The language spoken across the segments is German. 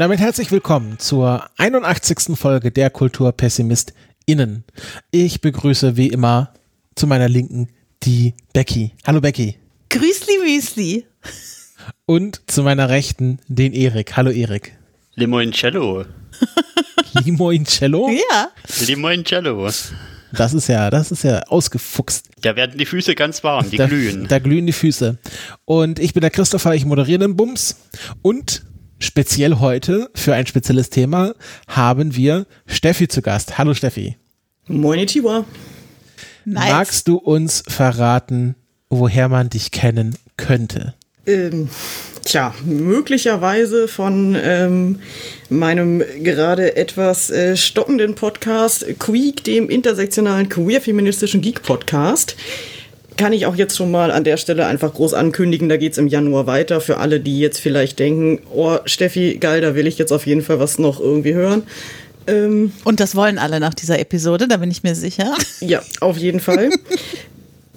Und damit herzlich willkommen zur 81. Folge der KulturpessimistInnen. Ich begrüße wie immer zu meiner Linken die Becky. Hallo Becky. Grüßli Müsli. Und zu meiner Rechten den Erik. Hallo Erik. Limoncello. Limoncello? Ja. Limoncello. Das ist ja, das ist ja ausgefuchst. Da werden die Füße ganz warm, die da, glühen. Da glühen die Füße. Und ich bin der Christopher, ich moderiere den Bums. Und speziell heute für ein spezielles Thema haben wir Steffi zu Gast. Hallo Steffi. Moin Chihuahua. Nice. Magst du uns verraten, woher man dich kennen könnte? Ähm, tja, möglicherweise von ähm, meinem gerade etwas äh, stockenden Podcast Queek, dem intersektionalen queer-feministischen Geek-Podcast. Kann ich auch jetzt schon mal an der Stelle einfach groß ankündigen, da geht's im Januar weiter. Für alle, die jetzt vielleicht denken, oh, Steffi, geil, da will ich jetzt auf jeden Fall was noch irgendwie hören. Ähm, Und das wollen alle nach dieser Episode, da bin ich mir sicher. Ja, auf jeden Fall.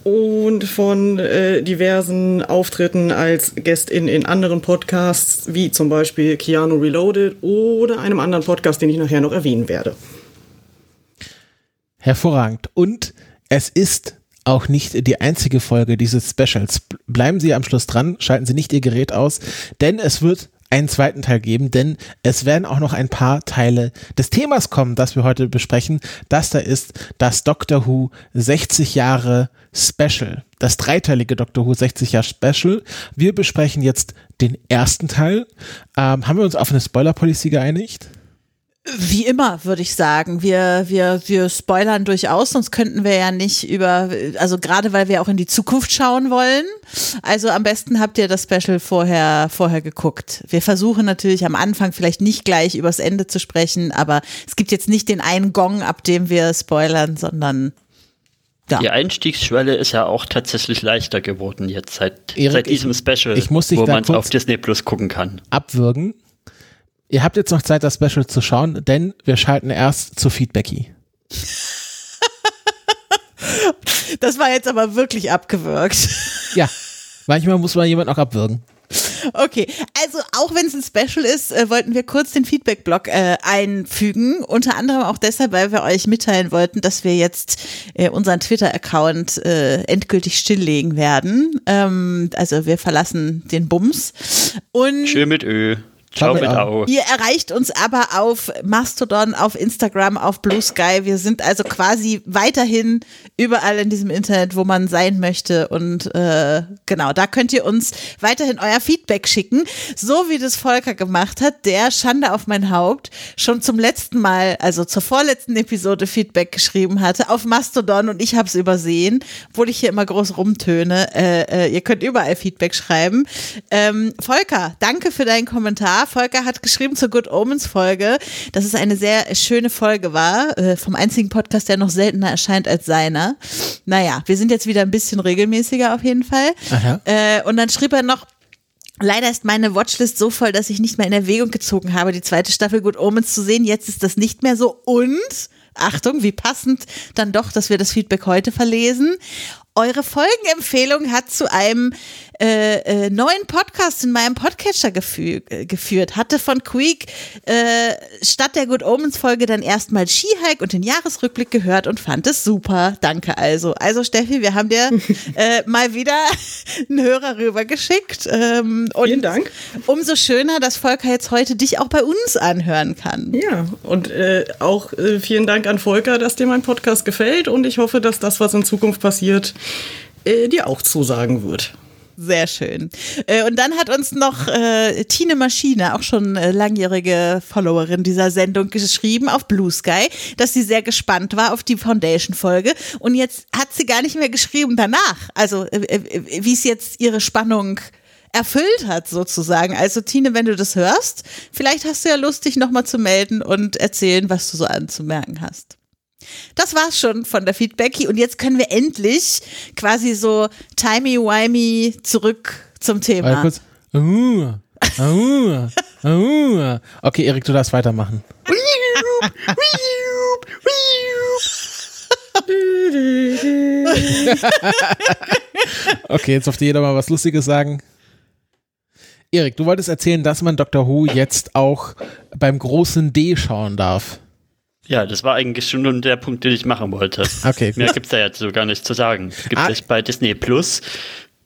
Und von äh, diversen Auftritten als Gästin in anderen Podcasts, wie zum Beispiel Keanu Reloaded oder einem anderen Podcast, den ich nachher noch erwähnen werde. Hervorragend. Und es ist auch nicht die einzige Folge dieses Specials. Bleiben Sie am Schluss dran, schalten Sie nicht Ihr Gerät aus, denn es wird einen zweiten Teil geben, denn es werden auch noch ein paar Teile des Themas kommen, das wir heute besprechen. Das da ist das Doctor Who 60 Jahre Special, das dreiteilige Doctor Who 60 Jahre Special. Wir besprechen jetzt den ersten Teil. Ähm, haben wir uns auf eine Spoiler-Policy geeinigt? Wie immer, würde ich sagen. Wir, wir, wir spoilern durchaus, sonst könnten wir ja nicht über, also gerade weil wir auch in die Zukunft schauen wollen. Also am besten habt ihr das Special vorher, vorher geguckt. Wir versuchen natürlich am Anfang vielleicht nicht gleich übers Ende zu sprechen, aber es gibt jetzt nicht den einen Gong, ab dem wir spoilern, sondern ja. Die Einstiegsschwelle ist ja auch tatsächlich leichter geworden jetzt seit, Erik, seit diesem Special, ich muss dich wo man es auf Disney Plus gucken kann. Abwürgen. Ihr habt jetzt noch Zeit, das Special zu schauen, denn wir schalten erst zu Feedbacky. Das war jetzt aber wirklich abgewürgt. Ja, manchmal muss man jemanden auch abwürgen. Okay, also auch wenn es ein Special ist, äh, wollten wir kurz den Feedback-Blog äh, einfügen. Unter anderem auch deshalb, weil wir euch mitteilen wollten, dass wir jetzt äh, unseren Twitter-Account äh, endgültig stilllegen werden. Ähm, also wir verlassen den Bums. Und Schön mit Ö. Ciao mit. Au. Ihr erreicht uns aber auf Mastodon, auf Instagram, auf Blue Sky. Wir sind also quasi weiterhin überall in diesem Internet, wo man sein möchte. Und äh, genau, da könnt ihr uns weiterhin euer Feedback schicken. So wie das Volker gemacht hat, der Schande auf mein Haupt schon zum letzten Mal, also zur vorletzten Episode Feedback geschrieben hatte auf Mastodon und ich habe es übersehen, obwohl ich hier immer groß rumtöne. Äh, äh, ihr könnt überall Feedback schreiben. Ähm, Volker, danke für deinen Kommentar. Volker hat geschrieben zur Good Omens Folge, dass es eine sehr schöne Folge war, äh, vom einzigen Podcast, der noch seltener erscheint als seiner. Naja, wir sind jetzt wieder ein bisschen regelmäßiger auf jeden Fall. Äh, und dann schrieb er noch, Leider ist meine Watchlist so voll, dass ich nicht mehr in Erwägung gezogen habe, die zweite Staffel Good Omens zu sehen. Jetzt ist das nicht mehr so. Und, Achtung, wie passend dann doch, dass wir das Feedback heute verlesen. Eure Folgenempfehlung hat zu einem äh, äh, neuen Podcast in meinem Podcatcher gefü äh, geführt. Hatte von Queek äh, statt der Good Omens Folge dann erstmal Skihike und den Jahresrückblick gehört und fand es super. Danke also. Also Steffi, wir haben dir äh, mal wieder einen Hörer rübergeschickt. Ähm, und Vielen Dank. Umso schöner, dass Volker jetzt heute dich auch bei uns anhören kann. Ja, und äh, auch äh, vielen Dank an Volker, dass dir mein Podcast gefällt und ich hoffe, dass das, was in Zukunft passiert, äh, dir auch zusagen wird. Sehr schön. Äh, Und dann hat uns noch äh, Tine Maschine, auch schon äh, langjährige Followerin dieser Sendung, geschrieben auf Blue Sky, dass sie sehr gespannt war auf die Foundation-Folge. Und jetzt hat sie gar nicht mehr geschrieben danach. Also, äh, äh, wie es jetzt ihre Spannung erfüllt hat, sozusagen. Also, Tine, wenn du das hörst, vielleicht hast du ja Lust, dich nochmal zu melden und erzählen, was du so anzumerken hast. Das war's schon von der Feedbacky und jetzt können wir endlich quasi so timey-wimey zurück zum Thema. kurz. Okay, Erik, du darfst weitermachen. Okay, jetzt durfte jeder mal was Lustiges sagen. Erik, du wolltest erzählen, dass man Doctor Who jetzt auch beim großen D schauen darf. Ja, das war eigentlich schon nur der Punkt, den ich machen wollte. Okay. Mehr gibt es da jetzt so gar nicht zu sagen. Gibt Ah. es bei Disney Plus,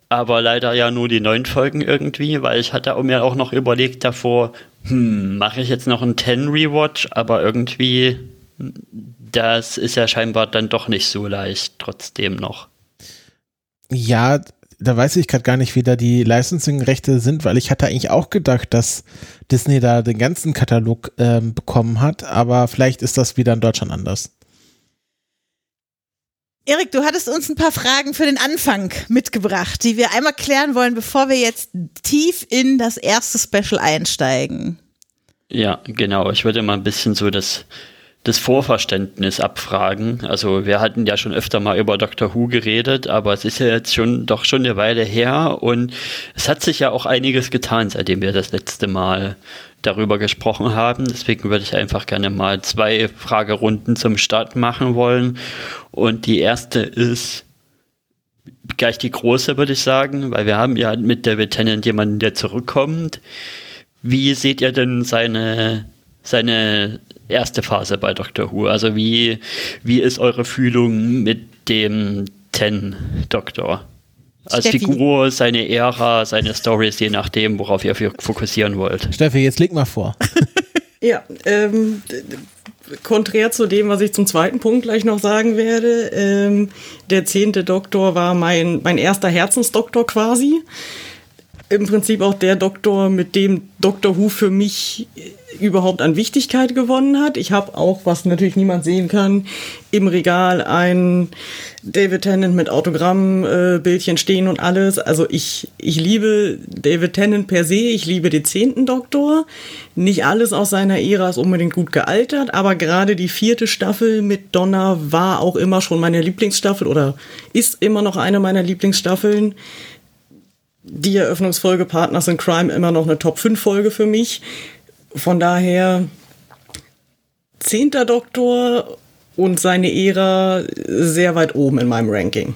aber leider ja nur die neun Folgen irgendwie, weil ich hatte mir auch noch überlegt davor, hm, mache ich jetzt noch einen 10 Rewatch, aber irgendwie, das ist ja scheinbar dann doch nicht so leicht trotzdem noch. Ja, da weiß ich gerade gar nicht, wie da die Licensing-Rechte sind, weil ich hatte eigentlich auch gedacht, dass Disney da den ganzen Katalog ähm, bekommen hat, aber vielleicht ist das wieder in Deutschland anders. Erik, du hattest uns ein paar Fragen für den Anfang mitgebracht, die wir einmal klären wollen, bevor wir jetzt tief in das erste Special einsteigen. Ja, genau. Ich würde mal ein bisschen so das, das Vorverständnis abfragen. Also wir hatten ja schon öfter mal über Doctor Who geredet, aber es ist ja jetzt schon doch schon eine Weile her und es hat sich ja auch einiges getan, seitdem wir das letzte Mal darüber gesprochen haben. Deswegen würde ich einfach gerne mal zwei Fragerunden zum Start machen wollen. Und die erste ist gleich die große, würde ich sagen, weil wir haben ja mit David Tennant jemanden, der zurückkommt. Wie seht ihr denn seine, seine erste Phase bei Doctor Who? Also wie, wie ist eure Fühlung mit dem Ten-Doktor? Als Steffi. Figur, seine Ära, seine Stories, je nachdem, worauf ihr fokussieren wollt. Steffi, jetzt leg mal vor. Ja, ähm, konträr zu dem, was ich zum zweiten Punkt gleich noch sagen werde, ähm, der zehnte Doktor war mein, mein erster Herzensdoktor quasi. Im Prinzip auch der Doktor, mit dem Doctor Who für mich überhaupt an Wichtigkeit gewonnen hat. Ich habe auch, was natürlich niemand sehen kann, im Regal ein David Tennant mit Autogrammbildchen äh, stehen und alles. Also ich, ich liebe David Tennant per se, ich liebe den zehnten Doktor. Nicht alles aus seiner Ära ist unbedingt gut gealtert, aber gerade die vierte Staffel mit Donna war auch immer schon meine Lieblingsstaffel oder ist immer noch eine meiner Lieblingsstaffeln die Eröffnungsfolge Partners in Crime immer noch eine Top-5-Folge für mich. Von daher, zehnter Doktor und seine Ära sehr weit oben in meinem Ranking.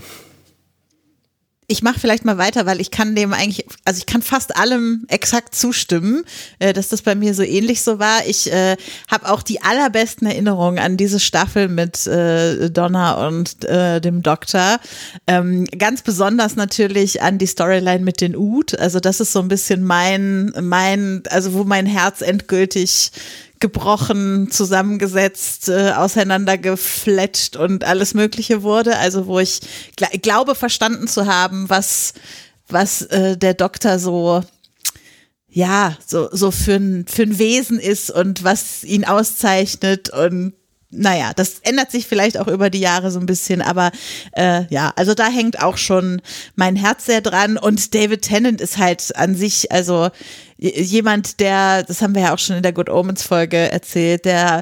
Ich mache vielleicht mal weiter, weil ich kann dem eigentlich, also ich kann fast allem exakt zustimmen, äh, dass das bei mir so ähnlich so war. Ich äh, habe auch die allerbesten Erinnerungen an diese Staffel mit äh, Donna und äh, dem Doktor. Ähm, ganz besonders natürlich an die Storyline mit den Ud. Also das ist so ein bisschen mein, mein, also wo mein Herz endgültig gebrochen, zusammengesetzt, äh, auseinandergefletscht und alles Mögliche wurde. Also wo ich gl glaube verstanden zu haben, was was äh, der Doktor so ja so so für ein für ein Wesen ist und was ihn auszeichnet und naja, das ändert sich vielleicht auch über die Jahre so ein bisschen, aber äh, ja, also da hängt auch schon mein Herz sehr dran und David Tennant ist halt an sich, also jemand, der, das haben wir ja auch schon in der Good Omens Folge erzählt, der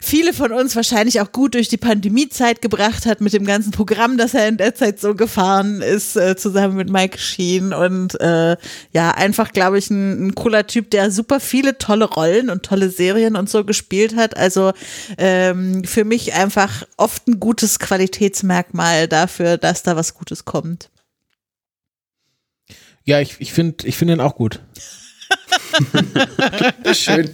viele von uns wahrscheinlich auch gut durch die Pandemiezeit gebracht hat mit dem ganzen Programm, das er in der Zeit so gefahren ist, äh, zusammen mit Mike Sheen und äh, ja, einfach, glaube ich, ein, ein cooler Typ, der super viele tolle Rollen und tolle Serien und so gespielt hat. Also ähm, für mich einfach oft ein gutes Qualitätsmerkmal dafür, dass da was Gutes kommt. Ja, ich, ich finde ich find ihn auch gut. Schön.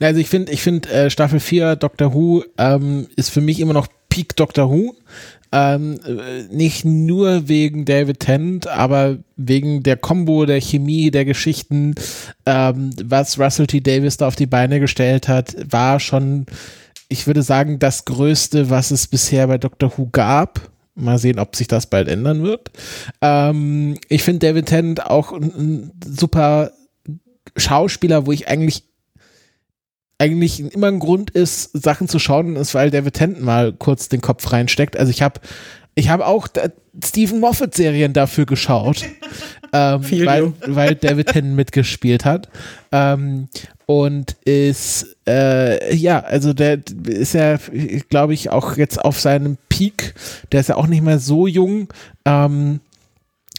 Also ich finde, ich finde äh, Staffel 4 Doctor Who ähm, ist für mich immer noch Peak Doctor Who. Ähm, äh, nicht nur wegen David Tennant, aber wegen der Combo, der Chemie, der Geschichten, ähm, was Russell T. Davis da auf die Beine gestellt hat, war schon, ich würde sagen, das Größte, was es bisher bei Doctor Who gab. Mal sehen, ob sich das bald ändern wird. Ähm, ich finde David Tennant auch ein super Schauspieler, wo ich eigentlich eigentlich immer ein Grund ist, Sachen zu schauen, ist, weil David Tennant mal kurz den Kopf reinsteckt. Also ich habe ich habe auch da- Stephen Moffat Serien dafür geschaut, ähm, weil, weil David Tennant mitgespielt hat. Ähm, und ist, äh, ja, also der ist ja, glaube ich, auch jetzt auf seinem Peak. Der ist ja auch nicht mehr so jung. Ähm, äh,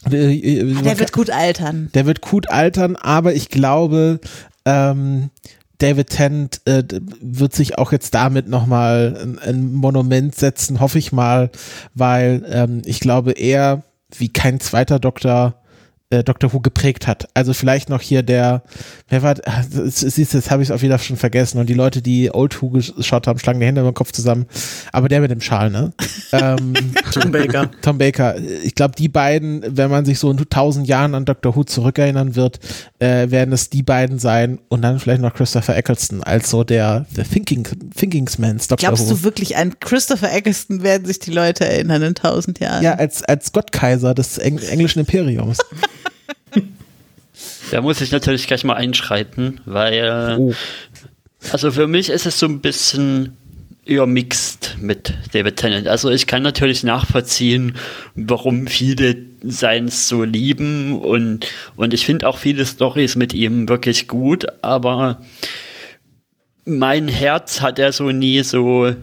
Der kann- wird gut altern. der wird gut altern, aber ich glaube, ähm, David Tennant äh, wird sich auch jetzt damit nochmal ein, ein Monument setzen, hoffe ich mal, weil ähm, ich glaube, er wie kein zweiter Doktor äh, Doctor Who geprägt hat. Also vielleicht noch hier der, wer war, ah, siehst du, jetzt habe ich es auch wieder schon vergessen und die Leute, die Old Who geschaut haben, schlagen die Hände über den Kopf zusammen. Aber der mit dem Schal, ne? ähm, Tom Baker. Tom Baker. Ich glaube, die beiden, wenn man sich so in tausend Jahren an Doctor Who zurückerinnern wird, äh, werden es die beiden sein und dann vielleicht noch Christopher Eccleston als so der, der Thinking, Thinkingsmans Doctor Glaubst Who. du wirklich an Christopher Eccleston werden sich die Leute erinnern in tausend Jahren? Ja, als, als Gottkaiser des Eng englischen Imperiums. Da muss ich natürlich gleich mal einschreiten, weil Oh. also für mich ist es so ein bisschen eher mixed mit David Tennant. Also ich kann natürlich nachvollziehen, warum viele seins so lieben und, und ich finde auch viele Stories mit ihm wirklich gut, aber mein Herz hat er so nie so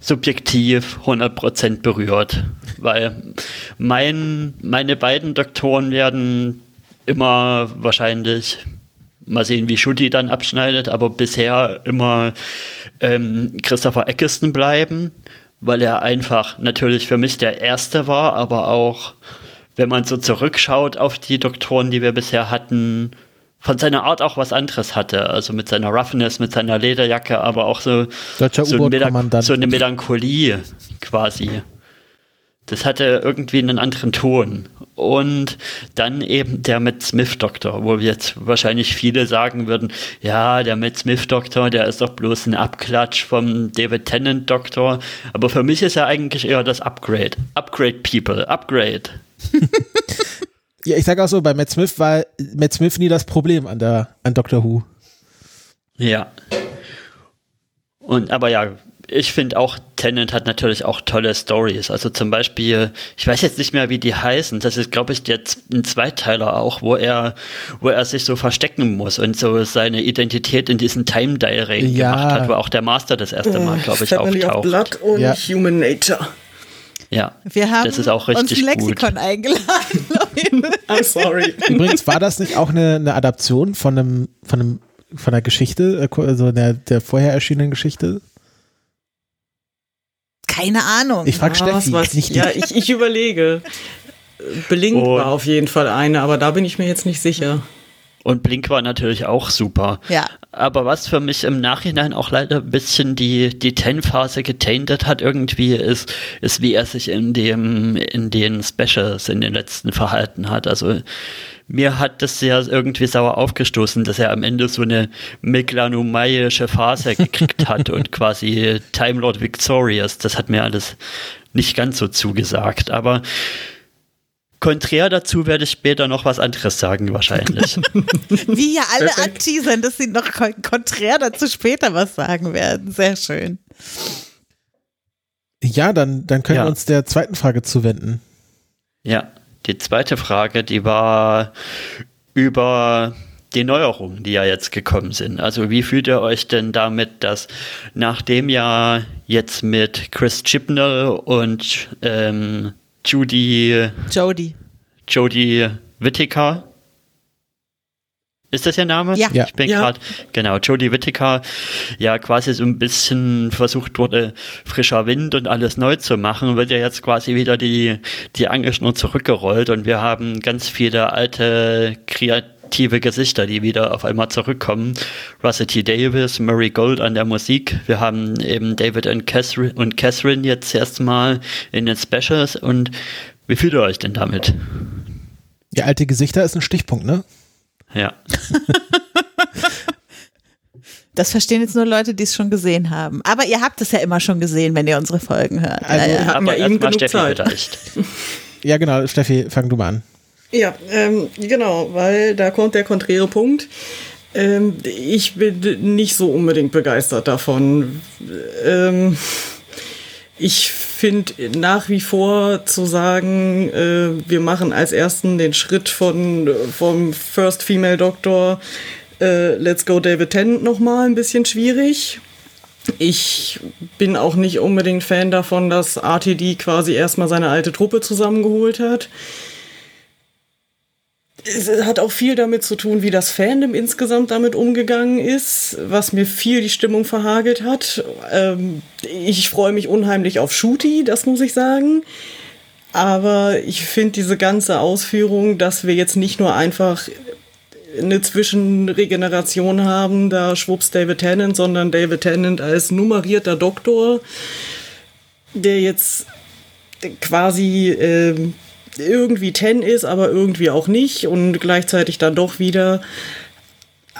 subjektiv 100% berührt, weil mein, meine beiden Doktoren werden immer wahrscheinlich mal sehen, wie Schutti dann abschneidet, aber bisher immer ähm, Christopher Eccleston bleiben, weil er einfach natürlich für mich der Erste war, aber auch, wenn man so zurückschaut auf die Doktoren, die wir bisher hatten, von seiner Art auch was anderes hatte. Also mit seiner Roughness, mit seiner Lederjacke, aber auch so, so, ein so eine Melancholie quasi. Das hatte irgendwie einen anderen Ton. Und dann eben der Matt Smith-Doktor, wo jetzt wahrscheinlich viele sagen würden, ja, der Matt Smith-Doktor, der ist doch bloß ein Abklatsch vom David Tennant-Doktor. Aber für mich ist er eigentlich eher das Upgrade. Upgrade People, Upgrade. Ja, ich sage auch so, bei Matt Smith war Matt Smith nie das Problem an der an Doctor Who. Ja. Und aber ja, ich finde auch, Tennant hat natürlich auch tolle Stories. Also zum Beispiel, ich weiß jetzt nicht mehr, wie die heißen. Das ist, glaube ich, jetzt ein Zweiteiler auch, wo er, wo er sich so verstecken muss und so seine Identität in diesen Time Diary Ja. gemacht hat, wo auch der Master das erste Mal, glaube ich, Family of auftaucht. Blood und Ja. Human Nature. Ja. Wir haben das ist auch uns richtig ein Lexikon eingeladen. Leute. I'm sorry. Übrigens war das nicht auch eine, eine Adaption von einem von einem von der Geschichte, äh, also der, der vorher erschienenen Geschichte? Keine Ahnung. Ich frage Ah, Steffi, was nicht ich. Ja, ich, ich überlege. Blink Und- war auf jeden Fall eine, aber da bin ich mir jetzt nicht sicher. Und Blink war natürlich auch super. Ja. Aber was für mich im Nachhinein auch leider ein bisschen die, die Ten-Phase getaintet hat irgendwie, ist, ist, wie er sich in dem, in den Specials in den letzten verhalten hat. Also, mir hat das sehr irgendwie sauer aufgestoßen, dass er am Ende so eine meglanomaische Phase gekriegt hat und quasi Time Lord Victorious. Das hat mir alles nicht ganz so zugesagt. Aber konträr dazu werde ich später noch was anderes sagen, wahrscheinlich. Wie ja alle anteasern, dass sie noch kon konträr dazu später was sagen werden. Sehr schön. Ja, dann, dann können Ja. wir uns der zweiten Frage zuwenden. Ja, die zweite Frage, die war über die Neuerungen, die ja jetzt gekommen sind. Also wie fühlt ihr euch denn damit, dass nachdem ja jetzt mit Chris Chibnall und ähm, Judy, Jodie. Jodie Whittaker, ist das ihr Name? Ja. Ja. Ich bin Ja. gerade, genau, Jodie Whittaker, ja quasi so ein bisschen versucht wurde, frischer Wind und alles neu zu machen, wird ja jetzt quasi wieder die, die Angelschnur zurückgerollt und wir haben ganz viele alte, kreative Gesichter, die wieder auf einmal zurückkommen. Russell T. Davis, Murray Gold an der Musik. Wir haben eben David und Catherine, und Catherine jetzt erstmal in den Specials und wie fühlt ihr euch denn damit? Ja, alte Gesichter ist ein Stichpunkt, ne? Ja. Das verstehen jetzt nur Leute, die es schon gesehen haben. Aber ihr habt es ja immer schon gesehen, wenn ihr unsere Folgen hört. Also- ja, Wir ja. hatten ja eben genug Steffi Zeit. vielleicht. Ja, genau. Steffi, fang du mal an. Ja, ähm, genau, weil da kommt der konträre Punkt. Ähm, ich bin nicht so unbedingt begeistert davon. Ähm, ich finde nach wie vor zu sagen, äh, wir machen als ersten den Schritt von vom First Female Doctor äh, Let's Go David Tennant nochmal ein bisschen schwierig. Ich bin auch nicht unbedingt Fan davon, dass RTD quasi erstmal seine alte Truppe zusammengeholt hat. Es hat auch viel damit zu tun, wie das Fandom insgesamt damit umgegangen ist, was mir viel die Stimmung verhagelt hat. Ähm, ich freue mich unheimlich auf Shooty, das muss ich sagen. Aber ich finde diese ganze Ausführung, dass wir jetzt nicht nur einfach eine Zwischenregeneration haben, da schwupps David Tennant, sondern David Tennant als nummerierter Doktor, der jetzt quasi äh, irgendwie Ten ist, aber irgendwie auch nicht und gleichzeitig dann doch wieder.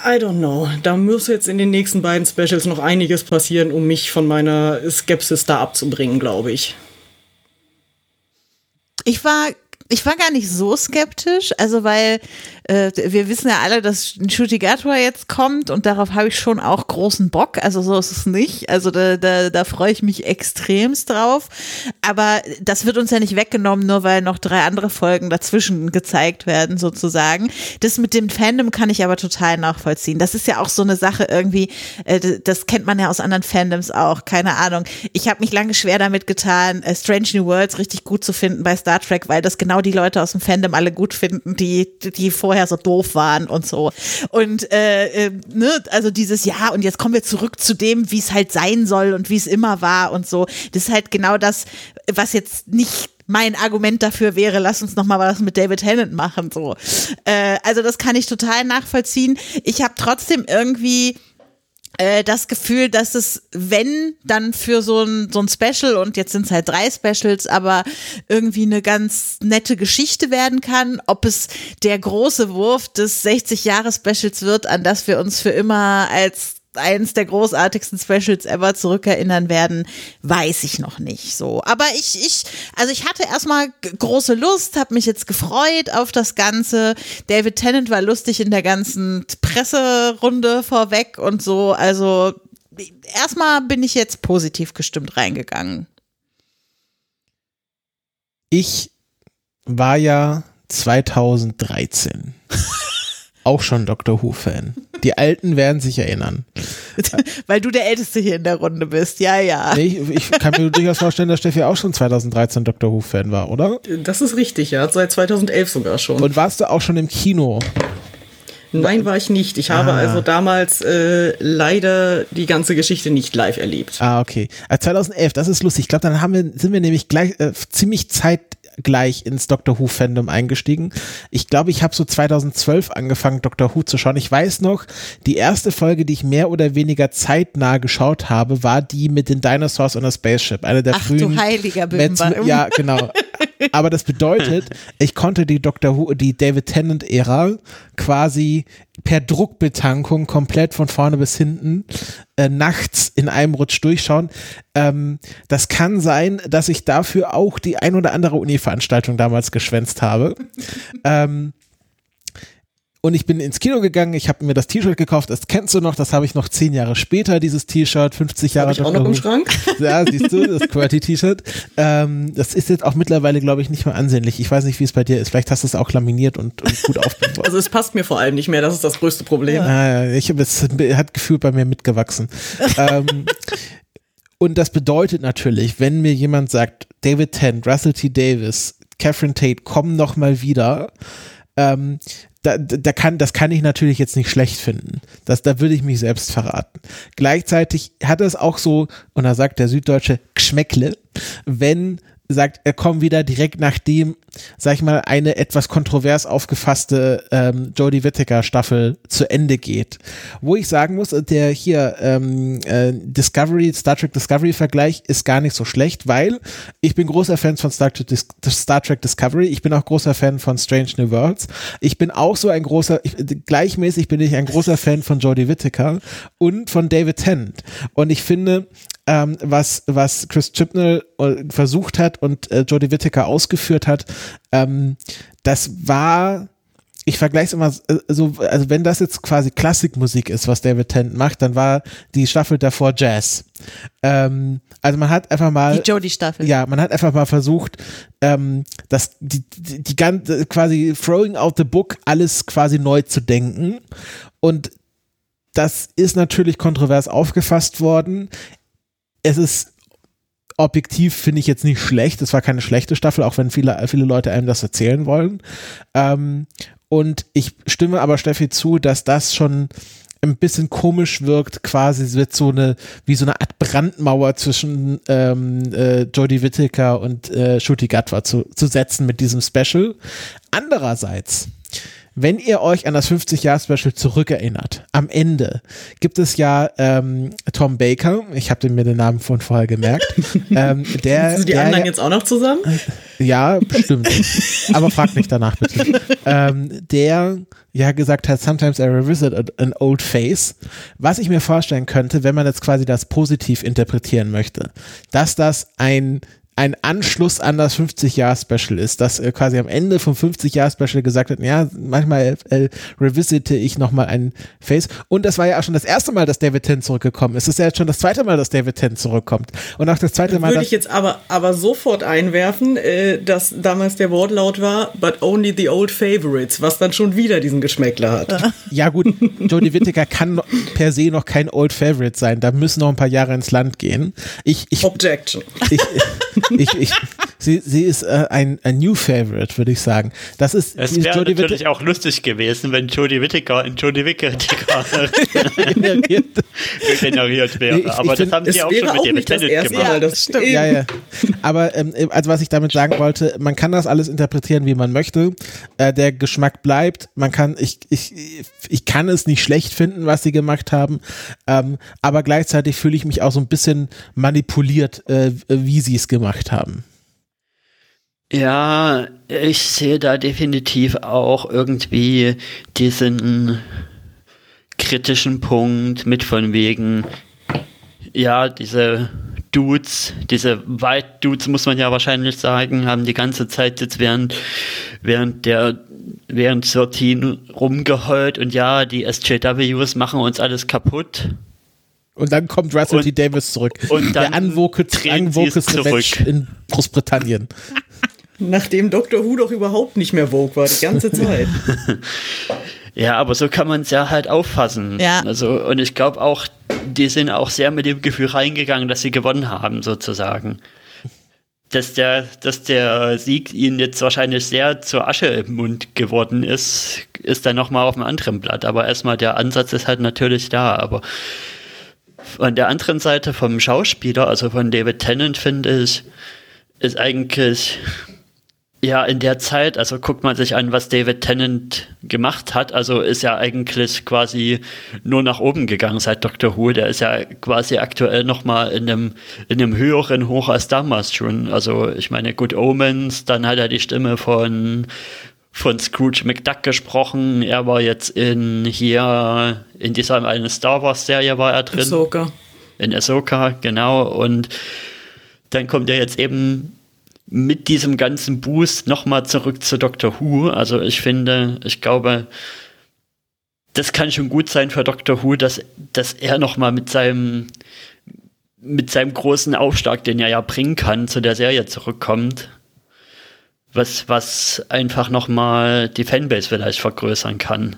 I don't know. Da muss jetzt in den nächsten beiden Specials noch einiges passieren, um mich von meiner Skepsis da abzubringen, glaube ich. Ich war ich war gar nicht so skeptisch, also weil äh, wir wissen ja alle, dass Shutigatua jetzt kommt und darauf habe ich schon auch großen Bock. Also so ist es nicht. Also da, da, da freue ich mich extremst drauf. Aber das wird uns ja nicht weggenommen, nur weil noch drei andere Folgen dazwischen gezeigt werden, sozusagen. Das mit dem Fandom kann ich aber total nachvollziehen. Das ist ja auch so eine Sache irgendwie, äh, das kennt man ja aus anderen Fandoms auch. Keine Ahnung. Ich habe mich lange schwer damit getan, äh, Strange New Worlds richtig gut zu finden bei Star Trek, weil das genau die Leute aus dem Fandom alle gut finden, die, die vorher vorher so doof waren und so. Und äh, äh, ne, also dieses Ja, und jetzt kommen wir zurück zu dem, wie es halt sein soll und wie es immer war und so. Das ist halt genau das, was jetzt nicht mein Argument dafür wäre, lass uns noch mal was mit David Tennant machen so. Äh, also das kann ich total nachvollziehen. Ich habe trotzdem irgendwie äh, das Gefühl, dass es, wenn, dann für so ein, so ein Special, und jetzt sind es halt drei Specials, aber irgendwie eine ganz nette Geschichte werden kann. Ob es der große Wurf des 60-Jahres-Specials wird, an das wir uns für immer als eins der großartigsten Specials ever zurückerinnern werden, weiß ich noch nicht so. Aber ich, ich, also ich hatte erstmal große Lust, habe mich jetzt gefreut auf das Ganze. David Tennant war lustig in der ganzen Presserunde vorweg und so. Also erstmal bin ich jetzt positiv gestimmt reingegangen. Ich war ja 2013 auch schon Doctor Who-Fan. Die Alten werden sich erinnern. Weil du der Älteste hier in der Runde bist, ja, ja. Nee, ich, ich kann mir durchaus vorstellen, dass Steffi auch schon 2013 Doctor Who-Fan war, oder? Das ist richtig, ja. Seit 2011 sogar schon. Und warst du auch schon im Kino? Nein, war ich nicht. Ich habe ah. also damals äh, leider die ganze Geschichte nicht live erlebt. Ah, okay. 2011, äh, das ist lustig. Ich glaube, dann haben wir, sind wir nämlich gleich äh, ziemlich Zeit gleich ins Doctor Who Fandom eingestiegen. Ich glaube, ich habe so 2012 angefangen, Doctor Who zu schauen. Ich weiß noch, die erste Folge, die ich mehr oder weniger zeitnah geschaut habe, war die mit den Dinosaurs und der Spaceship. Eine der Ach, frühen. Du heiliger Ja, genau. Aber das bedeutet, ich konnte die Doctor Who, die David Tennant Ära quasi per Druckbetankung komplett von vorne bis hinten äh, nachts in einem Rutsch durchschauen. Ähm, das kann sein, dass ich dafür auch die ein oder andere Uni-Veranstaltung damals geschwänzt habe. ähm, und ich bin ins Kino gegangen, ich habe mir das T-Shirt gekauft, das kennst du noch, das habe ich noch zehn Jahre später, dieses T-Shirt, 50 Jahre. Hab ich auch noch im Schrank? Ja, siehst du, das Quality-T-Shirt. Ähm, das ist jetzt auch mittlerweile, glaube ich, nicht mehr ansehnlich. Ich weiß nicht, wie es bei dir ist. Vielleicht hast du es auch laminiert und, und gut aufgebaut. Also es passt mir vor allem nicht mehr, das ist das größte Problem. Ja, ich habe es hat gefühlt bei mir mitgewachsen. ähm, und das bedeutet natürlich, wenn mir jemand sagt, David Tennant, Russell T. Davis, Catherine Tate kommen noch mal wieder, ähm, da, da kann, das kann ich natürlich jetzt nicht schlecht finden. Das, da würde ich mich selbst verraten. Gleichzeitig hat es auch so, und da sagt der Süddeutsche Geschmäckle, wenn sagt, er kommt wieder direkt nachdem, sag ich mal, eine etwas kontrovers aufgefasste ähm, Jodie Whittaker Staffel zu Ende geht. Wo ich sagen muss, der hier ähm, äh, Discovery, Star Trek Discovery Vergleich ist gar nicht so schlecht, weil ich bin großer Fan von Star Trek, Star Trek Discovery, ich bin auch großer Fan von Strange New Worlds. Ich bin auch so ein großer, ich, gleichmäßig bin ich ein großer Fan von Jodie Whittaker und von David Tennant. Und ich finde, ähm, was, was Chris Chibnall äh, versucht hat und äh, Jodie Whittaker ausgeführt hat, ähm, das war ich vergleiche es immer äh, so, also wenn das jetzt quasi Klassikmusik ist, was David Tennant macht, dann war die Staffel davor Jazz. Ähm, also man hat einfach mal die Jodie-Staffel. Ja, man hat einfach mal versucht, ähm, das die, die, die ganze quasi throwing out the book alles quasi neu zu denken und das ist natürlich kontrovers aufgefasst worden es ist objektiv finde ich jetzt nicht schlecht. Es war keine schlechte Staffel, auch wenn viele, viele Leute einem das erzählen wollen. Ähm, und ich stimme aber Steffi zu, dass das schon ein bisschen komisch wirkt, quasi wird so eine, wie so eine Art Brandmauer zwischen ähm, äh, Jodie Whittaker und äh, Shuti Gatwa zu, zu setzen mit diesem Special. Andererseits wenn ihr euch an das 50-Jahr-Special zurückerinnert, am Ende gibt es ja ähm, Tom Baker, ich habe mir den Namen von vorher gemerkt. ähm, der, Sind die der, anderen jetzt auch noch zusammen? Ja, bestimmt. Aber frag nicht danach bitte. ähm, der ja gesagt hat, sometimes I revisit an old face. Was ich mir vorstellen könnte, wenn man jetzt quasi das positiv interpretieren möchte, dass das ein ein Anschluss an das 50-Jahr-Special ist, dass äh, quasi am Ende vom 50-Jahr-Special gesagt hat, ja, manchmal äh, revisite ich nochmal ein Face. Und das war ja auch schon das erste Mal, dass David Tennant zurückgekommen ist. Es ist ja jetzt schon das zweite Mal, dass David Tennant zurückkommt. Und auch das zweite Mal. Würde ich jetzt aber, aber sofort einwerfen, äh, dass damals der Wortlaut war, but only the old favorites, was dann schon wieder diesen Geschmäckler hat. Ja, gut, Jodie Whittaker kann per se noch kein Old Favorite sein. Da müssen noch ein paar Jahre ins Land gehen. Ich, ich, Objection. Ich, ich, ich, sie, sie ist äh, ein, ein New Favorite, würde ich sagen. Das ist Es wäre natürlich auch lustig gewesen, wenn Jodie Whittaker in Jodie Whittaker generiert. generiert wäre. Ich- ich Aber das find- haben sie auch schon auch mit nicht das Tennant erste gemacht. Mal, das stimmt. Ja, ja. Aber ähm, also was ich damit sagen wollte, man kann das alles interpretieren, wie man möchte. Äh, der Geschmack bleibt. Man kann, ich, ich, ich kann es nicht schlecht finden, was sie gemacht haben. Ähm, aber gleichzeitig fühle ich mich auch so ein bisschen manipuliert, äh, wie sie es gemacht haben. Ja, ich sehe da definitiv auch irgendwie diesen kritischen Punkt mit von wegen, ja, diese Dudes, diese White Dudes, muss man ja wahrscheinlich sagen, haben die ganze Zeit jetzt während, während der während 13 rumgeheult und ja, die SJWs machen uns alles kaputt. Und dann kommt Russell Und- T. Davis zurück. und der dann unvokeste Mensch zurück. in Großbritannien. Nachdem Dr. Who doch überhaupt nicht mehr Vogue war, die ganze Zeit. Ja, aber so kann man es ja halt auffassen. Ja. Also, und ich glaube auch, die sind auch sehr mit dem Gefühl reingegangen, dass sie gewonnen haben, sozusagen. Dass der, dass der Sieg ihnen jetzt wahrscheinlich sehr zur Asche im Mund geworden ist, ist dann nochmal auf einem anderen Blatt. Aber erstmal der Ansatz ist halt natürlich da. Aber von der anderen Seite vom Schauspieler, also von David Tennant, finde ich, ist eigentlich ja, in der Zeit, also guckt man sich an, was David Tennant gemacht hat, also ist ja eigentlich quasi nur nach oben gegangen seit Doctor Who. Der ist ja quasi aktuell nochmal in einem, in einem höheren Hoch als damals schon. Also ich meine, Good Omens, dann hat er die Stimme von, von Scrooge McDuck gesprochen. Er war jetzt in hier, in dieser eine Star Wars Serie war er drin Ahsoka. in Ahsoka, genau. Und dann kommt er jetzt eben mit diesem ganzen Boost nochmal zurück zu Doctor Who. Also ich finde, ich glaube, das kann schon gut sein für Doctor Who, dass, dass er nochmal mit seinem, mit seinem großen Aufschlag, den er ja bringen kann, zu der Serie zurückkommt. Was, was einfach nochmal die Fanbase vielleicht vergrößern kann.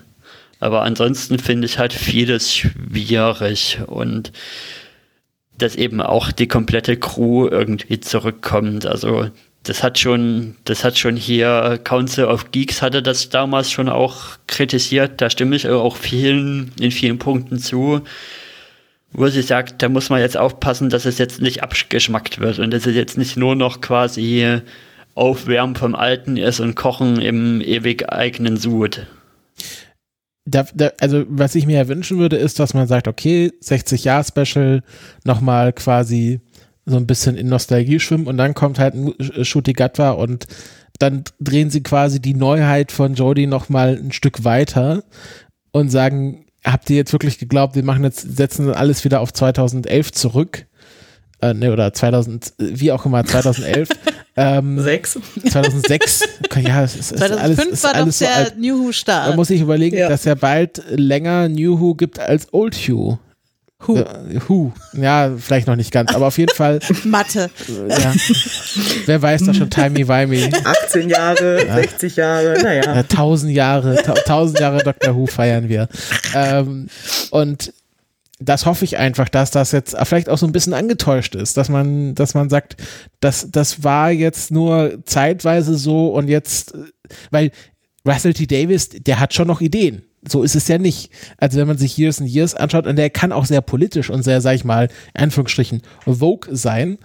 Aber ansonsten finde ich halt vieles schwierig und dass eben auch die komplette Crew irgendwie zurückkommt. Also das hat schon, das hat schon hier Council of Geeks hatte das damals schon auch kritisiert. Da stimme ich auch vielen, in vielen Punkten zu. Wo sie sagt, da muss man jetzt aufpassen, dass es jetzt nicht abgeschmackt wird und dass es jetzt nicht nur noch quasi Aufwärmen vom Alten ist und Kochen im ewig eigenen Sud. Da, da, also was ich mir ja wünschen würde, ist, dass man sagt, okay, 60 Jahr Special nochmal quasi so ein bisschen in Nostalgie schwimmen und dann kommt halt ein Shuti Gatwa und dann drehen sie quasi die Neuheit von Jodie nochmal ein Stück weiter und sagen, habt ihr jetzt wirklich geglaubt, wir machen jetzt, setzen alles wieder auf 2011 zurück? Äh, ne, oder 2000, wie auch immer, 2011. ähm, Sechs. 2006. Ja, es ist, es ist 2005 alles, es ist war doch alles so der alt. New Who Start. muss sich überlegen, Ja. dass ja bald länger New Who gibt als Old Who. Who. Äh, Who. Ja, vielleicht noch nicht ganz, aber auf jeden Fall, Mathe. äh, ja. Wer weiß da schon timey-wimey. 18 Jahre, 60 Jahre, naja. Äh, tausend Jahre, ta tausend Jahre Dr. Who feiern wir. Ähm, und das hoffe ich einfach, dass das jetzt vielleicht auch so ein bisschen angetäuscht ist, dass man, dass man sagt, das, das war jetzt nur zeitweise so und jetzt, weil Russell T. Davis, der hat schon noch Ideen. so ist es ja nicht. Also wenn man sich Years and Years anschaut, und der kann auch sehr politisch und sehr, sag ich mal, in Anführungsstrichen, Vogue sein.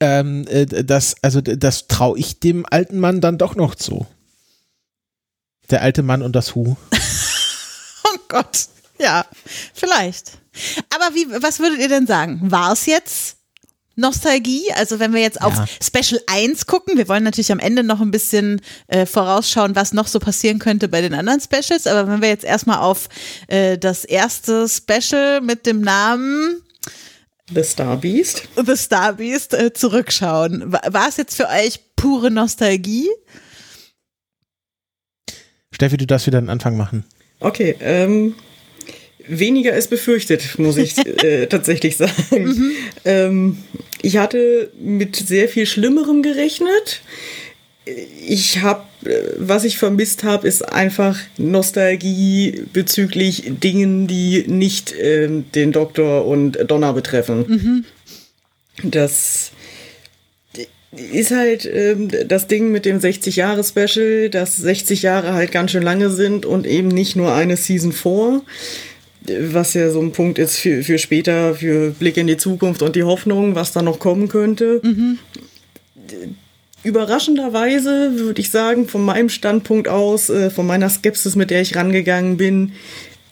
Ähm, äh, das, also das traue ich dem alten Mann dann doch noch zu. Der alte Mann und das Hu. oh Gott. Ja, vielleicht. Aber wie, was würdet ihr denn sagen? War es jetzt Nostalgie? Also wenn wir jetzt auf Ja. Special 1 gucken, wir wollen natürlich am Ende noch ein bisschen äh, vorausschauen, was noch so passieren könnte bei den anderen Specials, aber wenn wir jetzt erstmal auf äh, das erste Special mit dem Namen The Star Beast. The Star Beast äh, zurückschauen, wa- war es jetzt für euch pure Nostalgie? Steffi, du darfst wieder einen Anfang machen. Okay, ähm, weniger als befürchtet, muss ich äh, tatsächlich sagen. Ähm, ich hatte mit sehr viel Schlimmerem gerechnet. Ich habe, was ich vermisst habe, ist einfach Nostalgie bezüglich Dingen, die nicht ähm, den Doktor und Donna betreffen. Das ist halt ähm, das Ding mit dem 60-Jahre-Special, dass 60 Jahre halt ganz schön lange sind und eben nicht nur eine Season 4, was ja so ein Punkt ist für, für später, für Blick in die Zukunft und die Hoffnung, was da noch kommen könnte. Überraschenderweise würde ich sagen, von meinem Standpunkt aus, äh, von meiner Skepsis, mit der ich rangegangen bin,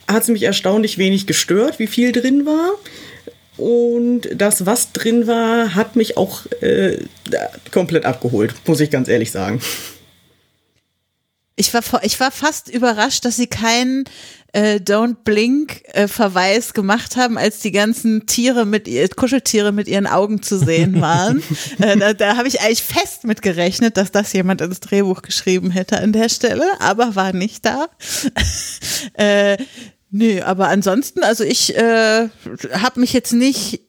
hat es mich erstaunlich wenig gestört, wie viel drin war. Und das, was drin war, hat mich auch äh, komplett abgeholt, muss ich ganz ehrlich sagen. Ich war, ich war fast überrascht, dass sie keinen äh, Don't Blink äh, Verweis gemacht haben, als die ganzen Tiere mit ihr, Kuscheltiere mit ihren Augen zu sehen waren. äh, da da habe ich eigentlich fest mit gerechnet, dass das jemand ins Drehbuch geschrieben hätte an der Stelle, aber war nicht da. äh, nö, aber ansonsten, also ich äh, habe mich jetzt nicht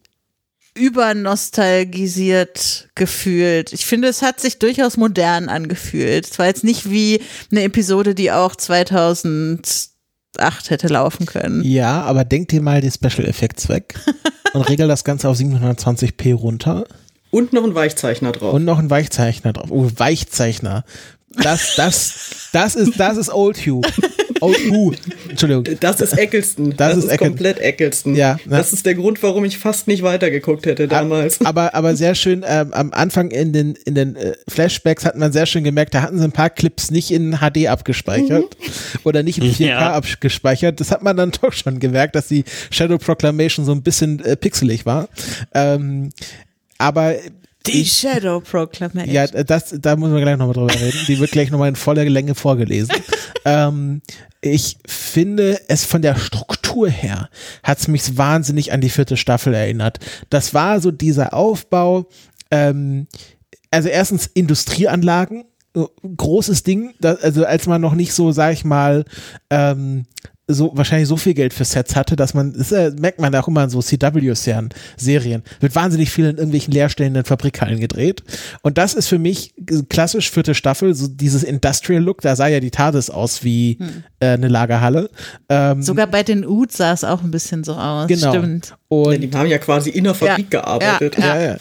übernostalgisiert gefühlt. Ich finde, es hat sich durchaus modern angefühlt. Es war jetzt nicht wie eine Episode, die auch 2008 hätte laufen können. Ja, aber denk dir mal die Special Effects weg und regel das Ganze auf 720p runter Und noch ein Weichzeichner drauf. und noch ein Weichzeichner drauf. Oh, Weichzeichner. Das, das, das ist, das ist Old Hugh. Old Who. Entschuldigung. das ist Eccleston. Das ist ist, Eccleston. komplett Eccleston. Ja, ne? Das ist der Grund, warum ich fast nicht weitergeguckt hätte damals. Aber, aber sehr schön, ähm, am Anfang in den, in den äh, Flashbacks hat man sehr schön gemerkt, da hatten sie ein paar Clips nicht in HD abgespeichert oder nicht in 4K Ja. abgespeichert. Das hat man dann doch schon gemerkt, dass die Shadow Proclamation so ein bisschen äh, pixelig war. Ähm, aber Die Shadow Proclamation. ja, das, da müssen wir gleich nochmal drüber reden. Die wird gleich nochmal in voller Länge vorgelesen. ähm, ich finde es von der Struktur her hat es mich wahnsinnig an die vierte Staffel erinnert. Das war so dieser Aufbau, ähm, also erstens Industrieanlagen, äh, großes Ding, also als man noch nicht so, sag ich mal, ähm, so wahrscheinlich so viel Geld für Sets hatte, dass man, das äh, merkt man auch immer in so CW-Serien, Serien, wird wahnsinnig viel in irgendwelchen leerstehenden Fabrikhallen gedreht. Und das ist für mich klassisch vierte Staffel, so dieses Industrial-Look, da sah ja die TARDIS aus wie äh, eine Lagerhalle. Ähm, Sogar bei den Uds sah es auch ein bisschen so aus. genau. Stimmt. Und die haben ja quasi in der Fabrik Ja, gearbeitet. ja. ja, ja.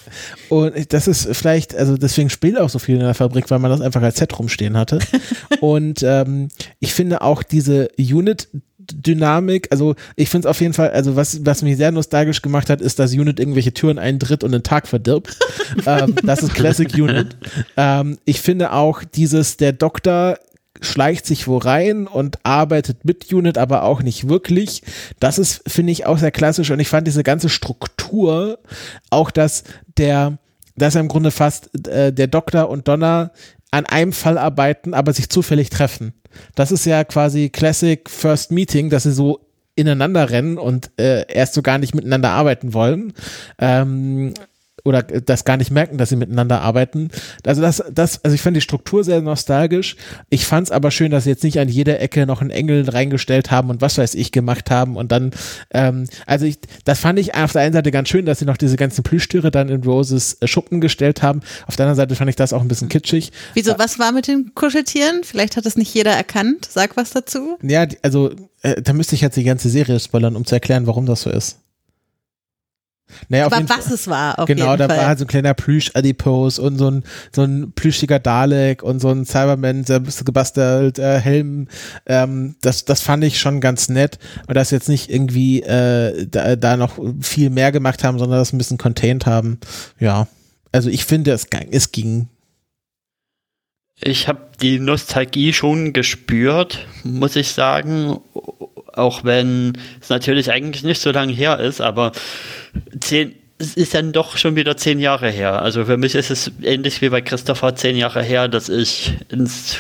Und das ist vielleicht, also deswegen spielt auch so viel in der Fabrik, weil man das einfach als Set rumstehen hatte. und ähm, ich finde auch diese Unit-Dynamik, also ich finde es auf jeden Fall, also was, was mich sehr nostalgisch gemacht hat, ist, dass Unit irgendwelche Türen eintritt und einen Tag verdirbt. ähm, das ist Classic Unit. ähm, ich finde auch dieses, der Doktor schleicht sich wo rein und arbeitet mit Unit, aber auch nicht wirklich. Das ist, finde ich, auch sehr klassisch und ich fand diese ganze Struktur, auch dass der, dass im Grunde fast äh, der Doktor und Donna an einem Fall arbeiten, aber sich zufällig treffen. Das ist ja quasi Classic First Meeting, dass sie so ineinander rennen und äh, erst so gar nicht miteinander arbeiten wollen. Ähm, oder das gar nicht merken, dass sie miteinander arbeiten. Also das, das, also ich fand die Struktur sehr nostalgisch. Ich fand es aber schön, dass sie jetzt nicht an jeder Ecke noch einen Engel reingestellt haben und was weiß ich gemacht haben und dann, ähm, also ich, das fand ich auf der einen Seite ganz schön, dass sie noch diese ganzen Plüschtiere dann in Roses äh, Schuppen gestellt haben. Auf der anderen Seite fand ich das auch ein bisschen kitschig. Wieso, was war mit den Kuscheltieren? Vielleicht hat es nicht jeder erkannt. Sag was dazu. Ja, also äh, da müsste ich jetzt die ganze Serie spoilern, um zu erklären, warum das so ist. Naja, auf Aber jeden was Fall. es war, auf Genau, jeden da Fall. war halt so ein kleiner Plüsch-Adipose und so ein, so ein plüschiger Dalek und so ein Cyberman, der bist gebastelt, äh, Helm. Ähm, das, das fand ich schon ganz nett. Und dass jetzt nicht irgendwie äh, da, da noch viel mehr gemacht haben, sondern das ein bisschen contained haben. Ja. Also ich finde, es, ging- es ging. Ich habe die Nostalgie schon gespürt, muss ich sagen. Auch wenn es natürlich eigentlich nicht so lange her ist, aber zehn, es ist dann doch schon wieder zehn Jahre her. Also für mich ist es ähnlich wie bei Christopher zehn Jahre her, dass ich ins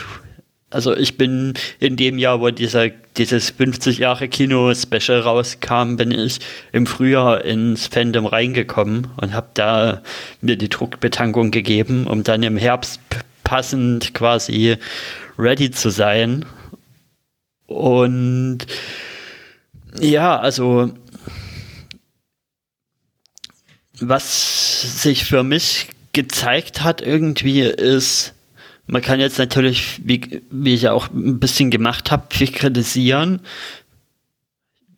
also ich bin in dem Jahr, wo dieser, dieses 50 Jahre Kino-Special rauskam, bin ich im Frühjahr ins Fandom reingekommen und habe da mir die Druckbetankung gegeben, um dann im Herbst passend quasi ready zu sein. Und ja, also was sich für mich gezeigt hat irgendwie ist, man kann jetzt natürlich, wie, wie ich ja auch ein bisschen gemacht habe, viel kritisieren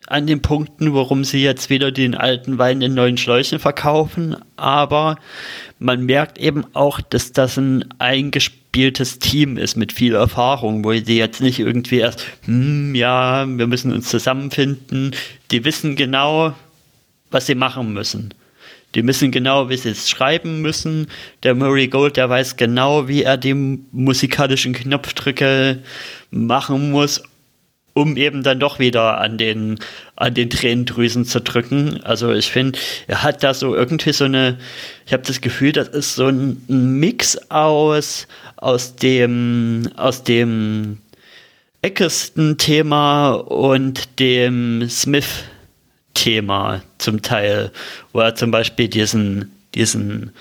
an den Punkten, warum sie jetzt wieder den alten Wein in neuen Schläuchen verkaufen, aber man merkt eben auch, dass das ein eingespieltes Team ist mit viel Erfahrung, wo sie jetzt nicht irgendwie erst, hm, ja, wir müssen uns zusammenfinden, die wissen genau, was sie machen müssen. Die wissen genau, wie sie es schreiben müssen. Der Murray Gold, der weiß genau, wie er die musikalischen Knopfdrücke machen muss, um eben dann doch wieder an den, an den Tränendrüsen zu drücken. Also ich finde, er hat da so irgendwie so eine, ich habe das Gefühl, das ist so ein Mix aus, aus dem, aus dem Eccleston-Thema und dem Smith-Thema zum Teil, wo er zum Beispiel diesen, diesen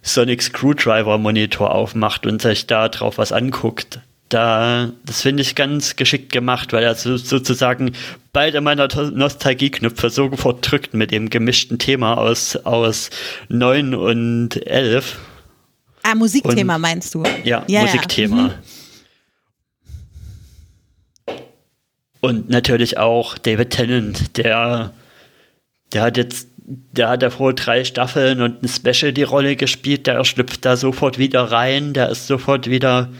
Sonic Screwdriver Monitor aufmacht und sich da drauf was anguckt. Da, das finde ich ganz geschickt gemacht, weil er so, sozusagen beide meiner Nostalgieknöpfe sofort drückt mit dem gemischten Thema aus, aus 9 und 11. Ah, Musikthema Und- meinst du? Ja, Ja, ja. Musikthema. Mhm. Und natürlich auch David Tennant, der, der hat jetzt, der hat davor drei Staffeln und ein Special die Rolle gespielt, der schlüpft da sofort wieder rein, der ist sofort wieder,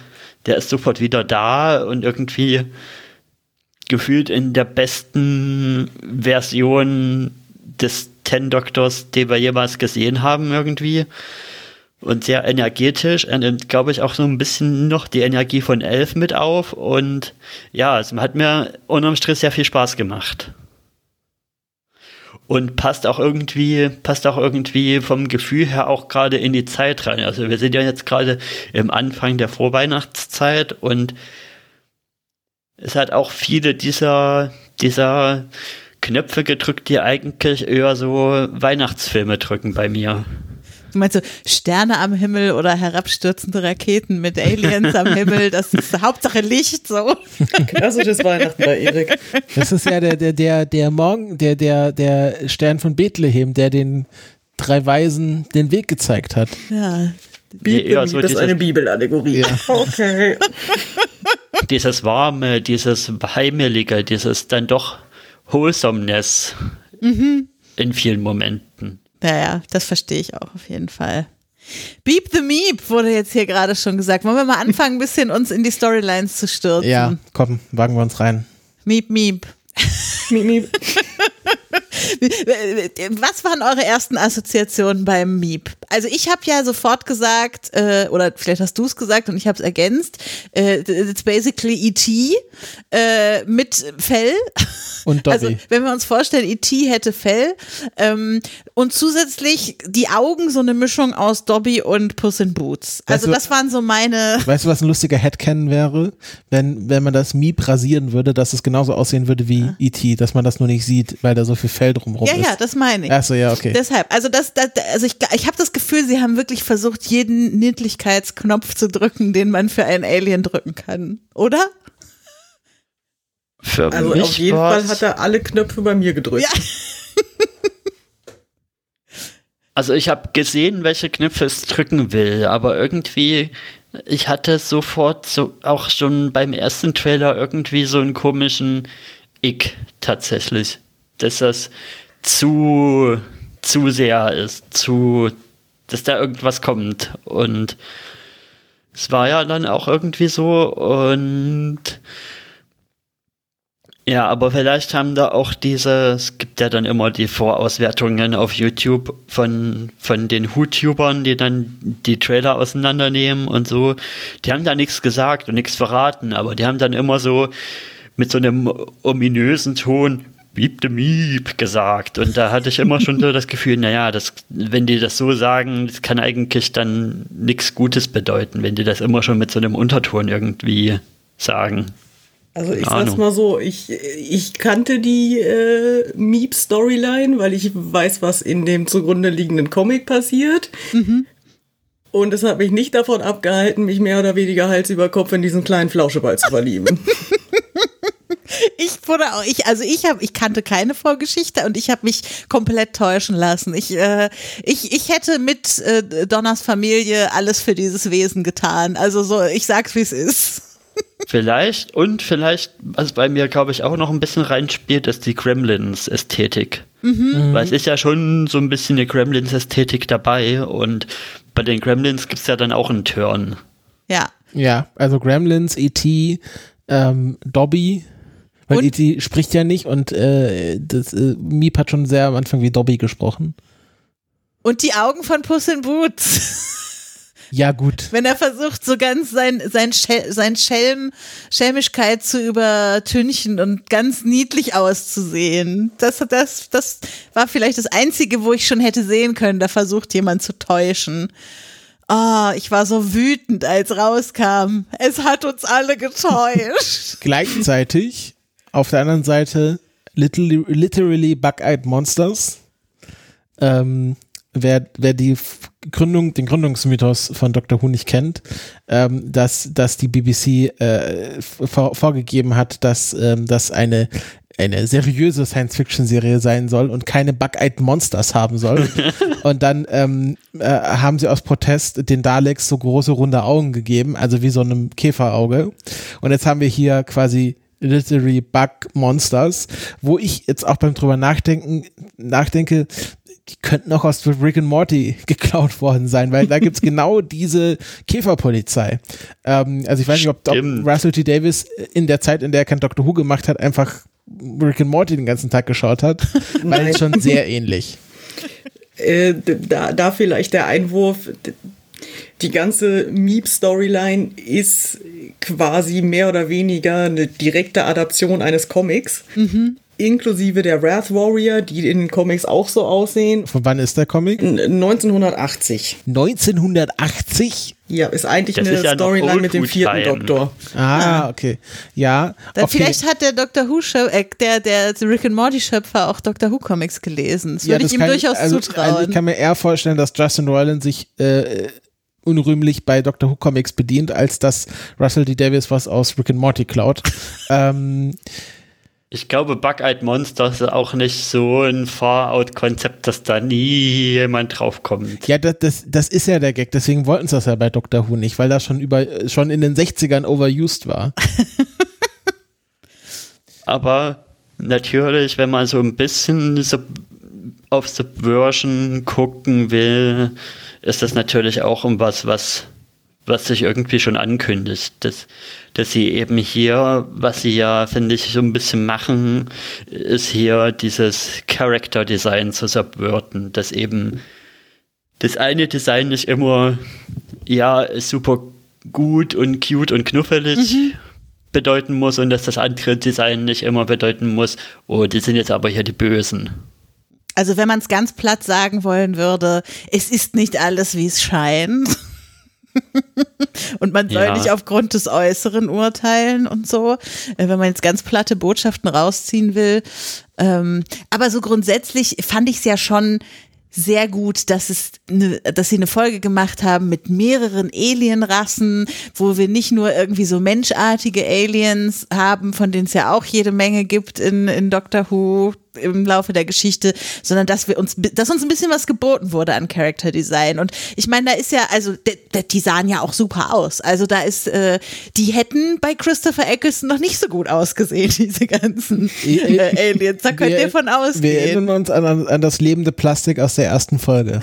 der ist sofort wieder da und irgendwie gefühlt in der besten Version des Ten Doctors, den wir jemals gesehen haben, irgendwie. Und sehr energetisch. Er nimmt, glaube ich, auch so ein bisschen noch die Energie von Elf mit auf. Und ja, es hat mir unterm Strich sehr viel Spaß gemacht. Und passt auch irgendwie, passt auch irgendwie vom Gefühl her auch gerade in die Zeit rein. Also wir sind ja jetzt gerade im Anfang der Vorweihnachtszeit und es hat auch viele dieser, dieser Knöpfe gedrückt, die eigentlich eher so Weihnachtsfilme drücken bei mir. Du meinst so Sterne am Himmel oder herabstürzende Raketen mit Aliens am Himmel, das ist Hauptsache Licht so. Klassisches Weihnachten bei Erik. Das ist ja der, der, der, der Morgen, der, der, der Stern von Bethlehem, der den drei Weisen den Weg gezeigt hat. Ja. Nee, eher so das ist dieses- eine Bibelallegorie. Ja. Okay. dieses warme, dieses heimelige, dieses dann doch Wholesomeness in vielen Momenten. Naja, das verstehe ich auch auf jeden Fall. Beep the Meep wurde jetzt hier gerade schon gesagt. Wollen wir mal anfangen, ein bisschen uns in die Storylines zu stürzen? Ja, komm, wagen wir uns rein. Meep Meep. Miep, miep. Was waren eure ersten Assoziationen beim Meep? Also ich habe ja sofort gesagt, äh, oder vielleicht hast du es gesagt und ich habe es ergänzt, äh, it's basically E.T. Äh, mit Fell. Und Dobby. Also wenn wir uns vorstellen, E.T. hätte Fell ähm, und zusätzlich die Augen so eine Mischung aus Dobby und Puss in Boots. Also Weißt du- das waren so meine... Weißt du, was ein lustiger Headcanon wäre? Wenn, wenn man das Miep rasieren würde, dass es genauso aussehen würde wie E.T., dass man das nur nicht sieht, weil da so viel Fell drumherum Ja, ist. ja, das meine ich. Achso, ja, okay. Deshalb, also das, das also ich, ich habe das Gefühl, sie haben wirklich versucht, jeden Niedlichkeitsknopf zu drücken, den man für einen Alien drücken kann, oder? Für Also mich auf jeden Fall hat er alle Knöpfe bei mir gedrückt. Ja. Also ich habe gesehen, welche Knöpfe es drücken will, aber irgendwie, ich hatte sofort so auch schon beim ersten Trailer irgendwie so einen komischen Ick tatsächlich. Dass das zu, zu sehr ist, zu, dass da irgendwas kommt. Und es war ja dann auch irgendwie so und ja, aber vielleicht haben da auch diese, es gibt ja dann immer die Vorauswertungen auf YouTube von, von den YouTubern, die dann die Trailer auseinandernehmen und so. Die haben da nichts gesagt und nichts verraten, aber die haben dann immer so mit so einem ominösen Ton Beep the Meep gesagt. Und da hatte ich immer schon so das Gefühl, naja, das, wenn die das so sagen, das kann eigentlich dann nichts Gutes bedeuten, wenn die das immer schon mit so einem Unterton irgendwie sagen. Also ich sag's mal so, ich, ich kannte die äh, Meep-Storyline, weil ich weiß, was in dem zugrunde liegenden Comic passiert. Mhm. Und es hat mich nicht davon abgehalten, mich mehr oder weniger Hals über Kopf in diesen kleinen Flauscheball zu verlieben. ich wurde auch, ich, also ich habe, ich kannte keine Vorgeschichte und ich habe mich komplett täuschen lassen. Ich, äh, ich, ich hätte mit äh, Donners Familie alles für dieses Wesen getan. Also so, ich sag's wie es ist. Vielleicht und vielleicht, was bei mir, glaube ich, auch noch ein bisschen reinspielt, ist die Gremlins-Ästhetik. Mhm. Weil es ist ja schon so ein bisschen eine Gremlins-Ästhetik dabei und bei den Gremlins gibt es ja dann auch einen Turn. Ja. Ja, also Gremlins, E.T., ähm, Dobby, weil E.T. spricht ja nicht und äh, das, äh, Miep hat schon sehr am Anfang wie Dobby gesprochen. Und die Augen von Puss in Boots. Ja, gut. Wenn er versucht, so ganz sein, sein, Schel sein Schelm, Schelmischkeit zu übertünchen und ganz niedlich auszusehen. Das, das, das war vielleicht das Einzige, wo ich schon hätte sehen können, da versucht jemand zu täuschen. Oh, ich war so wütend, als rauskam. Es hat uns alle getäuscht. Gleichzeitig auf der anderen Seite literally, literally Bug-Eyed Monsters. Ähm, wer, wer die Gründung, den Gründungsmythos von Dr. Who nicht kennt, ähm, dass, dass die BBC äh, vor, vorgegeben hat, dass ähm, das eine eine seriöse Science-Fiction-Serie sein soll und keine Bug-Eyed Monsters haben soll. und dann ähm, äh, haben sie aus Protest den Daleks so große runde Augen gegeben, also wie so einem Käferauge. Und jetzt haben wir hier quasi Literary Bug Monsters, wo ich jetzt auch beim drüber nachdenken, nachdenke, die könnten auch aus Rick and Morty geklaut worden sein, weil da gibt's genau diese Käferpolizei. Ähm, also ich weiß nicht, ob, ob, Russell T. Davis in der Zeit, in der er kein Doctor Who gemacht hat, einfach Rick and Morty den ganzen Tag geschaut hat, weil es schon sehr ähnlich. Äh, da, da vielleicht der Einwurf, die ganze Meep-Storyline ist quasi mehr oder weniger eine direkte Adaption eines Comics. Mhm inklusive der Wrath Warrior, die in den Comics auch so aussehen. Von wann ist der Comic? 1980. 1980? Ja, ist eigentlich das eine ist ja Storyline mit dem vierten Time. Doktor. Ah, okay. Ja. Dann okay. Vielleicht hat der Doctor Who Show, äh, der, der Rick and Morty Schöpfer auch Doctor Who Comics gelesen. Das ja, würde ich ihm durchaus also, zutrauen. Also ich kann mir eher vorstellen, dass Justin Roiland sich äh, unrühmlich bei Doctor Who Comics bedient, als dass Russell D. Davis was aus Rick and Morty klaut. ähm, ich glaube, Bug-Eyed Monsters ist auch nicht so ein Far-Out-Konzept, dass da nie jemand draufkommt. Ja, das, das, das ist ja der Gag. Deswegen wollten sie das ja bei Doctor Who nicht, weil das schon über schon in den 60ern overused war. Aber natürlich, wenn man so ein bisschen so auf Subversion gucken will, ist das natürlich auch um was, was was sich irgendwie schon ankündigt, dass, dass sie eben hier, was sie ja, finde ich, so ein bisschen machen, ist hier dieses Character Design zu subverten, dass eben das eine Design nicht immer, ja, super gut und cute und knuffelig mhm. bedeuten muss und dass das andere Design nicht immer bedeuten muss, oh, die sind jetzt aber hier die Bösen. Also wenn man es ganz platt sagen wollen würde, es ist nicht alles, wie es scheint. und man soll ja. nicht aufgrund des Äußeren urteilen und so, äh, wenn man jetzt ganz platte Botschaften rausziehen will. Ähm, aber so grundsätzlich fand ich es ja schon sehr gut, dass es, ne, dass sie eine Folge gemacht haben mit mehreren Alienrassen, wo wir nicht nur irgendwie so menschartige Aliens haben, von denen es ja auch jede Menge gibt in, in Doctor Who, im Laufe der Geschichte, sondern dass wir uns, dass uns ein bisschen was geboten wurde an Character Design. Und ich meine, da ist ja, also die sahen ja auch super aus. Also da ist, äh, die hätten bei Christopher Eccleston noch nicht so gut ausgesehen, diese ganzen äh, Aliens. Da könnt wir, ihr von ausgehen. Wir erinnern uns an, an das lebende Plastik aus der ersten Folge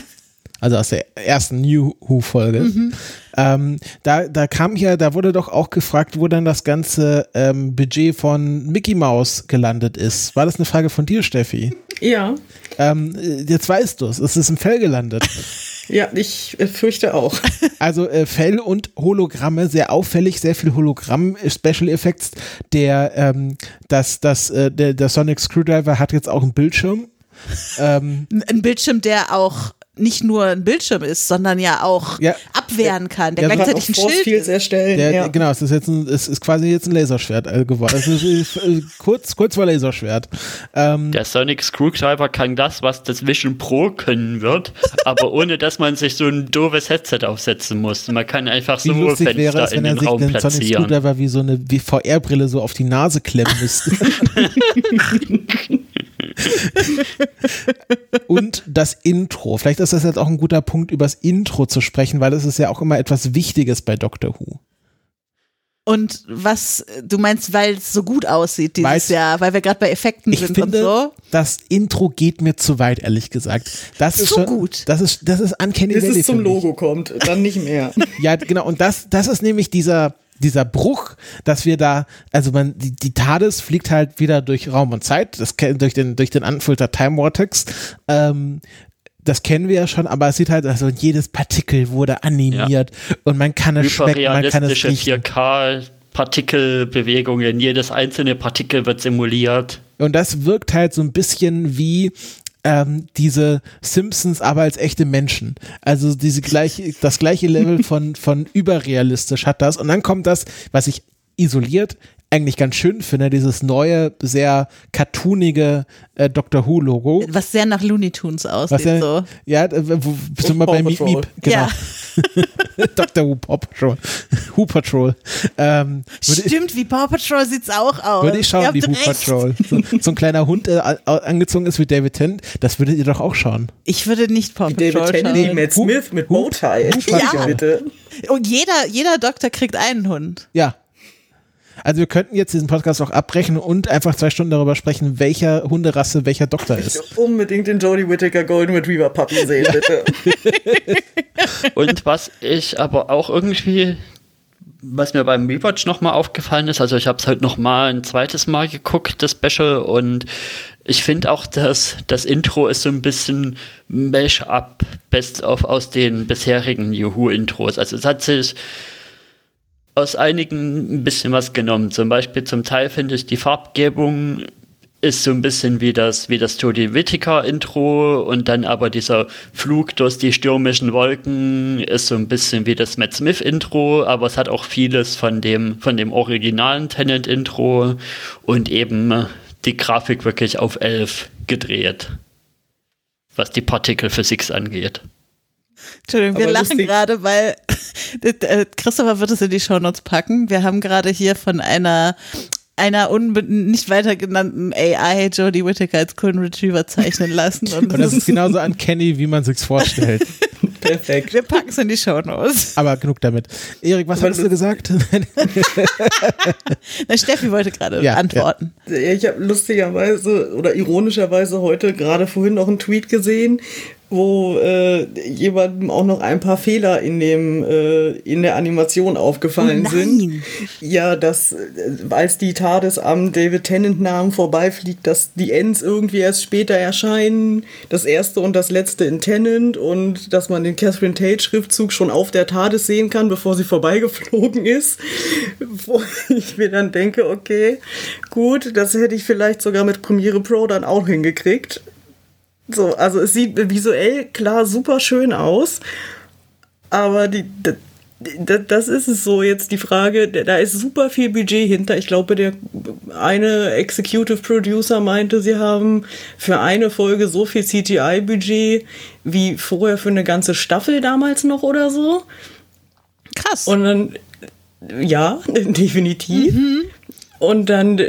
also aus der ersten New Who-Folge. Mhm. Ähm, da, da kam ja, da wurde doch auch gefragt, wo dann das ganze ähm, Budget von Mickey Mouse gelandet ist. War das eine Frage von dir, Steffi? Ja. Ähm, jetzt weißt du es, es ist im Fell gelandet. Ja, ich äh, fürchte auch. Also äh, Fell und Hologramme, sehr auffällig, sehr viel Hologramm-Special Effects. Der, ähm, das, das, äh, der, der Sonic Screwdriver hat jetzt auch einen Bildschirm. Ähm, ein Bildschirm, der auch nicht nur ein Bildschirm ist, sondern ja auch ja, abwehren kann, der ja, gleichzeitig ein Schild ist. erstellen. Der, ja. Genau, es ist jetzt ein, es ist quasi jetzt ein Laserschwert äh, geworden. Es ist, äh, kurz, kurz vor Laserschwert. Ähm, der Sonic Screwdriver kann das, was das Vision Pro können wird, aber ohne dass man sich so ein doofes Headset aufsetzen muss. Man kann einfach so Fenster wäre es, in den Raum den platzieren. Sonic Screwdriver wie so eine VR-Brille so auf die Nase klemmen müsste. und das Intro. Vielleicht ist das jetzt auch ein guter Punkt, über das Intro zu sprechen, weil das ist ja auch immer etwas Wichtiges bei Doctor Who. Und was, du meinst, weil es so gut aussieht dieses Weil's, Jahr, weil wir gerade bei Effekten sind finde, und so? Das Intro geht mir zu weit, ehrlich gesagt. Das ist, schon, gut. Das ist, das ist Uncanny Bis Valley es zum Logo kommt, dann nicht mehr. ja, genau. Und das, das ist nämlich dieser, dieser Bruch, dass wir da, also man, die, die TARDIS fliegt halt wieder durch Raum und Zeit, das durch den, durch den Unfilter Time Vortex. Ähm, das kennen wir ja schon, aber es sieht halt, also jedes Partikel wurde animiert ja. und man kann es schmecken, man kann es riechen. 4K Partikelbewegungen, jedes einzelne Partikel wird simuliert. Und das wirkt halt so ein bisschen wie ähm, diese Simpsons aber als echte Menschen. Also diese gleiche, das gleiche Level von, von überrealistisch hat das. Und dann kommt das, was ich isoliert eigentlich ganz schön finde, dieses neue, sehr cartoonige äh, Doctor Who-Logo. Was sehr nach Looney Tunes aussieht. Ja, so. ja wo, bist du mal bei Meep Meep? Genau. Ja. Dr. Who Paw Patrol. Who Patrol. Ähm, Stimmt, ich, wie Paw Patrol sieht's auch aus. Würde ich schauen, wie Who Patrol. So, so, ein kleiner Hund äh, angezogen ist wie David Tennant, das würdet ihr doch auch schauen. Ich würde nicht Paw Patrol David Tennant, nee, Matt Smith mit Bowtie. Ja. Bitte. Und jeder, jeder Doktor kriegt einen Hund. Ja. Also wir könnten jetzt diesen Podcast auch abbrechen und einfach zwei Stunden darüber sprechen, welcher Hunderasse welcher Doktor ist. Ich unbedingt den Jodie Whittaker Golden Retriever Puppy sehen, bitte. und was ich aber auch irgendwie was mir beim Rewatch nochmal aufgefallen ist, also ich habe es halt nochmal ein zweites Mal geguckt, das Special, und ich finde auch, dass das Intro ist so ein bisschen Mesh-up, best of aus den bisherigen Juhu-Intros. Also es hat sich aus einigen ein bisschen was genommen. Zum Beispiel zum Teil finde ich die Farbgebung ist so ein bisschen wie das, wie das Jodie Whittaker Intro und dann aber dieser Flug durch die stürmischen Wolken ist so ein bisschen wie das Matt Smith Intro, aber es hat auch vieles von dem, von dem originalen Tenant Intro und eben die Grafik wirklich auf 11 gedreht, was die Partikelphysik angeht. Entschuldigung, wir Aber lachen gerade, weil äh, Christopher wird es in die Shownotes packen. Wir haben gerade hier von einer einer nicht weiter genannten AI Jodie Whittaker als Golden Retriever zeichnen lassen. Und, und das ist genauso uncanny, wie man sich's vorstellt. Perfekt. Wir packen es in die Shownotes. Aber genug damit. Erik, was hast du gesagt? Na, Steffi wollte gerade ja, antworten. Ja. Ich habe lustigerweise oder ironischerweise heute gerade vorhin noch einen Tweet gesehen, wo äh, jemandem auch noch ein paar Fehler in dem äh, in der Animation aufgefallen oh sind. Ja, dass äh, als die TARDIS am David Tennant Namen vorbeifliegt, dass die Ends irgendwie erst später erscheinen, das erste und das letzte in Tennant und dass man den Catherine Tate Schriftzug schon auf der TARDIS sehen kann, bevor sie vorbeigeflogen ist. Wo ich mir dann denke, okay, gut, das hätte ich vielleicht sogar mit Premiere Pro dann auch hingekriegt. So, also es sieht visuell klar super schön aus, aber die, das ist es so jetzt die Frage, da ist super viel Budget hinter. Ich glaube, der eine Executive Producer meinte, sie haben für eine Folge so viel CGI-Budget wie vorher für eine ganze Staffel damals noch oder so. Krass. Und dann, ja, definitiv. Mhm. Und dann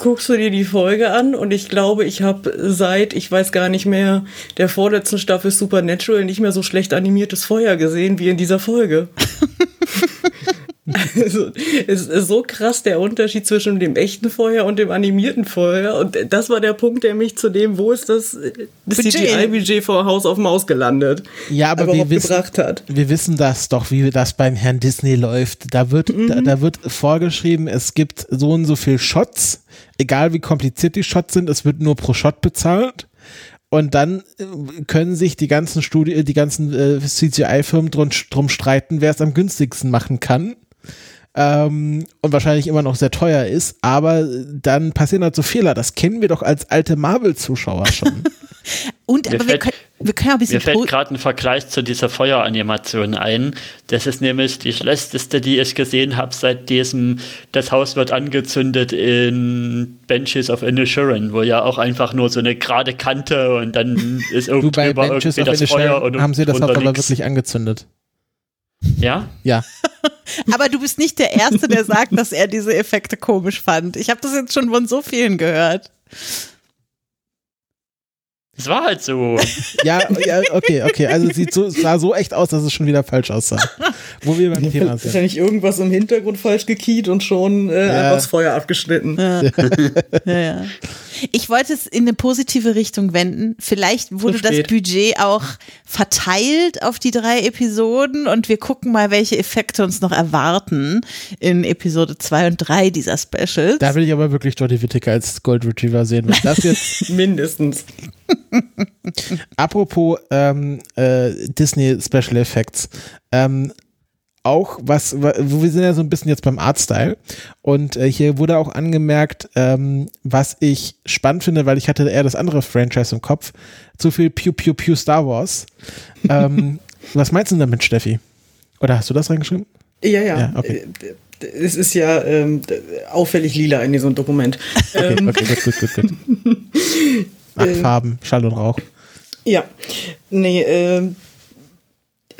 guckst du dir die Folge an und ich glaube, ich habe seit, ich weiß gar nicht mehr, der vorletzten Staffel Supernatural nicht mehr so schlecht animiertes Feuer gesehen wie in dieser Folge. Also, es ist so krass der Unterschied zwischen dem echten Feuer und dem animierten Feuer. Und das war der Punkt, der mich zu dem, wo ist das, das CGI-Budget vor Haus auf Maus gelandet, Ja, aber wir wissen, gebracht hat. wir wissen das doch, wie das beim Herrn Disney läuft. Da wird, da, da wird vorgeschrieben, es gibt so und so viel Shots, egal wie kompliziert die Shots sind, es wird nur pro Shot bezahlt. Und dann äh, können sich die ganzen Studie, die ganzen äh, CGI-Firmen drum, drum streiten, wer es am günstigsten machen kann. Ähm, und wahrscheinlich immer noch sehr teuer ist, aber dann passieren halt so Fehler. Das kennen wir doch als alte Marvel-Zuschauer schon. Und aber wir fällt- können, wir können auch ein bisschen Mir fällt gerade ein Vergleich zu dieser Feueranimation ein. Das ist nämlich die schlechteste, die ich gesehen habe seit diesem Das Haus wird angezündet in Benches of Inisherin, wo ja auch einfach nur so eine gerade Kante und dann ist drüber Benches irgendwie of das Feuer und haben sie das drunter aber wirklich angezündet. Ja? Ja. Aber du bist nicht der Erste, der sagt, dass er diese Effekte komisch fand. Ich habe das jetzt schon von so vielen gehört. Es war halt so. Ja, ja, okay, okay. Also es sieht so, es sah so echt aus, dass es schon wieder falsch aussah. Wo wir beim Thema sind. Wahrscheinlich irgendwas im Hintergrund falsch gekiet und schon äh, Ja. einfach das Feuer abgeschnitten. Ja, ja. Ich wollte es in eine positive Richtung wenden. Vielleicht wurde das. Budget auch verteilt auf die drei Episoden und wir gucken mal, welche Effekte uns noch erwarten in Episode 2 und 3 dieser Specials. Da will ich aber wirklich Jodie Whittaker als Gold Retriever sehen. Wenn das jetzt, Mindestens. apropos ähm, äh, Disney Special Effects, ähm, auch was, wa- wir sind ja so ein bisschen jetzt beim Artstyle und äh, hier wurde auch angemerkt, ähm, was ich spannend finde, weil ich hatte eher das andere Franchise im Kopf, zu viel Pew Pew Pew Star Wars. ähm, was meinst du denn damit, Steffi? Oder hast du das reingeschrieben? Ja, ja. Ja, okay. Äh, Es ist ja ähm, auffällig lila in diesem Dokument. Okay, Ähm, okay, gut, gut, gut, gut. Acht Farben, Schall und Rauch. Ja, nee, ähm,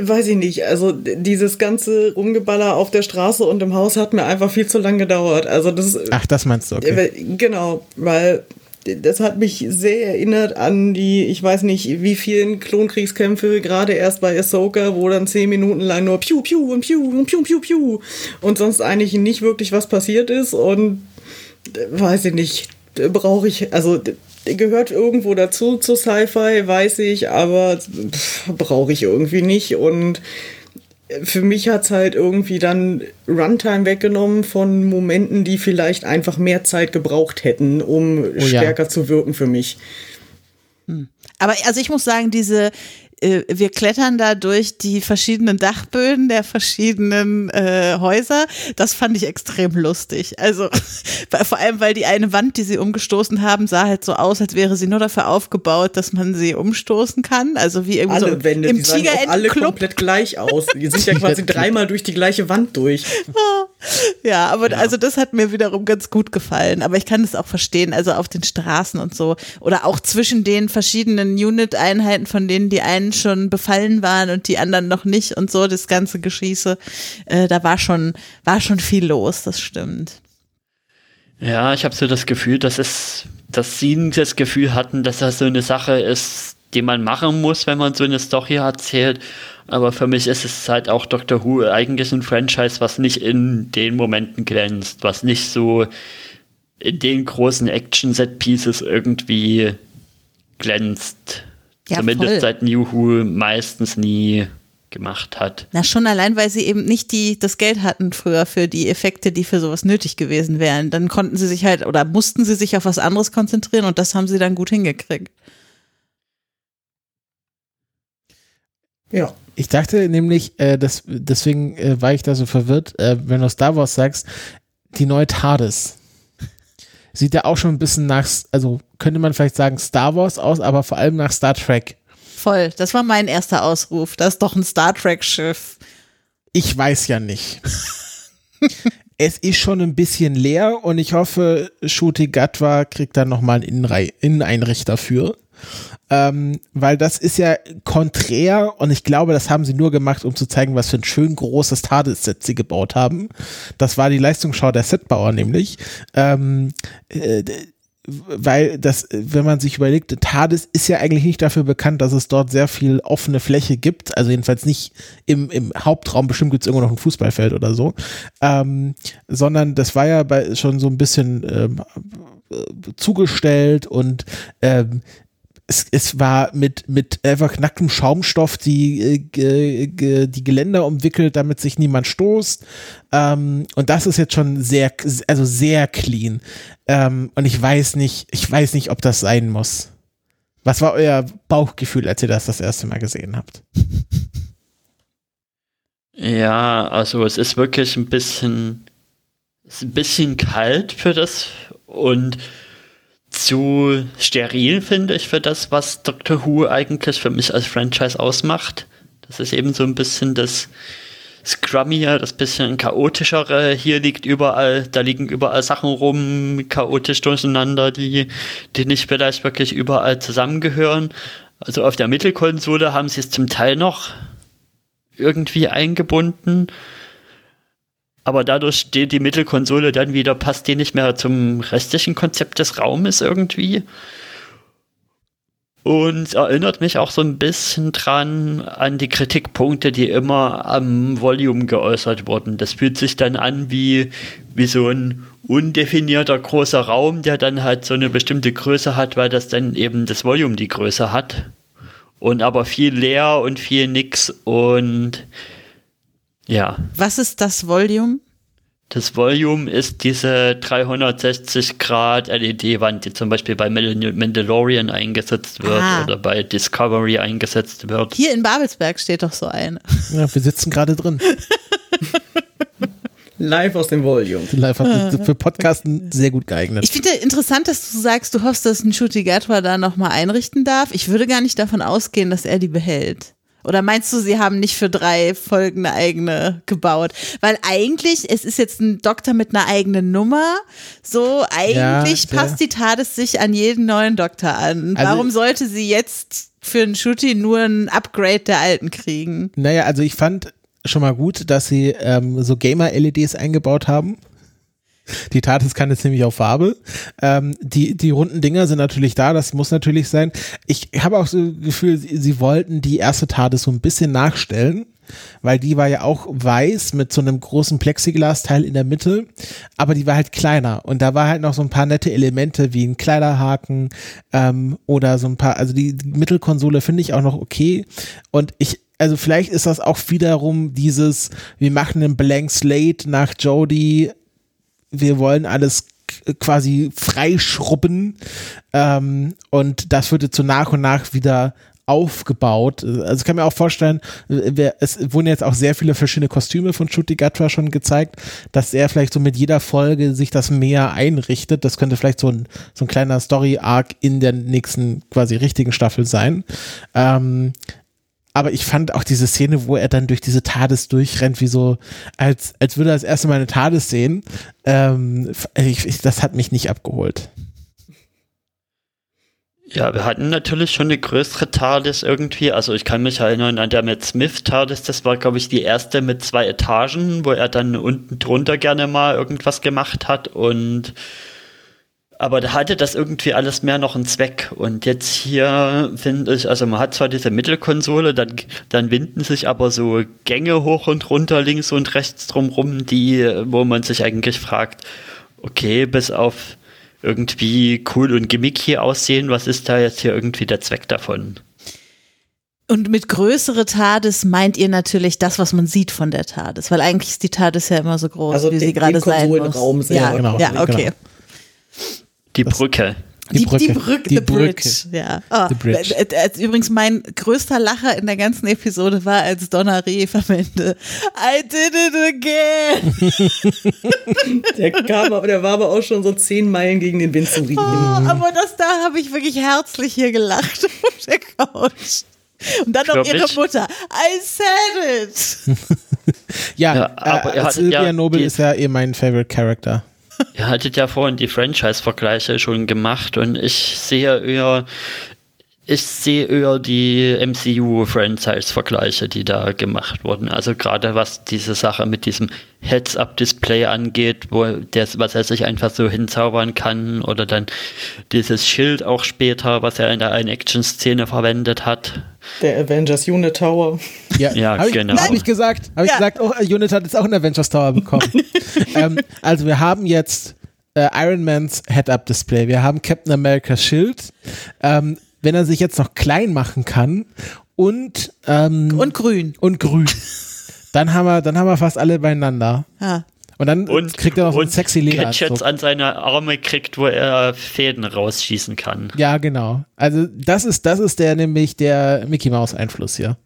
weiß ich nicht. Also dieses ganze Rumgeballer auf der Straße und im Haus hat mir einfach viel zu lang gedauert. Also das, Ach, das meinst du, okay. genau, weil das hat mich sehr erinnert an die, ich weiß nicht, wie vielen Klonkriegskämpfe, gerade erst bei Ahsoka, wo dann zehn Minuten lang nur Piu, Piu und Piu und Piu, Piu, Piu und sonst eigentlich nicht wirklich was passiert ist und äh, weiß ich nicht, brauche ich, also gehört irgendwo dazu zu Sci-Fi, weiß ich, aber brauche ich irgendwie nicht und für mich hat's halt irgendwie dann Runtime weggenommen von Momenten, die vielleicht einfach mehr Zeit gebraucht hätten, um ja. stärker zu wirken für mich. Aber also ich muss sagen, diese, wir klettern da durch die verschiedenen Dachböden der verschiedenen äh, Häuser. Das fand ich extrem lustig. Also vor allem, weil die eine Wand, die sie umgestoßen haben, sah halt so aus, als wäre sie nur dafür aufgebaut, dass man sie umstoßen kann. Also wie irgendwie Alle so Wände, im die sahen auch alle komplett gleich aus. Die sind ja quasi dreimal durch die gleiche Wand durch. Ja, aber also das hat mir wiederum ganz gut gefallen. Aber ich kann es auch verstehen, also auf den Straßen und so. Oder auch zwischen den verschiedenen Unit-Einheiten, von denen die einen schon befallen waren und die anderen noch nicht und so, das ganze Geschieße. Äh, da war schon, war schon viel los, das stimmt. Ja, ich habe so das Gefühl, dass es, dass sie das Gefühl hatten, dass das so eine Sache ist, die man machen muss, wenn man so eine Story erzählt. Aber für mich ist es halt auch Doctor Who eigentlich ein Franchise, was nicht in den Momenten glänzt, was nicht so in den großen Action-Set-Pieces irgendwie glänzt. Ja, Zumindest voll. seit New Who meistens nie gemacht hat. Na, schon allein, weil sie eben nicht die, das Geld hatten früher für die Effekte, die für sowas nötig gewesen wären. Dann konnten sie sich halt oder mussten sie sich auf was anderes konzentrieren und das haben sie dann gut hingekriegt. Ja. Ich dachte nämlich, äh, das, deswegen äh, war ich da so verwirrt, äh, wenn du Star Wars sagst, die neue TARDIS. Sieht ja auch schon ein bisschen nach, also könnte man vielleicht sagen Star Wars aus, aber vor allem nach Star Trek. Voll, das war mein erster Ausruf. Das ist doch ein Star Trek-Schiff. Ich weiß ja nicht. es ist schon ein bisschen leer und ich hoffe, Shuti Gatwa kriegt dann nochmal einen Inneneinrichter für. Ähm, weil das ist ja konträr und ich glaube, das haben sie nur gemacht, um zu zeigen, was für ein schön großes TARDIS-Set sie gebaut haben. Das war die Leistungsschau der Setbauer nämlich. Ähm, äh, weil das, wenn man sich überlegt, TARDIS ist ja eigentlich nicht dafür bekannt, dass es dort sehr viel offene Fläche gibt, also jedenfalls nicht im, im Hauptraum, bestimmt gibt es irgendwo noch ein Fußballfeld oder so, ähm, sondern das war ja bei, schon so ein bisschen ähm, zugestellt und ähm, es, es war mit, mit einfach nacktem Schaumstoff die, äh, die Geländer umwickelt, damit sich niemand stoßt. Ähm, und das ist jetzt schon sehr, also sehr clean. Ähm, und ich weiß nicht, ich weiß nicht, ob das sein muss. Was war euer Bauchgefühl, als ihr das das erste Mal gesehen habt? Ja, also es ist wirklich ein bisschen, ein bisschen kalt für das und zu steril, finde ich, für das, was Doctor Who eigentlich für mich als Franchise ausmacht. Das ist eben so ein bisschen das Scrummier, das bisschen chaotischere. Hier liegt überall, da liegen überall Sachen rum, chaotisch durcheinander, die, die nicht vielleicht wirklich überall zusammengehören. Also auf der Mittelkonsole haben sie es zum Teil noch irgendwie eingebunden aber dadurch steht die Mittelkonsole dann wieder, passt die nicht mehr zum restlichen Konzept des Raumes irgendwie. Und erinnert mich auch so ein bisschen dran an die Kritikpunkte, die immer am Volume geäußert wurden. Das fühlt sich dann an wie, wie so ein undefinierter großer Raum, der dann halt so eine bestimmte Größe hat, weil das dann eben das Volume die Größe hat. Und aber viel leer und viel nix und ja. Was ist das Volume? Das Volume ist diese 360 Grad LED-Wand, die zum Beispiel bei Mandalorian eingesetzt wird ah. oder bei Discovery eingesetzt wird. Hier in Babelsberg steht doch so eine. Ja, wir sitzen gerade drin. Live aus dem Volume. Live für Podcasten sehr gut geeignet. Ich finde interessant, dass du sagst, du hoffst, dass ein Shuti Gatwa da nochmal einrichten darf. Ich würde gar nicht davon ausgehen, dass er die behält. Oder meinst du, sie haben nicht für drei Folgen eine eigene gebaut? Weil eigentlich, es ist jetzt ein Doktor mit einer eigenen Nummer. So, eigentlich ja, passt die TARDIS sich an jeden neuen Doktor an. Also Warum sollte sie jetzt für einen Shooty nur ein Upgrade der alten kriegen? Naja, also ich fand schon mal gut, dass sie ähm, so Gamer-LEDs eingebaut haben. Die TARDIS kann jetzt nämlich auf Farbe. Ähm, die, die runden Dinger sind natürlich da, das muss natürlich sein. Ich habe auch so das Gefühl, sie, sie wollten die erste TARDIS so ein bisschen nachstellen weil die war ja auch weiß mit so einem großen Plexiglas-Teil in der Mitte, aber die war halt kleiner und da war halt noch so ein paar nette Elemente wie ein Kleiderhaken ähm, oder so ein paar, also die, Mittelkonsole finde ich auch noch okay und ich also vielleicht ist das auch wiederum dieses, wir machen einen Blank Slate nach Jodie wir wollen alles quasi freischrubben ähm, und das wird jetzt so nach und nach wieder aufgebaut. Also ich kann mir auch vorstellen, es wurden jetzt auch sehr viele verschiedene Kostüme von Shuti Gatwa schon gezeigt, dass er vielleicht so mit jeder Folge sich das mehr einrichtet. Das könnte vielleicht so ein, so ein kleiner Story-Arc in der nächsten quasi richtigen Staffel sein. Ähm, aber ich fand auch diese Szene, wo er dann durch diese TARDIS durchrennt, wie so, als, als würde er das erste Mal eine TARDIS sehen, ähm, ich, ich, das hat mich nicht abgeholt. Ja, wir hatten natürlich schon eine größere TARDIS irgendwie. Also ich kann mich erinnern an der mit Smith TARDIS. Das war, glaube ich, die erste mit zwei Etagen, wo er dann unten drunter gerne mal irgendwas gemacht hat und aber da hatte das irgendwie alles mehr noch einen Zweck. Und jetzt hier finde ich, also man hat zwar diese Mittelkonsole, dann, dann winden sich aber so Gänge hoch und runter, links und rechts drumrum, die, wo man sich eigentlich fragt, okay, bis auf irgendwie cool und gimmicky aussehen, was ist da jetzt hier irgendwie der Zweck davon? Und mit größere TARDIS meint ihr natürlich das, was man sieht von der TARDIS, weil eigentlich ist die TARDIS ja immer so groß, also wie den, sie gerade sein muss. Ja, genau, ja, okay. Genau. Die Brücke. Die, die, Brücke. Die Brücke. Die Brücke. Ja. Oh, the bridge. Äh, äh, äh, übrigens, mein größter Lacher in der ganzen Episode war, als Donna Reef am Ende I did it again. der kam, aber der war aber auch schon so zehn Meilen gegen den Wind zu riechen. Oh, aber das da habe ich wirklich herzlich hier gelacht auf der Couch. Und dann noch ihre Mutter. I said it. ja, ja, aber äh, Sylvia ja, Noble ist ja eh mein Favorite Character. Ihr hattet ja vorhin die Franchise-Vergleiche schon gemacht und ich sehe eher ich sehe eher die MCU-Franchise-Vergleiche, die da gemacht wurden. Also gerade was diese Sache mit diesem Heads-Up-Display angeht, wo der, was er sich einfach so hinzaubern kann, oder dann dieses Schild auch später, was er in der einen Action-Szene verwendet hat. Der Avengers Unit Tower. Ja, Ja, hab genau. Ich, habe ich gesagt, habe ich Ja. gesagt, oh, Unit hat jetzt auch einen Avengers Tower bekommen. ähm, also wir haben jetzt äh, Iron Mans Head-Up-Display, wir haben Captain America's Schild. Ähm, wenn er sich jetzt noch klein machen kann und ähm, Und grün. und grün, dann haben wir, dann haben wir fast alle beieinander. Ja. Und dann Und, kriegt er noch so einen und sexy Gadgets Lederanzug. an seine Arme kriegt, wo er Fäden rausschießen kann. Ja, genau. Also das ist, das ist der nämlich der Mickey Mouse Einfluss hier.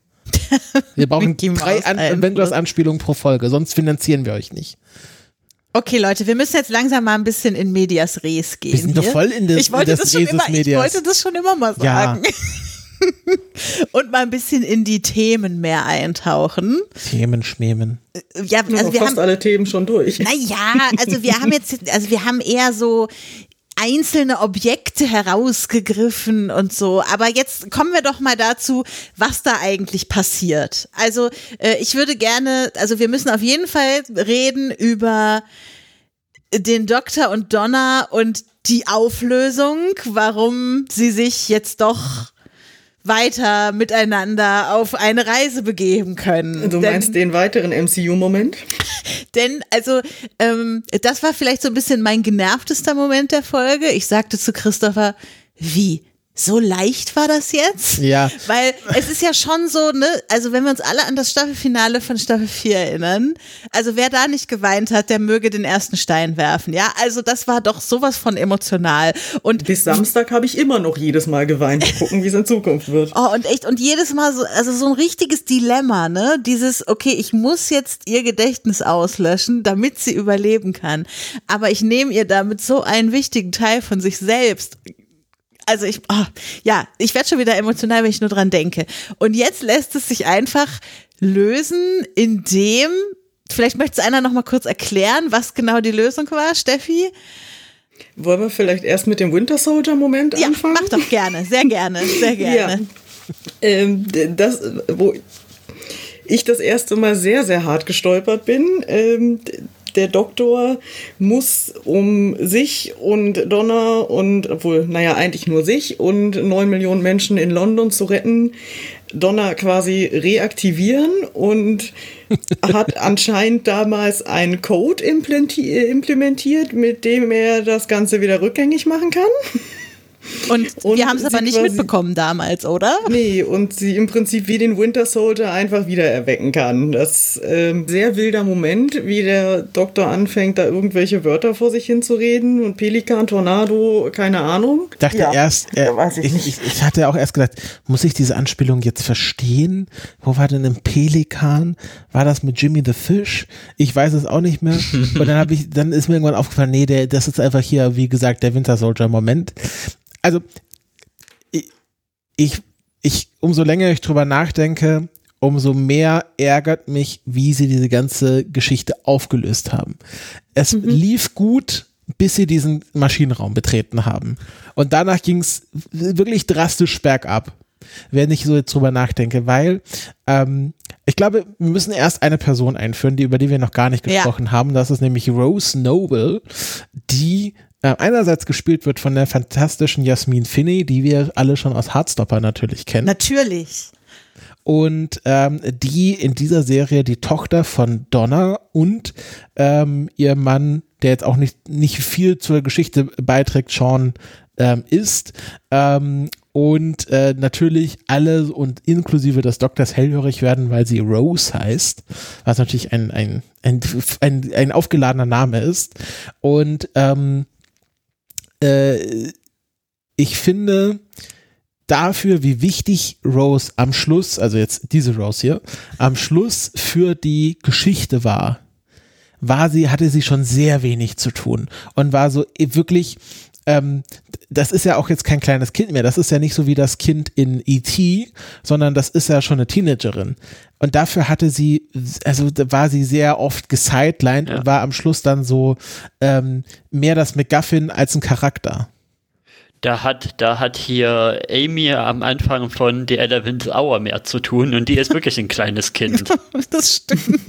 Wir brauchen drei An. Avengers Anspielungen pro Folge, sonst finanzieren wir euch nicht. Okay, Leute, wir müssen jetzt langsam mal ein bisschen in Medias Res gehen. Wir sind doch hier. voll in des- ich wollte in das schon Reses immer, Ich wollte das schon immer mal Ja. sagen. Und mal ein bisschen in die Themen mehr eintauchen. Themen schmämen. Ja, Also also wir fast haben, alle Themen schon durch. naja, also wir haben jetzt, also wir haben eher so einzelne Objekte herausgegriffen und so. Aber jetzt kommen wir doch mal dazu, was da eigentlich passiert. Also äh, ich würde gerne, also wir müssen auf jeden Fall reden über den Doktor und Donna und die Auflösung, warum sie sich jetzt doch weiter miteinander auf eine Reise begeben können. Du Denn- meinst den weiteren MCU-Moment? denn, also, ähm, das war vielleicht so ein bisschen mein genervtester Moment der Folge. Ich sagte zu Christopher, wie? So leicht war das jetzt? Ja. Weil es ist ja schon so, ne, also wenn wir uns alle an das Staffelfinale von Staffel 4 erinnern, also wer da nicht geweint hat, der möge den ersten Stein werfen, ja? Also das war doch sowas von emotional. Und Bis Samstag habe ich immer noch jedes Mal geweint. Gucken, wie es in Zukunft wird. Oh, und echt, und jedes Mal so, also so ein richtiges Dilemma, ne? Dieses, okay, ich muss jetzt ihr Gedächtnis auslöschen, damit sie überleben kann. Aber ich nehme ihr damit so einen wichtigen Teil von sich selbst. Also ich, oh, ja, ich werde schon wieder emotional, wenn ich nur dran denke. Und jetzt lässt es sich einfach lösen, indem, vielleicht möchte es einer noch mal kurz erklären, was genau die Lösung war, Steffi? Wollen wir vielleicht erst mit dem Winter Soldier-Moment Ja, anfangen? mach doch gerne, sehr gerne, sehr gerne. Ähm, das, wo ich das erste Mal sehr, sehr hart gestolpert bin. Ähm, der Doktor muss um sich und Donna und, obwohl, naja, eigentlich nur sich und neun Millionen Menschen in London zu retten, Donna quasi reaktivieren und hat anscheinend damals einen Code implementiert, mit dem er das Ganze wieder rückgängig machen kann. Und, Und wir haben es aber nicht quasi- mitbekommen damals, oder? Nee, und sie im Prinzip wie den Winter Soldier einfach wieder erwecken kann. Das ähm, sehr wilder Moment, wie der Doktor anfängt, da irgendwelche Wörter vor sich hinzureden und Pelikan, Tornado, keine Ahnung. Ich dachte Ja, erst, äh, weiß ich ich, nicht. ich, ich hatte auch erst gedacht, muss ich diese Anspielung jetzt verstehen? Wo war denn ein Pelikan? War das mit Jimmy the Fish? Ich weiß es auch nicht mehr. Und dann habe ich, dann ist mir irgendwann aufgefallen, nee, der, das ist einfach hier, wie gesagt, der Winter Soldier Moment. Also ich, ich, ich, umso länger ich drüber nachdenke, umso mehr ärgert mich, wie sie diese ganze Geschichte aufgelöst haben. Es lief gut, bis sie diesen Maschinenraum betreten haben. Und danach ging es wirklich drastisch bergab, wenn ich so jetzt drüber nachdenke, weil ähm, ich glaube, wir müssen erst eine Person einführen, die, über die wir noch gar nicht Ja. gesprochen haben. Das ist nämlich Rose Noble, die äh, einerseits gespielt wird von der fantastischen Jasmin Finney, die wir alle schon aus Heartstopper natürlich kennen Natürlich. und ähm, die in dieser Serie die Tochter von Donna und ähm, ihr Mann, der jetzt auch nicht, nicht viel zur Geschichte beiträgt, Sean ähm, ist. Ähm, und äh, natürlich alle und inklusive des Doktors hellhörig werden, weil sie Rose heißt, was natürlich ein, ein, ein, ein, ein aufgeladener Name ist. Und ähm, äh, ich finde, dafür, wie wichtig Rose am Schluss, also jetzt diese Rose hier, am Schluss für die Geschichte war, war sie, hatte sie schon sehr wenig zu tun und war so wirklich, ähm, das ist ja auch jetzt kein kleines Kind mehr, das ist ja nicht so wie das Kind in E.T., sondern das ist ja schon eine Teenagerin. Und dafür hatte sie, also war sie sehr oft gesidelined Ja. und war am Schluss dann so ähm, mehr das McGuffin als ein Charakter. da hat, da hat hier Amy am Anfang von The Eleventh Hour mehr zu tun und die ist wirklich ein kleines Kind. das stimmt.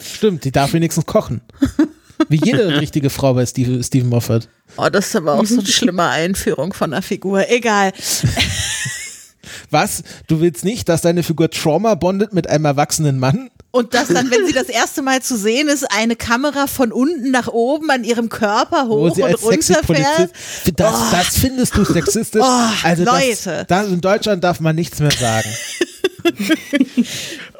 Stimmt, die darf wenigstens kochen. Wie jede richtige Frau bei Steve, Stephen Moffat. Oh, das ist aber auch so eine schlimme Einführung von einer Figur. Egal. Was? Du willst nicht, dass deine Figur Trauma bondet mit einem erwachsenen Mann? Und dass dann, wenn sie das erste Mal zu sehen ist, eine Kamera von unten nach oben an ihrem Körper Wo hoch sie und als runterfährt. Polizist. Das, das findest du sexistisch? Oh, also Leute. Das, das in Deutschland darf man nichts mehr sagen.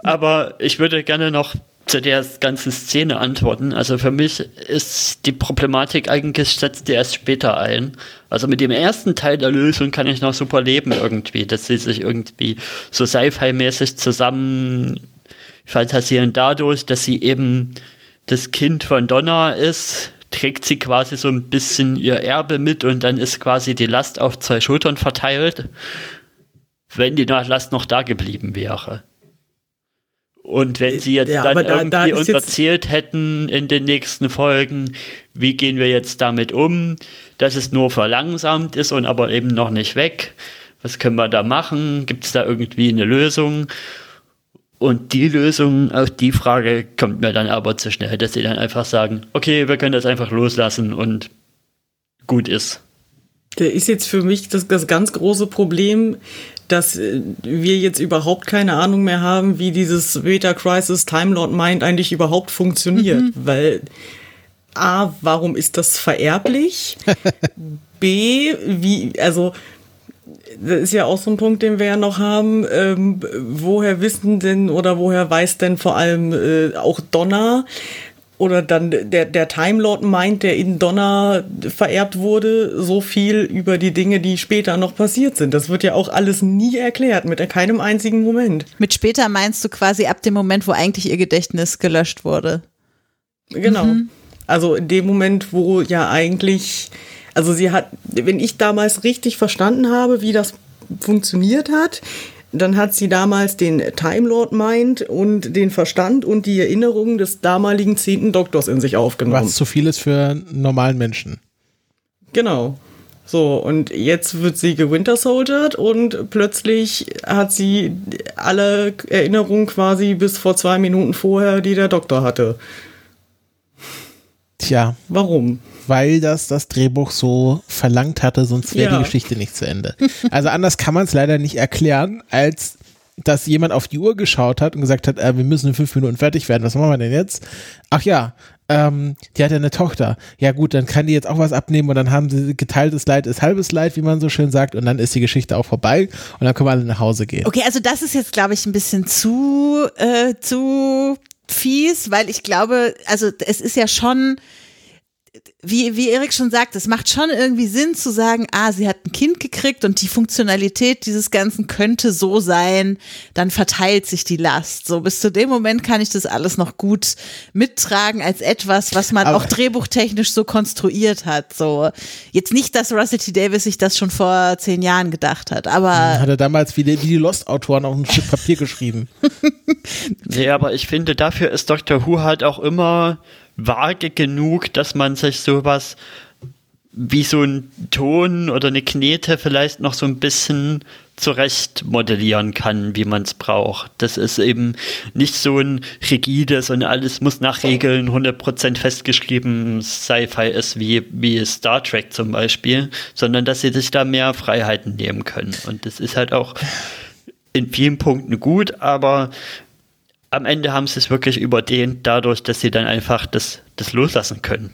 Aber ich würde gerne noch zu der ganzen Szene antworten. Also für mich ist die Problematik eigentlich setzt die erst später ein. Also mit dem ersten Teil der Lösung kann ich noch super leben irgendwie, dass sie sich irgendwie so Sci-Fi-mäßig zusammen fantasieren dadurch, dass sie eben das Kind von Donna ist, trägt sie quasi so ein bisschen ihr Erbe mit und dann ist quasi die Last auf zwei Schultern verteilt, wenn die Last noch da geblieben wäre. Und wenn sie jetzt Ja, dann da- irgendwie da uns jetzt- erzählt hätten in den nächsten Folgen, wie gehen wir jetzt damit um, dass es nur verlangsamt ist und aber eben noch nicht weg. Was können wir da machen? Gibt es da irgendwie eine Lösung? Und die Lösung auf die Frage kommt mir dann aber zu schnell, dass sie dann einfach sagen, okay, wir können das einfach loslassen und gut ist. Der ist jetzt für mich das, das ganz große Problem, dass äh, wir jetzt überhaupt keine Ahnung mehr haben, wie dieses Beta Crisis Time Lord Mind eigentlich überhaupt funktioniert. Weil A, warum ist das vererblich? B, wie, also das ist ja auch so ein Punkt, den wir ja noch haben. Ähm, woher wissen denn oder woher weiß denn vor allem äh, auch Donner oder dann der, der Time Lord meint, der in Donner vererbt wurde, so viel über die Dinge, die später noch passiert sind. Das wird ja auch alles nie erklärt, mit keinem einzigen Moment. Mit später meinst du quasi ab dem Moment, wo eigentlich ihr Gedächtnis gelöscht wurde. Genau. Also in dem Moment, wo ja eigentlich, also sie hat, wenn ich damals richtig verstanden habe, wie das funktioniert hat, dann hat sie damals den Time Lord Mind und den Verstand und die Erinnerungen des damaligen zehnten Doktors in sich aufgenommen. Was zu viel ist für einen normalen Menschen. Genau. So, und jetzt wird sie gewinter soldiert und plötzlich hat sie alle Erinnerungen quasi bis vor zwei Minuten vorher, die der Doktor hatte. Tja, Warum? Weil das das Drehbuch so verlangt hatte, sonst wäre Ja. die Geschichte nicht zu Ende. Also anders kann man es leider nicht erklären, als dass jemand auf die Uhr geschaut hat und gesagt hat, äh, wir müssen in fünf Minuten fertig werden. Was machen wir denn jetzt? Ach ja, ähm, die hat ja eine Tochter. Ja gut, dann kann die jetzt auch was abnehmen und dann haben sie geteiltes Leid ist halbes Leid, wie man so schön sagt, und dann ist die Geschichte auch vorbei und dann können wir alle nach Hause gehen. Okay, also das ist jetzt, glaube ich, ein bisschen zu, äh, zu fies, weil ich glaube, also es ist ja schon, wie, wie Erik schon sagt, es macht schon irgendwie Sinn zu sagen, ah, sie hat ein Kind gekriegt und die Funktionalität dieses Ganzen könnte so sein, dann verteilt sich die Last. So bis zu dem Moment kann ich das alles noch gut mittragen als etwas, was man Aber- auch drehbuchtechnisch so konstruiert hat. So jetzt nicht, dass Russell T. Davis sich das schon vor zehn Jahren gedacht hat, aber Hat er damals wie die, wie die Lost-Autoren auf ein Stück Papier geschrieben. Nee, aber ich finde, dafür ist Doctor Who halt auch immer vage genug, dass man sich sowas wie so ein Ton oder eine Knete vielleicht noch so ein bisschen zurecht modellieren kann, wie man es braucht. Das ist eben nicht so ein rigides und alles muss nach Regeln 100% festgeschrieben Sci-Fi ist, wie, wie Star Trek zum Beispiel, sondern dass sie sich da mehr Freiheiten nehmen können. Und das ist halt auch in vielen Punkten gut, aber am Ende haben sie es wirklich überdehnt, dadurch, dass sie dann einfach das, das loslassen können.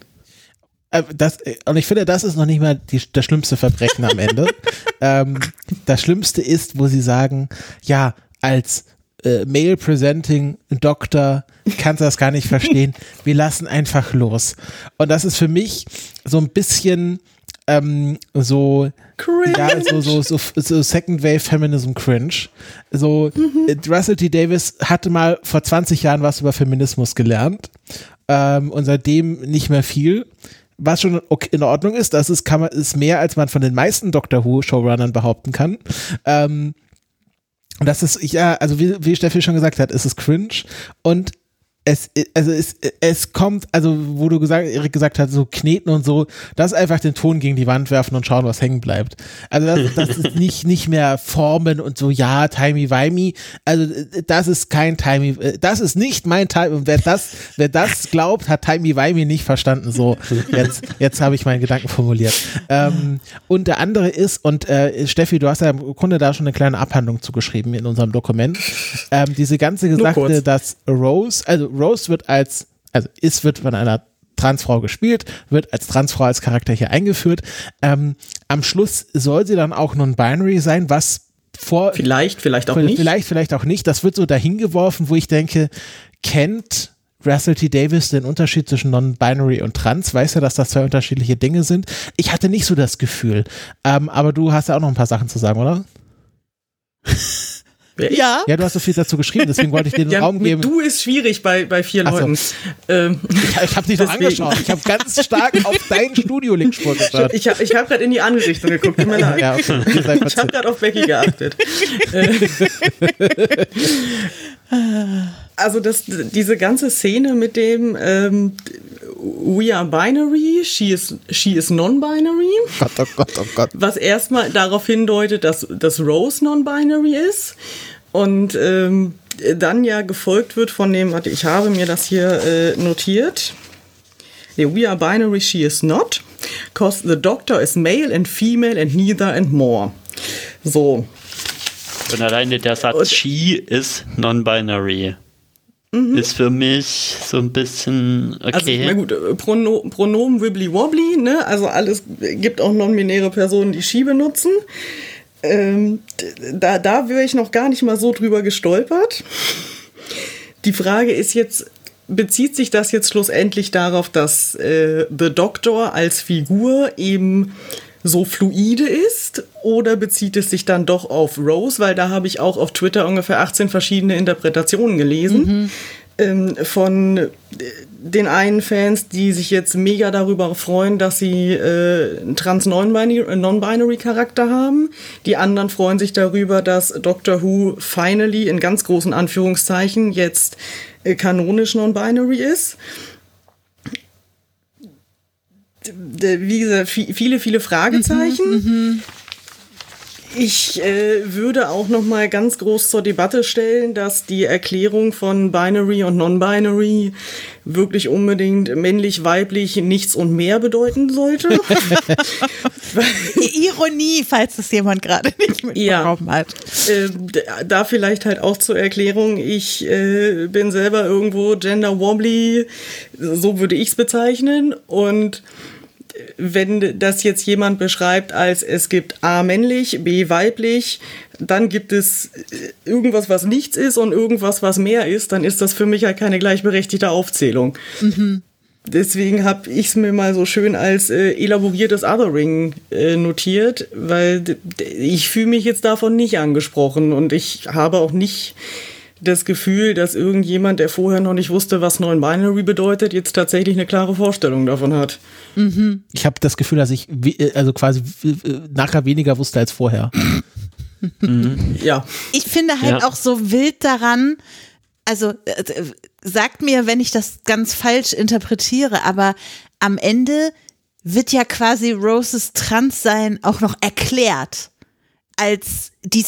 Äh, Das, äh, und ich finde, das ist noch nicht mal die, das schlimmste Verbrechen am Ende. ähm, das Schlimmste ist, wo sie sagen, ja, als äh, Male Presenting Doktor kannst du das gar nicht verstehen. Wir lassen einfach los. Und das ist für mich so ein bisschen ähm, so Cringe. ja, so, so, so, so Second Wave Feminism Cringe. So, äh, Russell T. Davis hatte mal vor 20 Jahren was über Feminismus gelernt ähm, und seitdem nicht mehr viel. Was schon okay, in Ordnung ist, das ist, kann man, ist mehr, als man von den meisten Doctor Who Showrunnern behaupten kann. Ähm, und das ist, ja, also wie, wie Steffi schon gesagt hat, ist es cringe. Und es, also es, es kommt, also wo du gesagt, Erik gesagt hast, so kneten und so, das einfach den Ton gegen die Wand werfen und schauen, was hängen bleibt. Also das, das ist nicht, nicht mehr Formen und so, ja, timey-wimey. Also das ist kein timey, das ist nicht mein Timey. Und wer das, wer das glaubt, hat timey-wimey nicht verstanden. So, jetzt, jetzt habe ich meinen Gedanken formuliert. Ähm, und der andere ist, und äh, Steffi, du hast ja im Grunde da schon eine kleine Abhandlung zugeschrieben in unserem Dokument. Ähm, diese ganze Gesagte, dass Rose, also Rose wird als, also ist, wird von einer Transfrau gespielt, wird als Transfrau als Charakter hier eingeführt. Ähm, am Schluss soll sie dann auch non-binary sein, was vor. Vielleicht, vielleicht auch nicht. Vielleicht, vielleicht auch nicht. Das wird so dahingeworfen, wo ich denke, kennt Russell T. Davis den Unterschied zwischen Non-Binary und Trans? Weiß er, dass das zwei unterschiedliche Dinge sind? Ich hatte nicht so das Gefühl. Ähm, aber du hast ja auch noch ein paar Sachen zu sagen, oder? Ja. Ja, du hast so viel dazu geschrieben, deswegen wollte ich dir den Ja, Raum mit geben. du ist schwierig bei, bei vier Ach so. Leuten. Ähm, Ich, ich habe dich Deswegen. angeschaut. Ich habe ganz stark auf deinen Studio-Link-Spur geschaut. ich habe ich hab gerade in die andere Richtung geguckt. Tut mir leid. Ja, okay. Ich habe gerade auf Becky geachtet. Äh, also das, diese ganze Szene mit dem ähm, We are binary, she is, she is non-binary, Gott, oh Gott, oh Gott. was erstmal darauf hindeutet, dass, dass Rose non-binary ist und ähm, dann ja gefolgt wird von dem, warte, ich habe mir das hier äh, notiert. Nee, we are binary, she is not. Cause the doctor is male and female and neither and more. So. Und alleine der Satz Und- she ist non-binary ist für mich so ein bisschen Also, okay. na gut, äh, Prono Pronomen wibbly wobbly, ne? Also alles gibt auch non-binäre Personen, die she benutzen. Ähm, da, da wäre ich noch gar nicht mal so drüber gestolpert. Die Frage ist jetzt, bezieht sich das jetzt schlussendlich darauf, dass äh, The Doctor als Figur eben so fluide ist oder bezieht es sich dann doch auf Rose, weil da habe ich auch auf Twitter ungefähr 18 verschiedene Interpretationen gelesen ähm, von äh, den einen Fans, die sich jetzt mega darüber freuen, dass sie äh, einen trans-non-binary non-binary Charakter haben. Die anderen freuen sich darüber, dass Doctor Who finally in ganz großen Anführungszeichen jetzt äh, kanonisch non-binary ist. Wie gesagt, vi- viele, viele Fragezeichen. Ich äh, würde auch noch mal ganz groß zur Debatte stellen, dass die Erklärung von Binary und Non-Binary wirklich unbedingt männlich, weiblich, nichts und mehr bedeuten sollte. Ironie, falls es jemand gerade nicht mitbekommen hat. äh, da vielleicht halt auch zur Erklärung, ich äh, bin selber irgendwo gender wobbly, so würde ich es bezeichnen. Und wenn das jetzt jemand beschreibt als es gibt A männlich, B weiblich, dann gibt es äh, irgendwas, was nichts ist und irgendwas, was mehr ist, dann ist das für mich halt keine gleichberechtigte Aufzählung. Deswegen habe ich es mir mal so schön als äh, elaboriertes Othering äh, notiert, weil ich fühle mich jetzt davon nicht angesprochen und ich habe auch nicht das Gefühl, dass irgendjemand, der vorher noch nicht wusste, was Non-Binary bedeutet, jetzt tatsächlich eine klare Vorstellung davon hat. Ich habe das Gefühl, dass ich äh, also quasi nachher weniger wusste als vorher. Ja, Ich finde halt Ja. auch so wild daran, also äh, sagt mir, wenn ich das ganz falsch interpretiere, aber am Ende wird ja quasi Roses Transsein auch noch erklärt. Als die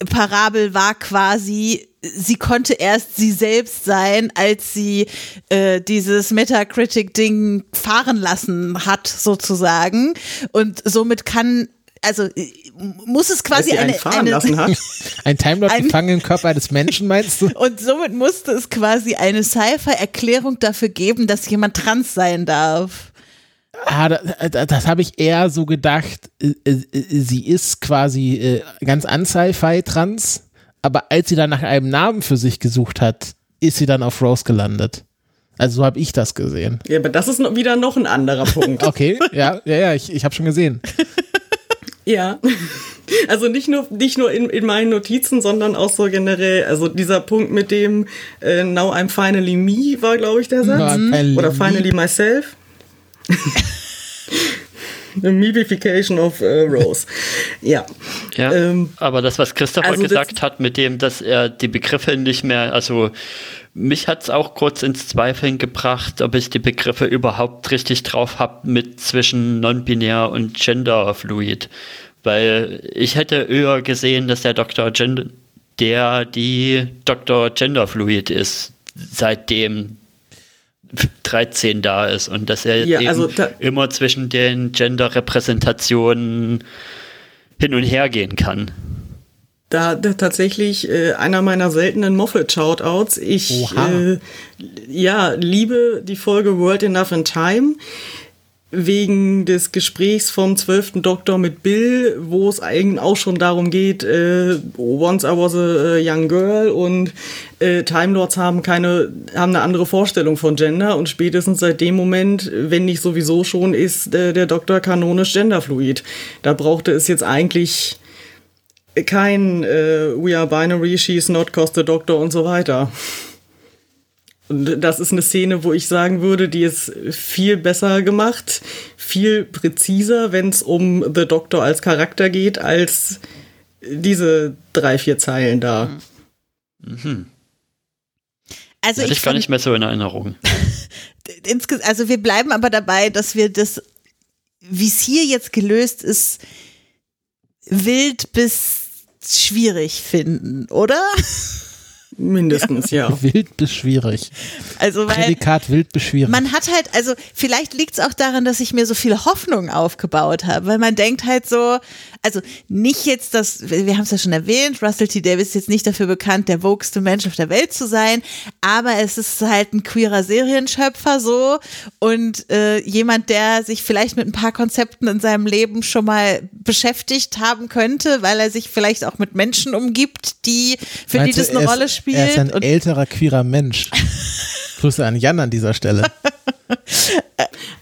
Sci-Fi-Parabel war quasi, sie konnte erst sie selbst sein, als sie äh, dieses Metacritic-Ding fahren lassen hat, sozusagen. Und somit kann, also äh, muss es quasi eine, fahren eine lassen hat. Ein Timelord Ein- gefangen im Körper eines Menschen, meinst du? und somit musste es quasi eine Sci-Fi-Erklärung dafür geben, dass jemand trans sein darf. Ah, da, da, das habe ich eher so gedacht, äh, äh, sie ist quasi äh, ganz an Sci-Fi trans, aber als sie dann nach einem Namen für sich gesucht hat, ist sie dann auf Rose gelandet. Also so habe ich das gesehen. Ja, aber das ist wieder noch ein anderer Punkt. Okay, ja, ja, ja, ich, ich habe schon gesehen. Ja. Also nicht nur, nicht nur in, in meinen Notizen, sondern auch so generell. Also dieser Punkt mit dem äh, Now I'm finally me war, glaube ich, der Satz. Oder finally myself. Mebification of äh, Rose. ja. Ja, ähm, aber das, was Christopher also gesagt hat, mit dem, dass er die Begriffe nicht mehr, also mich hat es auch kurz ins Zweifeln gebracht, ob ich die Begriffe überhaupt richtig drauf habe mit zwischen non-binär und genderfluid. Weil ich hätte eher gesehen, dass der Dr. Gen der die Dr. Genderfluid ist, seitdem 13 da ist und dass er ja, also da immer zwischen den Gender-Repräsentationen hin und her gehen kann. Da, da tatsächlich äh, einer meiner seltenen Moffat-Shoutouts. Ich äh, ja, liebe die Folge World Enough in Time wegen des Gesprächs vom zwölften Doktor mit Bill, wo es eigentlich auch schon darum geht, äh, once I was a young girl und äh, Time Lords haben keine, haben eine andere Vorstellung von Gender und spätestens seit dem Moment, wenn nicht sowieso schon, ist äh, der Doktor kanonisch genderfluid. Da brauchte es jetzt eigentlich kein äh, We are binary, she's not cost the doctor und so weiter. Und das ist eine Szene, wo ich sagen würde, die ist viel besser gemacht, viel präziser, wenn es um The Doctor als Charakter geht, als diese drei, vier Zeilen da. Mhm. Also Hatte ich, ich gar nicht mehr so in Erinnerung. also wir bleiben aber dabei, dass wir das, wie es hier jetzt gelöst ist, wild bis schwierig finden, oder? Mindestens, ja. Wild bis schwierig. Also, weil Prädikat wild bis schwierig. Man hat halt, also vielleicht liegt es auch daran, dass ich mir so viel Hoffnung aufgebaut habe, weil man denkt halt so, also nicht jetzt das, wir haben es ja schon erwähnt, Russell T. Davis ist jetzt nicht dafür bekannt, der wogeste Mensch auf der Welt zu sein, aber es ist halt ein queerer Serienschöpfer so und äh, jemand, der sich vielleicht mit ein paar Konzepten in seinem Leben schon mal beschäftigt haben könnte, weil er sich vielleicht auch mit Menschen umgibt, die für Meinst die das eine Rolle spielt. Er ist ein älterer queerer Mensch. Grüße an Jan an dieser Stelle.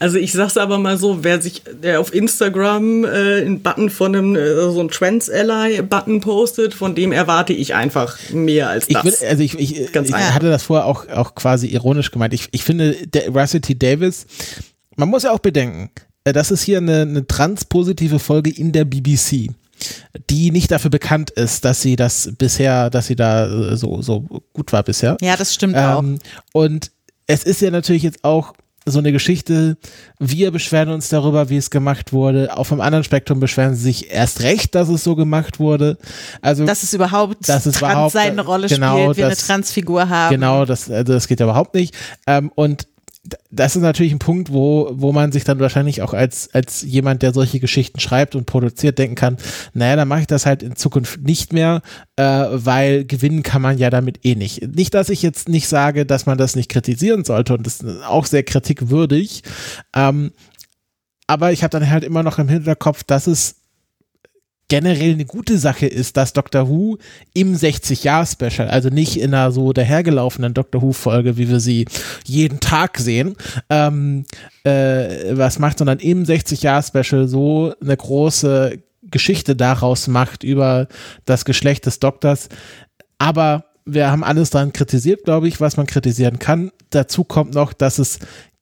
Also ich sag's aber mal so, wer sich der auf Instagram äh, einen Button von einem äh, so ein Trans Ally Button postet, von dem erwarte ich einfach mehr als das. Ich will, also ich, ich, ich hatte das vorher auch, auch quasi ironisch gemeint. Ich, ich finde, der T. Davis, man muss ja auch bedenken, äh, das ist hier eine, eine transpositive Folge in der BBC die nicht dafür bekannt ist, dass sie das bisher, dass sie da äh, so, so gut war bisher. Ja, das stimmt ähm, auch. Und es ist ja natürlich jetzt auch so eine Geschichte, wir beschweren uns darüber, wie es gemacht wurde. Auf dem anderen Spektrum beschweren sie sich erst recht, dass es so gemacht wurde. Also, dass es überhaupt, dass es überhaupt seine Rolle genau, spielt, wir das, eine Transfigur haben. Genau, das, also das geht ja überhaupt nicht. Ähm, und das ist natürlich ein Punkt, wo, wo man sich dann wahrscheinlich auch als, als jemand, der solche Geschichten schreibt und produziert, denken kann, naja, dann mache ich das halt in Zukunft nicht mehr, äh, weil gewinnen kann man ja damit eh nicht. Nicht, dass ich jetzt nicht sage, dass man das nicht kritisieren sollte und das ist auch sehr kritikwürdig, ähm, aber ich habe dann halt immer noch im Hinterkopf, dass es generell eine gute Sache ist, dass Doctor Who im 60-Jahr-Special, also nicht in einer so dahergelaufenen Doctor Who-Folge, wie wir sie jeden Tag sehen, ähm, äh, was macht, sondern im 60-Jahr-Special so eine große Geschichte daraus macht über das Geschlecht des Doktors. Aber wir haben alles daran kritisiert, glaube ich, was man kritisieren kann. Dazu kommt noch, dass es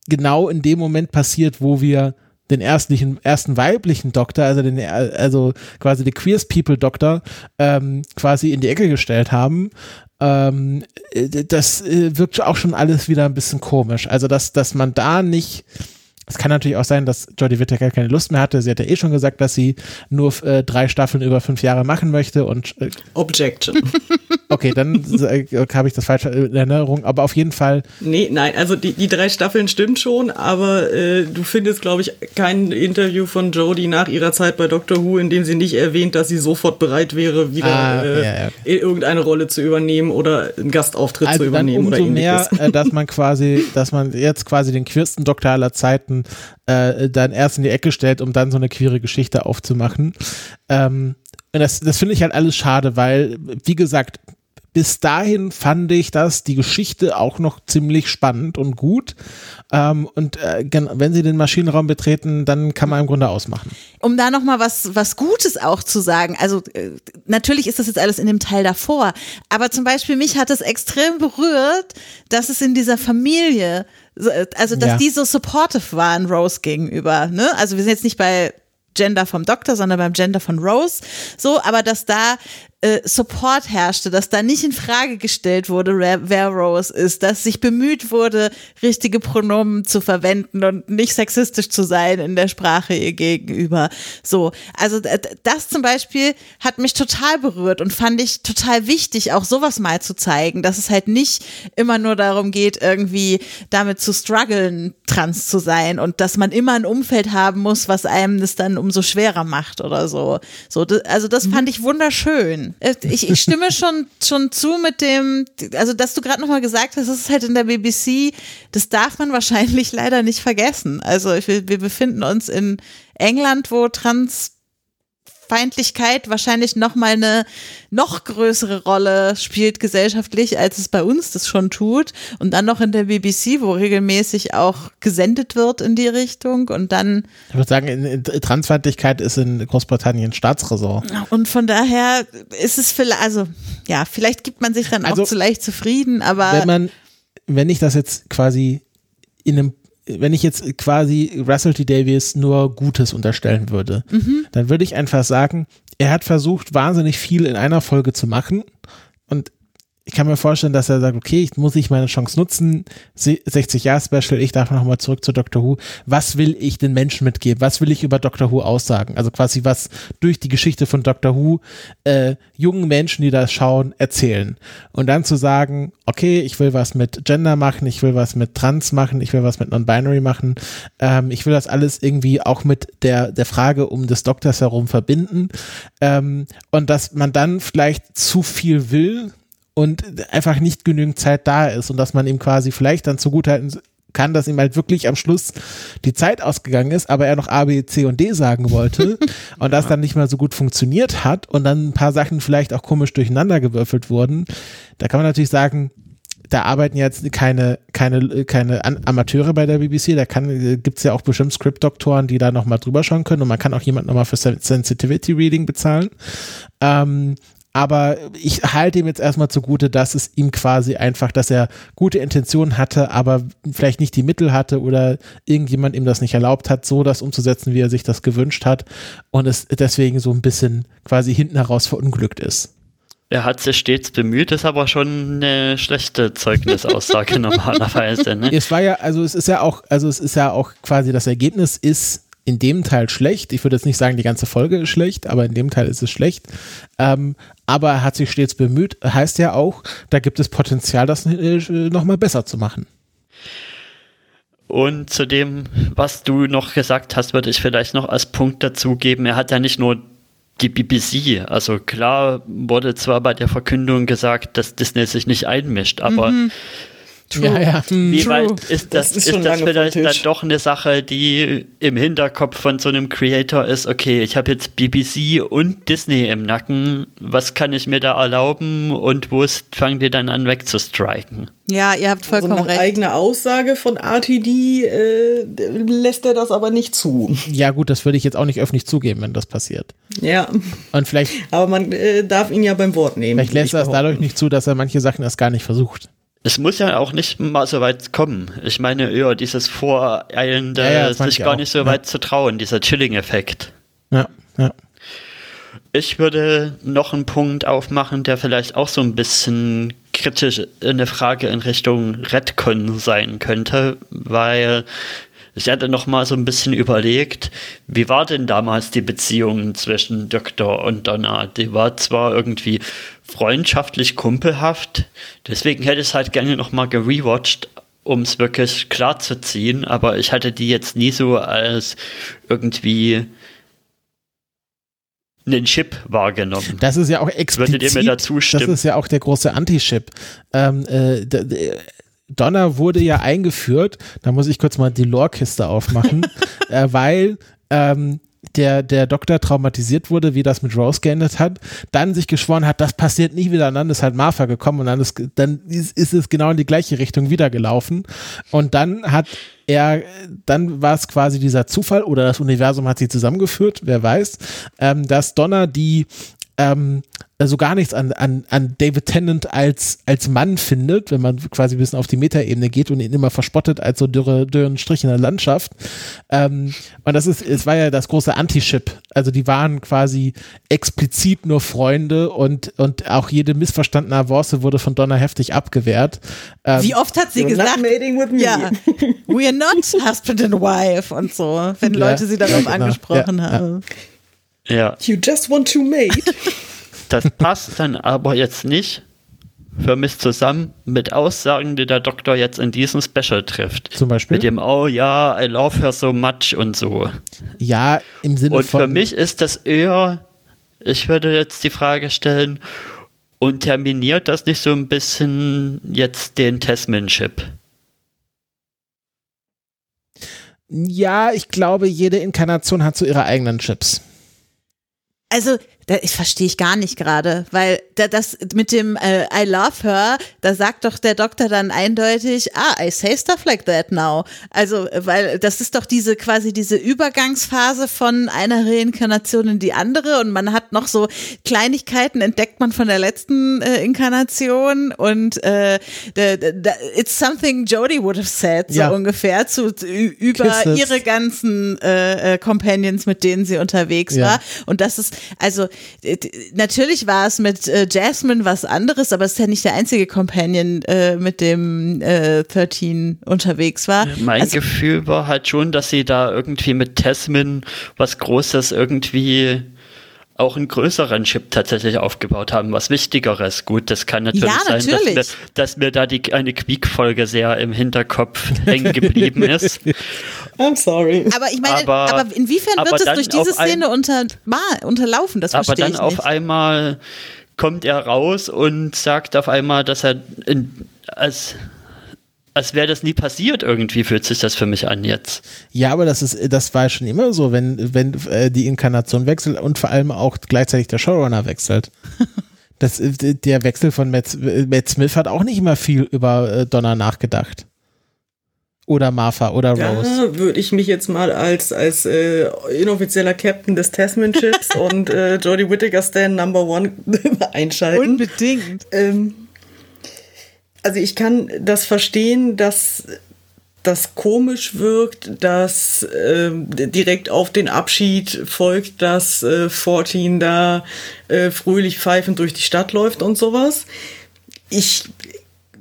genau in dem Moment passiert, wo wir den ersten, ersten weiblichen Doktor, also den, also quasi die Queers People Doktor, ähm, quasi in die Ecke gestellt haben. Ähm, äh, das äh, wirkt auch schon alles wieder ein bisschen komisch. Also, dass, dass man da nicht es kann natürlich auch sein, dass Jodie Whittaker keine Lust mehr hatte. Sie hat ja eh schon gesagt, dass sie nur äh, drei Staffeln über fünf Jahre machen möchte und äh, Objection. Okay, dann äh, habe ich das falsch in Erinnerung, aber auf jeden Fall. Nee, nein, also die, die drei Staffeln stimmt schon, aber äh, du findest, glaube ich, kein Interview von Jodie nach ihrer Zeit bei Doctor Who, in dem sie nicht erwähnt, dass sie sofort bereit wäre, wieder ah, äh, ja, ja, irgendeine Rolle zu übernehmen oder einen Gastauftritt also zu übernehmen dann umso oder ähnliches. mehr, äh, dass man quasi, dass man jetzt quasi den queersten Doktor aller Zeiten Leuten äh, dann erst in die Ecke stellt, um dann so eine queere Geschichte aufzumachen. Ähm, und das, das finde ich halt alles schade, weil, wie gesagt, bis dahin fand ich das, die Geschichte auch noch ziemlich spannend und gut. Ähm, und äh, wenn sie den Maschinenraum betreten, dann kann man im Grunde ausmachen. Um da nochmal was, was Gutes auch zu sagen. Also äh, natürlich ist das jetzt alles in dem Teil davor. Aber zum Beispiel mich hat es extrem berührt, dass es in dieser Familie, also dass ja. die so supportive waren Rose gegenüber. Ne? Also wir sind jetzt nicht bei Gender vom Doktor, sondern beim Gender von Rose. So, aber dass da äh, Support herrschte, dass da nicht in Frage gestellt wurde, wer, wer Rose ist, dass sich bemüht wurde, richtige Pronomen zu verwenden und nicht sexistisch zu sein in der Sprache ihr gegenüber. So, also das zum Beispiel hat mich total berührt und fand ich total wichtig, auch sowas mal zu zeigen, dass es halt nicht immer nur darum geht, irgendwie damit zu strugglen, trans zu sein und dass man immer ein Umfeld haben muss, was einem das dann umso schwerer macht oder so. So, also das fand ich wunderschön. Äh, ich, ich stimme schon, schon zu mit dem, also dass du gerade nochmal gesagt hast, das ist halt in der BBC, das darf man wahrscheinlich leider nicht vergessen. Also wir, wir befinden uns in England, wo Trans Feindlichkeit wahrscheinlich noch mal eine noch größere Rolle spielt gesellschaftlich, als es bei uns das schon tut. Und dann noch in der BBC, wo regelmäßig auch gesendet wird in die Richtung. Und dann. Ich würde sagen, Transfeindlichkeit ist in Großbritannien Staatsräson. Und von daher ist es vielleicht, also ja, vielleicht gibt man sich dann also, auch zu leicht zufrieden, aber. Wenn man, wenn ich das jetzt quasi in einem wenn ich jetzt quasi Russell T. Davies nur Gutes unterstellen würde, mhm. dann würde ich einfach sagen, er hat versucht, wahnsinnig viel in einer Folge zu machen und ich kann mir vorstellen, dass er sagt, okay, ich muss ich meine Chance nutzen, 60 Jahre Special, ich darf nochmal zurück zu Doctor Who. Was will ich den Menschen mitgeben? Was will ich über Doctor Who aussagen? Also quasi was durch die Geschichte von Doctor Who äh, jungen Menschen, die das schauen, erzählen. Und dann zu sagen, okay, ich will was mit Gender machen, ich will was mit Trans machen, ich will was mit Non-Binary machen, ähm, ich will das alles irgendwie auch mit der, der Frage um des Doktors herum verbinden. Ähm, und dass man dann vielleicht zu viel will, und einfach nicht genügend Zeit da ist und dass man ihm quasi vielleicht dann zugutehalten kann, dass ihm halt wirklich am Schluss die Zeit ausgegangen ist, aber er noch A, B, C und D sagen wollte und das dann nicht mehr so gut funktioniert hat und dann ein paar Sachen vielleicht auch komisch durcheinander gewürfelt wurden. Da kann man natürlich sagen, da arbeiten jetzt keine, keine, keine Amateure bei der BBC, da kann, gibt's ja auch bestimmt Script-Doktoren, die da nochmal drüber schauen können und man kann auch jemand nochmal für Sensitivity Reading bezahlen. Ähm, aber ich halte ihm jetzt erstmal zugute, dass es ihm quasi einfach, dass er gute Intentionen hatte, aber vielleicht nicht die Mittel hatte oder irgendjemand ihm das nicht erlaubt hat, so das umzusetzen, wie er sich das gewünscht hat und es deswegen so ein bisschen quasi hinten heraus verunglückt ist. Er hat sich stets bemüht, ist aber schon eine schlechte Zeugnisaussage normalerweise. Ne? Es war ja, also es ist ja auch, also es ist ja auch quasi das Ergebnis ist in dem Teil schlecht. Ich würde jetzt nicht sagen, die ganze Folge ist schlecht, aber in dem Teil ist es schlecht. Ähm, aber er hat sich stets bemüht, heißt ja auch, da gibt es Potenzial, das äh, nochmal besser zu machen. Und zu dem, was du noch gesagt hast, würde ich vielleicht noch als Punkt dazugeben, er hat ja nicht nur die BBC, also klar wurde zwar bei der Verkündung gesagt, dass Disney sich nicht einmischt, aber mhm True. Ja, ja. Wie True. weit ist das, das ist, ist das vielleicht dann doch eine Sache, die im Hinterkopf von so einem Creator ist, okay, ich habe jetzt BBC und Disney im Nacken, was kann ich mir da erlauben und wo ist, fangen die dann an wegzustriken? Ja, ihr habt vollkommen also nach recht. eigene Aussage von RTD äh, lässt er das aber nicht zu. Ja gut, das würde ich jetzt auch nicht öffentlich zugeben, wenn das passiert. Ja. Und vielleicht. Aber man äh, darf ihn ja beim Wort nehmen. Vielleicht lässt er es dadurch nicht zu, dass er manche Sachen erst gar nicht versucht. Es muss ja auch nicht mal so weit kommen. Ich meine eher dieses Voreilende, ja, ja, sich gar auch. nicht so ja. weit zu trauen, dieser Chilling-Effekt. Ja, ja. Ich würde noch einen Punkt aufmachen, der vielleicht auch so ein bisschen kritisch eine Frage in Richtung Redcon sein könnte, weil ich hatte noch mal so ein bisschen überlegt, wie war denn damals die Beziehung zwischen Doktor und Donna? Die war zwar irgendwie freundschaftlich kumpelhaft. Deswegen hätte ich es halt gerne nochmal gerewatcht, um es wirklich klar zu ziehen. Aber ich hatte die jetzt nie so als irgendwie einen Chip wahrgenommen. Das ist ja auch explizit. Würdet ihr mir dazu stimmen? Das ist ja auch der große Anti-Chip. Ähm, äh, Donner wurde ja eingeführt, da muss ich kurz mal die Lore-Kiste aufmachen, äh, weil ähm, der, der Doktor traumatisiert wurde, wie das mit Rose geendet hat, dann sich geschworen hat, das passiert nie wieder, und dann ist halt Martha gekommen und dann ist, dann ist, es genau in die gleiche Richtung wieder gelaufen. Und dann hat er, dann war es quasi dieser Zufall oder das Universum hat sie zusammengeführt, wer weiß, ähm, dass Donna die ähm, also gar nichts an, an, an David Tennant als, als Mann findet, wenn man quasi ein bisschen auf die Metaebene geht und ihn immer verspottet als so dürre, dürren Strich in der Landschaft. Ähm, und das ist, es war ja das große Anti-Ship. Also die waren quasi explizit nur Freunde und, und auch jede missverstandene Avance wurde von Donna heftig abgewehrt. Ähm, Wie oft hat sie gesagt? Ja, we are not husband and wife und so, wenn Ja, Leute sie darauf ja, genau. angesprochen Ja, ja. haben. Ja, You just want to mate. das passt dann aber jetzt nicht für mich zusammen mit Aussagen, die der Doktor jetzt in diesem Special trifft. Zum Beispiel? Mit dem, oh ja, I love her so much und so. ja, im Sinne Und von. für mich ist das eher, ich würde jetzt die Frage stellen, und terminiert das nicht so ein bisschen jetzt den Tasmanship? Ja, ich glaube, jede Inkarnation hat so ihre eigenen Chips. Also, da, ich verstehe ich gar nicht gerade, weil da, das mit dem äh, I love her, da sagt doch der Doktor dann eindeutig, ah, I say stuff like that now. Also, weil das ist doch diese quasi diese Übergangsphase von einer Reinkarnation in die andere und man hat noch so Kleinigkeiten entdeckt man von der letzten äh, Inkarnation und äh, it's something Jodie would have said, so Ja. ungefähr zu, über Kisses. ihre ganzen äh, äh, Companions, mit denen sie unterwegs Ja. war. Und das ist, also natürlich war es mit äh, Jasmine was anderes, aber es ist ja nicht der einzige Companion, äh, mit dem äh, 13 unterwegs war. Mein also, Gefühl war halt schon, dass sie da irgendwie mit Tasman was Großes irgendwie auch einen größeren Chip tatsächlich aufgebaut haben, was Wichtigeres. Gut, das kann natürlich Ja, sein, dass natürlich. mir, dass mir da die, eine Quiek-Folge sehr im Hinterkopf hängen geblieben ist. I'm sorry. aber ich meine, aber- aber, inwiefern aber wird es dann durch diese auf ein- Szene unter, unterlaufen? Das Aber verstehe dann ich auf nicht. einmal kommt er raus und sagt auf einmal, dass er in, als, als wäre das nie passiert, irgendwie fühlt sich das für mich an jetzt. Ja, aber das ist, das war schon immer so, wenn, wenn äh, die Inkarnation wechselt und vor allem auch gleichzeitig der Showrunner wechselt. Das, äh, der Wechsel von Matt, äh, Matt Smith hat auch nicht immer viel über äh, Donna nachgedacht. Oder Martha oder Rose. Da würde ich mich jetzt mal als, als äh, inoffizieller Captain des Tasman-Chips und äh, Jodie Whittaker Stan Number One einschalten. Unbedingt. Ähm, also ich kann das verstehen, dass das komisch wirkt, dass ähm, direkt auf den Abschied folgt, dass äh, 14 da äh, fröhlich pfeifend durch die Stadt läuft und sowas. Ich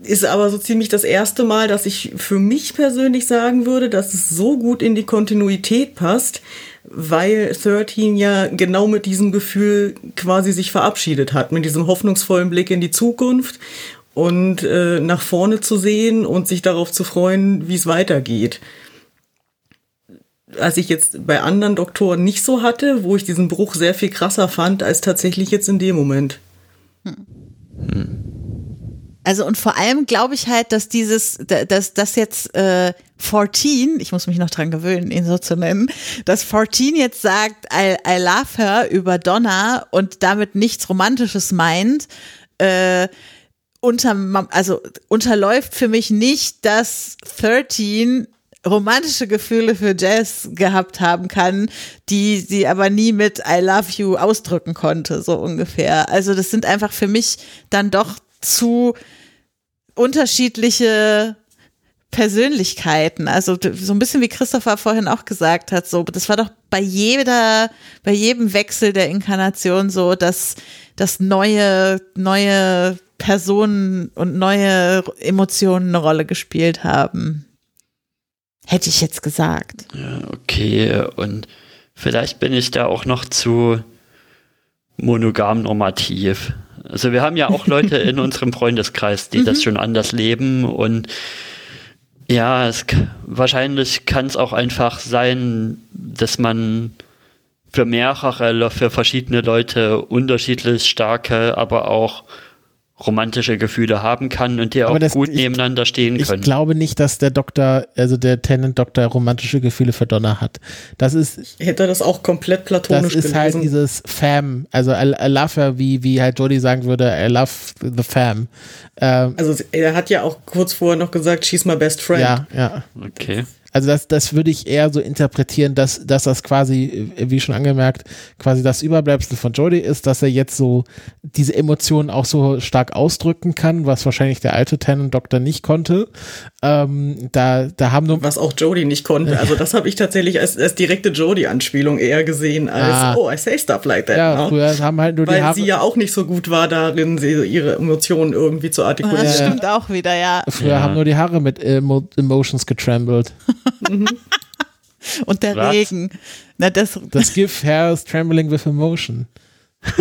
ist aber so ziemlich das erste Mal, dass ich für mich persönlich sagen würde, dass es so gut in die Kontinuität passt, weil 13 ja genau mit diesem Gefühl quasi sich verabschiedet hat, mit diesem hoffnungsvollen Blick in die Zukunft und äh, nach vorne zu sehen und sich darauf zu freuen, wie es weitergeht. Als ich jetzt bei anderen Doktoren nicht so hatte, wo ich diesen Bruch sehr viel krasser fand, als tatsächlich jetzt in dem Moment. Also und vor allem glaube ich halt, dass dieses, da- dass das jetzt äh, 14, ich muss mich noch dran gewöhnen, ihn so zu nennen, dass 14 jetzt sagt, I, I love her über Donna und damit nichts Romantisches meint, äh, unter, also unterläuft für mich nicht, dass 13 romantische Gefühle für Jazz gehabt haben kann, die sie aber nie mit I love you ausdrücken konnte, so ungefähr. Also das sind einfach für mich dann doch zu unterschiedliche Persönlichkeiten. Also so ein bisschen wie Christopher vorhin auch gesagt hat, so das war doch bei jeder, bei jedem Wechsel der Inkarnation so, dass dass neue neue Personen und neue Emotionen eine Rolle gespielt haben. Hätte ich jetzt gesagt. Ja, okay, und vielleicht bin ich da auch noch zu monogam normativ. Also wir haben ja auch Leute in unserem Freundeskreis, die das schon anders leben und ja, es, wahrscheinlich kann es auch einfach sein, dass man für mehrere, für verschiedene Leute unterschiedlich starke, aber auch romantische Gefühle haben kann und die Aber auch das- gut ich- nebeneinander stehen Ich können. glaube nicht, dass der Doktor, also der Tenant-Doktor romantische Gefühle für Donna hat. Das ist, Hätte er das auch komplett das platonisch ist halt gelesen. dieses Fam, also I, I love her, wie, wie halt Jodie sagen würde, I love the Fam. Ähm, also er hat ja auch kurz vorher noch gesagt, she's my best friend. ja, ja. Okay. Also das, das würde ich eher so interpretieren, dass, dass das quasi, äh, wie schon angemerkt, quasi das Überbleibsel von Jodie ist, dass er jetzt so diese Emotionen auch so stark ausdrücken kann, was wahrscheinlich der alte Tenant Doktor nicht konnte. Ähm, da, da haben nur was auch Jodie nicht konnte. Also das habe ich tatsächlich als, als direkte Jodie-Anspielung eher gesehen als ah. oh I say stuff like that. Ja, now. früher haben halt nur Weil die Haare sie ja auch nicht so gut war darin, sie, ihre Emotionen irgendwie zu artikulieren. Das stimmt auch wieder, ja. Früher Ja. haben nur die Haare mit Emo Emotions getrembled. Und der Was? Regen. Na, das, Das GIF Hair is trembling with emotion.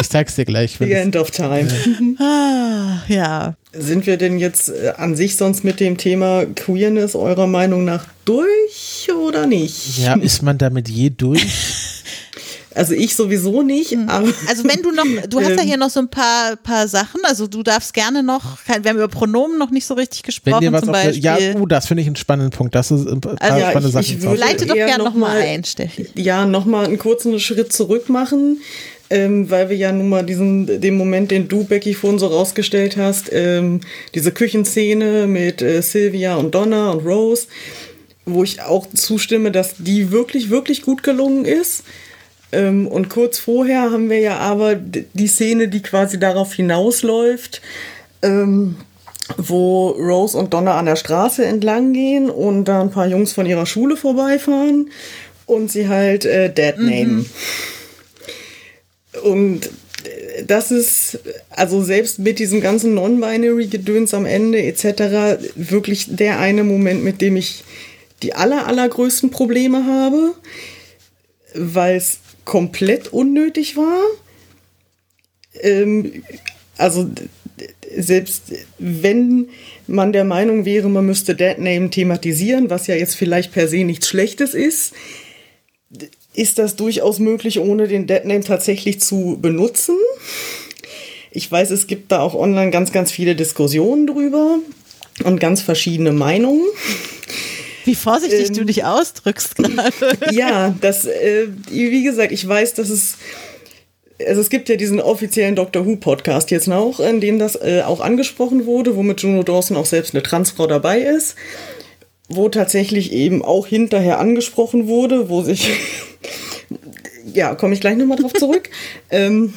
ich zeig's dir gleich. The end of time. ah, ja. Sind wir denn jetzt äh, an sich sonst mit dem Thema Queerness eurer Meinung nach durch oder nicht? Ja, ist man damit je durch? Also ich sowieso nicht, aber Also wenn du noch, du hast ja Ähm. hier noch so ein paar, paar Sachen, also du darfst gerne noch, wir haben über Pronomen noch nicht so richtig Wenn gesprochen dir was zum auf der, Beispiel. ja, uh, das finde ich einen spannenden Punkt. Das ist ein paar Also, ja, spannende ich- Sachen. ich Leite doch gerne noch noch ein, Steffi. ja, nochmal einen kurzen Schritt zurück machen, ähm, weil wir ja nun mal diesen, den Moment, den du, Becky, vorhin so rausgestellt hast, ähm, diese Küchenszene mit äh, Sylvia und Donna und Rose, wo ich auch zustimme, dass die wirklich, wirklich gut gelungen ist. Ähm, und kurz vorher haben wir ja aber die Szene, die quasi darauf hinausläuft, ähm, wo Rose und Donna an der Straße entlang gehen und da ein paar Jungs von ihrer Schule vorbeifahren und sie halt äh, Dead nehmen. Und äh, das ist, also selbst mit diesem ganzen Non-Binary-Gedöns am Ende etc., wirklich der eine Moment, mit dem ich die aller, allergrößten Probleme habe, weil es komplett unnötig war. Ähm, also selbst wenn man der Meinung wäre, man müsste Deadname thematisieren, was ja jetzt vielleicht per se nichts Schlechtes ist, ist das durchaus möglich, ohne den Deadname tatsächlich zu benutzen. Ich weiß, es gibt da auch online ganz, ganz viele Diskussionen drüber und ganz verschiedene Meinungen. Wie vorsichtig Ähm. du dich ausdrückst gerade. ja, das, äh, wie gesagt, ich weiß, dass es. Also es gibt ja diesen offiziellen Doctor Who Podcast jetzt noch, in dem das äh, auch angesprochen wurde, wo mit Juno Dawson auch selbst eine Transfrau dabei ist, wo tatsächlich eben auch hinterher angesprochen wurde, wo sich, ja, komme ich gleich nochmal drauf zurück. ähm,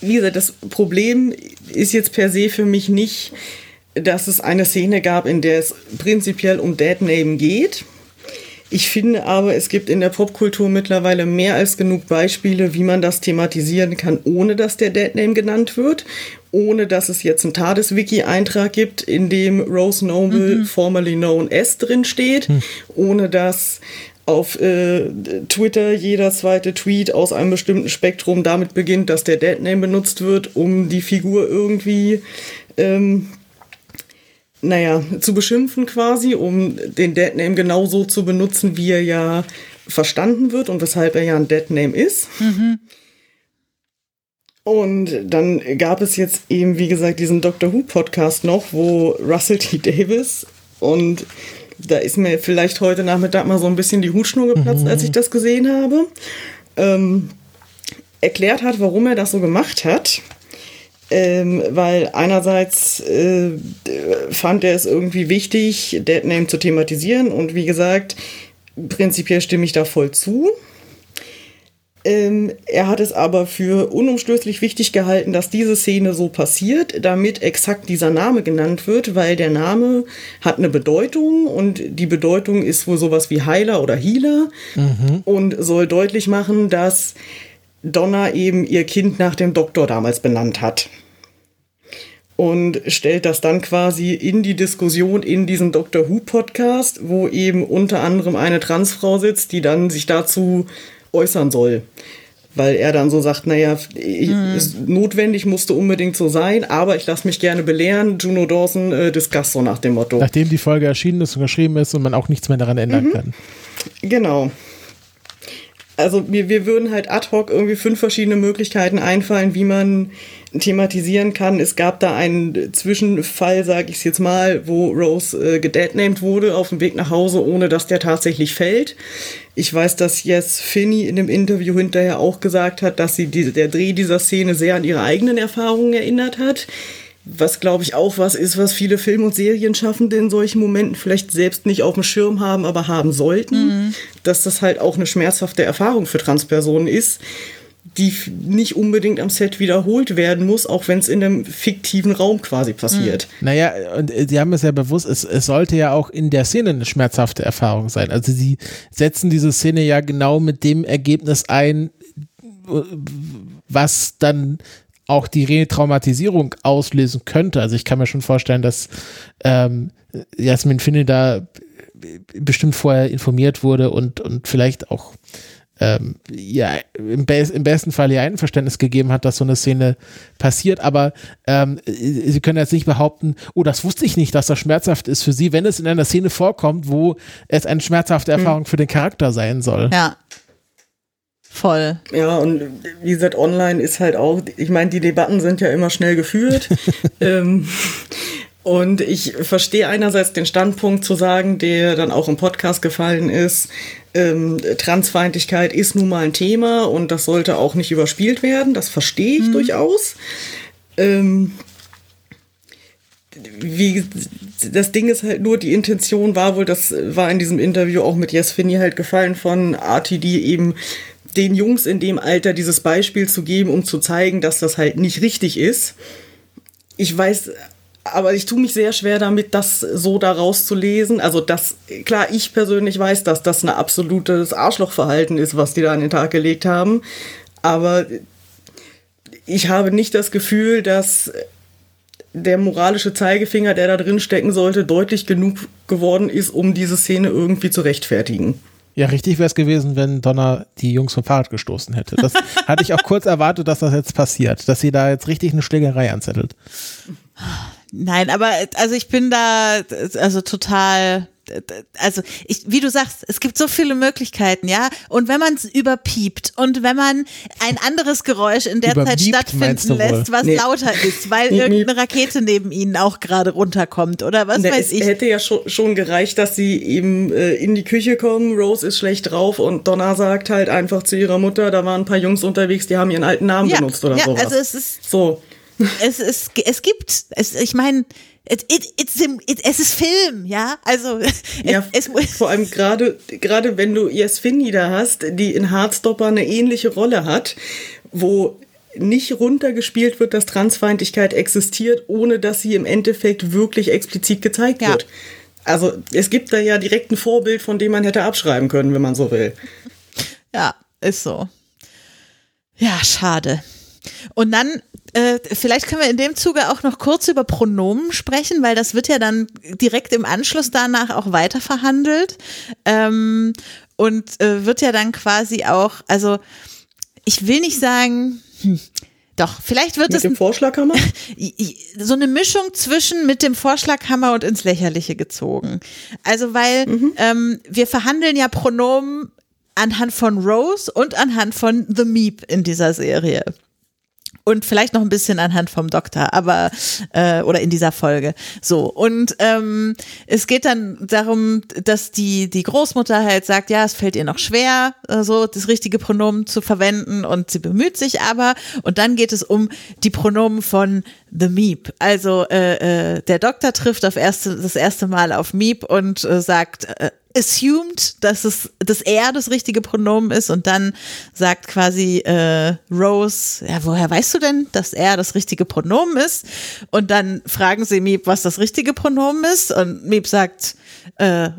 wie gesagt, das Problem ist jetzt per se für mich nicht, dass es eine Szene gab, in der es prinzipiell um Deadname geht. Ich finde aber, es gibt in der Popkultur mittlerweile mehr als genug Beispiele, wie man das thematisieren kann, ohne dass der Deadname genannt wird, ohne dass es jetzt einen TARDIS-Wiki-Eintrag gibt, in dem Rose Noble, formerly known as, drin steht, ohne dass auf äh, Twitter jeder zweite Tweet aus einem bestimmten Spektrum damit beginnt, dass der Deadname benutzt wird, um die Figur irgendwie ähm, naja, zu beschimpfen quasi, um den Deadname genauso zu benutzen, wie er ja verstanden wird und weshalb er ja ein Deadname ist. Und dann gab es jetzt eben, wie gesagt, diesen Doctor Who Podcast noch, wo Russell T. Davis und da ist mir vielleicht heute Nachmittag mal so ein bisschen die Hutschnur geplatzt, als ich das gesehen habe, ähm, erklärt hat, warum er das so gemacht hat. Ähm, weil einerseits äh, fand er es irgendwie wichtig, Deadname zu thematisieren und wie gesagt, prinzipiell stimme ich da voll zu. Ähm, er hat es aber für unumstößlich wichtig gehalten, dass diese Szene so passiert, damit exakt dieser Name genannt wird, weil der Name hat eine Bedeutung und die Bedeutung ist wohl sowas wie Heiler oder Healer und soll deutlich machen, dass Donna eben ihr Kind nach dem Doktor damals benannt hat. Und stellt das dann quasi in die Diskussion in diesem Doctor Who Podcast, wo eben unter anderem eine Transfrau sitzt, die dann sich dazu äußern soll. Weil er dann so sagt, naja, ich, ist notwendig, musste unbedingt so sein, aber ich lasse mich gerne belehren. Juno Dawson äh, discuss so nach dem Motto. Nachdem die Folge erschienen ist und geschrieben ist und man auch nichts mehr daran ändern kann. Genau. Also wir, wir würden halt ad hoc irgendwie fünf verschiedene Möglichkeiten einfallen, wie man thematisieren kann. Es gab da einen Zwischenfall, sage ich es jetzt mal, wo Rose äh, gedeadnamed wurde auf dem Weg nach Hause, ohne dass der tatsächlich fällt. Ich weiß, dass Yes Finney in dem Interview hinterher auch gesagt hat, dass sie die, der Dreh dieser Szene sehr an ihre eigenen Erfahrungen erinnert hat. was glaube ich auch was ist, was viele Film- und Serienschaffende in solchen Momenten vielleicht selbst nicht auf dem Schirm haben, aber haben sollten, mhm. dass das halt auch eine schmerzhafte Erfahrung für Transpersonen ist, die nicht unbedingt am Set wiederholt werden muss, auch wenn es in einem fiktiven Raum quasi passiert. Mhm. Naja, und äh, Sie haben es ja bewusst, es, es sollte ja auch in der Szene eine schmerzhafte Erfahrung sein. Also Sie setzen diese Szene ja genau mit dem Ergebnis ein, was dann auch die Retraumatisierung auslösen könnte. Also ich kann mir schon vorstellen, dass ähm, Jasmin Finne da bestimmt vorher informiert wurde und, und vielleicht auch ähm, ja, im, Be im, besten Fall ihr Einverständnis gegeben hat, dass so eine Szene passiert, aber ähm, sie können jetzt nicht behaupten, oh, das wusste ich nicht, dass das schmerzhaft ist für sie, wenn es in einer Szene vorkommt, wo es eine schmerzhafte hm. Erfahrung mhm. für den Charakter sein soll. Ja. Voll. Ja, und wie gesagt, online ist halt auch, ich meine, die Debatten sind ja immer schnell geführt. ähm, und ich verstehe einerseits den Standpunkt zu sagen, der dann auch im Podcast gefallen ist, ähm, Transfeindlichkeit ist nun mal ein Thema und das sollte auch nicht überspielt werden. Das verstehe ich mhm. durchaus. Ähm, wie das Ding ist halt nur, die Intention war wohl, das war in diesem Interview auch mit Yes Finney halt gefallen von RTD eben den Jungs in dem Alter dieses Beispiel zu geben, um zu zeigen, dass das halt nicht richtig ist. Ich weiß, aber ich tue mich sehr schwer damit, das so daraus zu lesen. Also das, klar, ich persönlich weiß, dass das ein absolutes Arschlochverhalten ist, was die da an den Tag gelegt haben. Aber ich habe nicht das Gefühl, dass der moralische Zeigefinger, der da drin stecken sollte, deutlich genug geworden ist, um diese Szene irgendwie zu rechtfertigen. Ja, richtig wäre es gewesen, wenn Donner die Jungs vom Fahrrad gestoßen hätte. Das hatte ich auch kurz erwartet, dass das jetzt passiert, dass sie da jetzt richtig eine Schlägerei anzettelt. Nein, aber also ich bin da also total also ich, wie du sagst, es gibt so viele Möglichkeiten, ja. Und wenn man es überpiept und wenn man ein anderes Geräusch in der Zeit stattfinden lässt, was nee. lauter ist, weil irgendeine Rakete neben ihnen auch gerade runterkommt oder was nee, weiß es ich. hätte ja schon, schon gereicht, dass sie eben äh, in die Küche kommen, Rose ist schlecht drauf und Donna sagt halt einfach zu ihrer Mutter, da waren ein paar Jungs unterwegs, die haben ihren alten Namen ja, benutzt oder ja, sowas. Also es ist so. Es, es, es gibt, es, ich meine, It, it, it, es ist Film, ja. Also ja, es, vor allem gerade gerade wenn du Yasfini da hast, die in Hardstopper eine ähnliche Rolle hat, wo nicht runtergespielt wird, dass Transfeindlichkeit existiert, ohne dass sie im Endeffekt wirklich explizit gezeigt ja. wird. Also es gibt da ja direkt ein Vorbild, von dem man hätte abschreiben können, wenn man so will. Ja, ist so. Ja, schade. Und dann äh, vielleicht können wir in dem Zuge auch noch kurz über Pronomen sprechen, weil das wird ja dann direkt im Anschluss danach auch weiter verhandelt ähm, und äh, wird ja dann quasi auch, also ich will nicht sagen, hm, doch, vielleicht wird mit es. Mit dem Vorschlaghammer? So eine Mischung zwischen mit dem Vorschlaghammer und ins Lächerliche gezogen. Also, weil mhm. ähm, wir verhandeln ja Pronomen anhand von Rose und anhand von The Meep in dieser Serie und vielleicht noch ein bisschen anhand vom Doktor, aber äh, oder in dieser Folge. So und ähm, es geht dann darum, dass die die Großmutter halt sagt, ja, es fällt ihr noch schwer, äh, so das richtige Pronomen zu verwenden und sie bemüht sich aber. Und dann geht es um die Pronomen von The Meep. Also äh, äh, der Doktor trifft auf erste das erste Mal auf Meep und äh, sagt äh, assumed, dass es dass er das richtige Pronomen ist und dann sagt quasi äh, Rose, ja, woher weißt du denn, dass er das richtige Pronomen ist? Und dann fragen sie Miep, was das richtige Pronomen ist und Miep sagt, äh,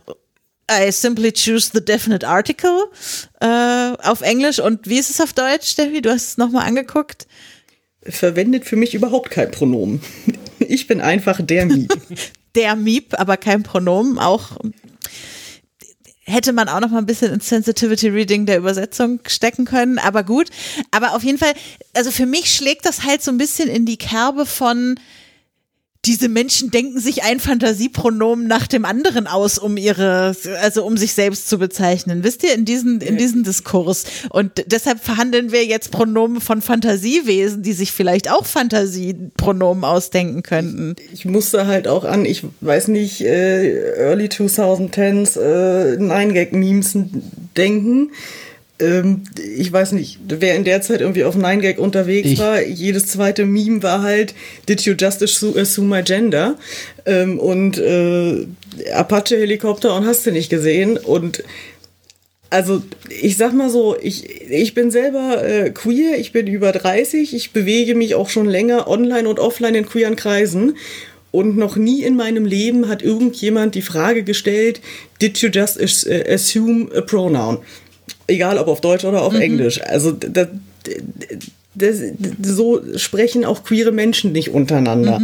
I simply choose the definite article äh, auf Englisch und wie ist es auf Deutsch, Steffi? Du hast es nochmal angeguckt. Verwendet für mich überhaupt kein Pronomen. Ich bin einfach der Miep. der Miep, aber kein Pronomen, auch hätte man auch noch mal ein bisschen ins Sensitivity Reading der Übersetzung stecken können, aber gut. Aber auf jeden Fall, also für mich schlägt das halt so ein bisschen in die Kerbe von, diese Menschen denken sich ein Fantasiepronomen nach dem anderen aus, um ihre, also um sich selbst zu bezeichnen. Wisst ihr, in diesen, in diesen Diskurs. Und deshalb verhandeln wir jetzt Pronomen von Fantasiewesen, die sich vielleicht auch Fantasiepronomen ausdenken könnten. Ich musste halt auch an, ich weiß nicht, äh, Early 2010s äh, Nine-Gag-Memes denken ähm, ich weiß nicht, wer in der Zeit irgendwie auf 9gag unterwegs Ich. war, jedes zweite Meme war halt, did you just assu- assume my gender? Ähm, und äh, Apache-Helikopter und hast du nicht gesehen. Und also ich sag mal so, ich, ich bin selber äh, queer, ich bin über 30, ich bewege mich auch schon länger online und offline in queeren Kreisen. Und noch nie in meinem Leben hat irgendjemand die Frage gestellt, did you just äh, assume a pronoun? Egal ob auf Deutsch oder auf Englisch. Also das, das, so sprechen auch queere Menschen nicht untereinander.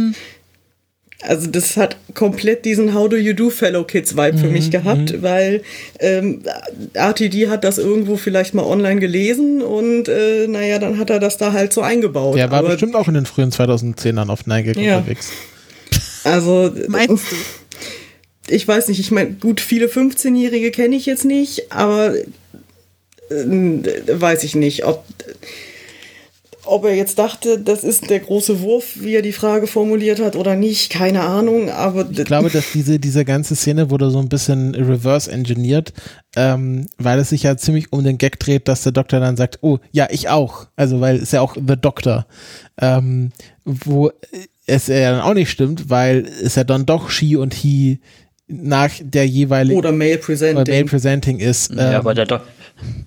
Also das hat komplett diesen How do you do Fellow Kids Vibe für mich gehabt, weil ähm, RTD hat das irgendwo vielleicht mal online gelesen und äh, naja, dann hat er das da halt so eingebaut. Der war Aber, bestimmt auch in den frühen 2010ern auf 9gag Ja. unterwegs. Also Meinst du? ich weiß nicht, ich meine, gut, viele 15-Jährige kenne ich jetzt nicht, aber weiß ich nicht, ob, ob er jetzt dachte, das ist der große Wurf, wie er die Frage formuliert hat oder nicht, keine Ahnung, aber Ich glaube, dass diese, diese ganze Szene wurde so ein bisschen reverse engineert, ähm, weil es sich ja ziemlich um den Gag dreht, dass der Doktor dann sagt, oh, ja, ich auch. Also, weil es ja auch The Doctor, ähm, wo es ja dann auch nicht stimmt, weil es ja dann doch she und he nach der jeweiligen oder Male Presenting. oder Male Presenting ist. Ähm, Ja, aber der, Do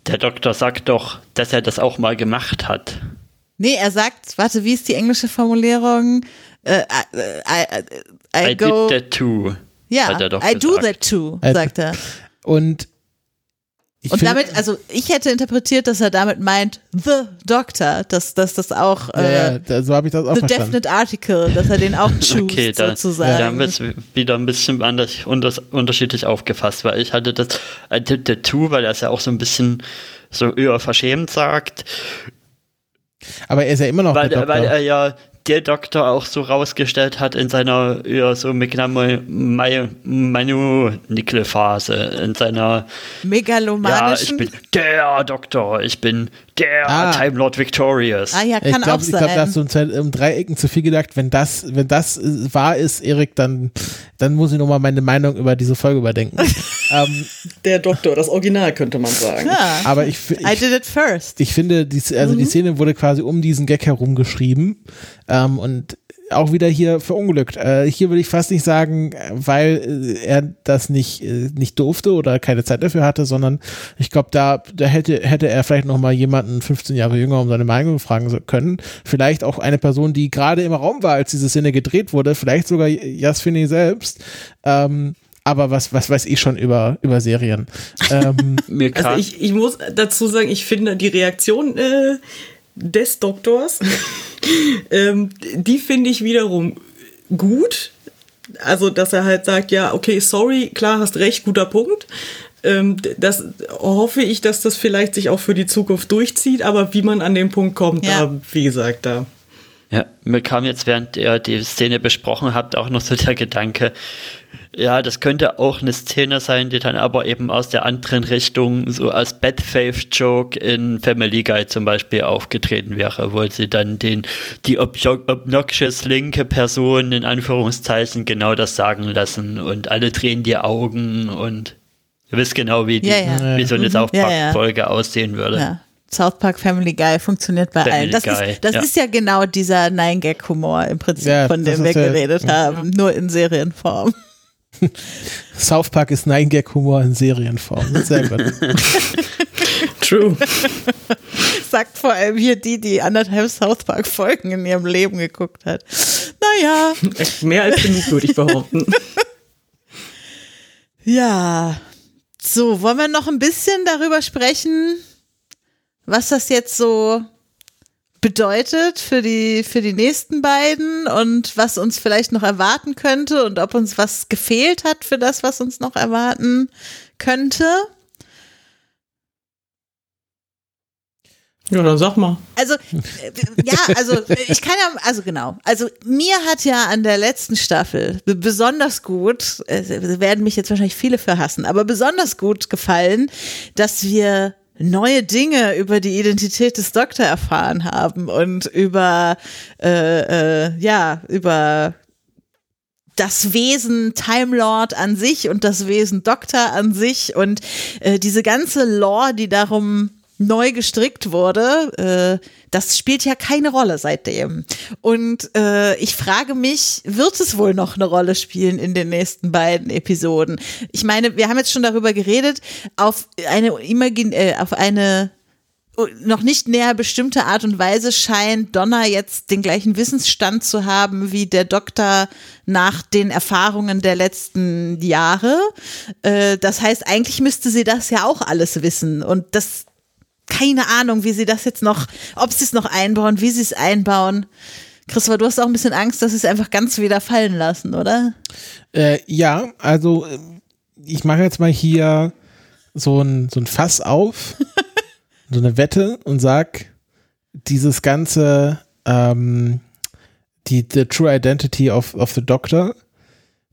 der Doktor sagt doch, dass er das auch mal gemacht hat. Nee, er sagt, warte, wie ist die englische Formulierung? Äh, I, I, I, I go. did that too. ja, I do that too, sagt er. und ich Und damit, also ich hätte interpretiert, dass er damit meint, The Doctor, dass, dass das auch ja, äh, ja, da, so habe ich das auch The verstanden. Definite Article, dass er den auch choose, Okay, da, sozusagen. da haben wir es wieder ein bisschen anders, unters, unterschiedlich aufgefasst, weil ich hatte das I did that too, weil er es ja auch so ein bisschen so eher verschämt sagt, Aber er ist ja immer noch weil, der Doktor. weil er ja der Doktor auch so rausgestellt hat in seiner eher so Manu-Nickel-Phase, in seiner ja, ich Megalomanischen. bin der Doktor, ich bin der Ah. Time Lord Victorious. ah ja, ich kann glaube, auch ich glaube, da sein. hast du halt um Dreiecken zu viel gedacht. Wenn das, wenn das äh, wahr ist, Erik, dann, dann muss ich nochmal meine Meinung über diese Folge überdenken. ähm, Der Doktor, das Original könnte man sagen. ja. aber ich, fi- I ich, did it first. ich finde, die, also Mhm. die Szene wurde quasi um diesen Gag herum geschrieben ähm, und auch wieder hier verunglückt. Äh, hier würde ich fast nicht sagen, weil äh, er das nicht, äh, nicht durfte oder keine Zeit dafür hatte, sondern ich glaube, da, da hätte, hätte er vielleicht noch mal jemanden 15 Jahre jünger um seine Meinung fragen können. Vielleicht auch eine Person, die gerade im Raum war, als diese Szene gedreht wurde, vielleicht sogar Jasfini selbst. Ähm, aber was, was weiß ich schon über, über Serien? Ähm, Mir Also ich, ich muss dazu sagen, ich finde die Reaktion äh, des Doktors, ähm, die finde ich wiederum gut. Also, dass er halt sagt, ja, okay, sorry, klar, hast recht, guter Punkt. Ähm, das hoffe ich, dass das vielleicht sich auch für die Zukunft durchzieht, aber wie man an den Punkt kommt, Ja. da, wie gesagt, da. Ja, mir kam jetzt, während ihr die Szene besprochen habt, auch noch so der Gedanke, ja, das könnte auch eine Szene sein, die dann aber eben aus der anderen Richtung so als Bad Faith Joke in Family Guy zum Beispiel aufgetreten wäre, wo sie dann den, die objo- obnoxious linke Person in Anführungszeichen genau das sagen lassen und alle drehen die Augen und ihr wisst genau, wie, die, Ja, ja. wie so eine Ja, Park ja. Aussehen würde. Ja. South Park Family Guy funktioniert bei Family allen. Das, Guy, ist, das ja. ist ja genau dieser Nine-Gag-Humor im Prinzip, Ja, von dem wir geredet haben, nur in Serienform. South Park ist Nine Gag Humor in Serienform. Sehr gut. True. Sagt vor allem hier die, die anderthalb South Park-Folgen in ihrem Leben geguckt hat. Naja, Echt mehr als genug, würde ich behaupten. ja. So, wollen wir noch ein bisschen darüber sprechen, was das jetzt so bedeutet für die, für die nächsten beiden und was uns vielleicht noch erwarten könnte und ob uns was gefehlt hat für das, was uns noch erwarten könnte. Ja, dann sag mal. Also, äh, ja, also ich kann ja, also genau. Also mir hat ja an der letzten Staffel besonders gut, äh, werden mich jetzt wahrscheinlich viele für hassen, aber besonders gut gefallen, dass wir neue Dinge über die Identität des Doktor erfahren haben und über, äh, äh, ja, über das Wesen Time Lord an sich und das Wesen Doktor an sich und äh, diese ganze Lore, die darum neu gestrickt wurde, äh, das spielt ja keine Rolle seitdem. Und äh, ich frage mich, wird es wohl noch eine Rolle spielen in den nächsten beiden Episoden? Ich meine, wir haben jetzt schon darüber geredet, auf eine Imagin äh, auf eine noch nicht näher bestimmte Art und Weise scheint Donna jetzt den gleichen Wissensstand zu haben wie der Doktor nach den Erfahrungen der letzten Jahre. Äh, das heißt, eigentlich müsste sie das ja auch alles wissen. Und das, keine Ahnung, wie sie das jetzt noch, ob sie es noch einbauen, wie sie es einbauen. Christopher, du hast auch ein bisschen Angst, dass sie es einfach ganz wieder fallen lassen, oder? Äh, ja, also äh, ich mache jetzt mal hier so ein, so ein Fass auf. so eine Wette und sag, dieses ganze, ähm, die the True Identity of, of the Doctor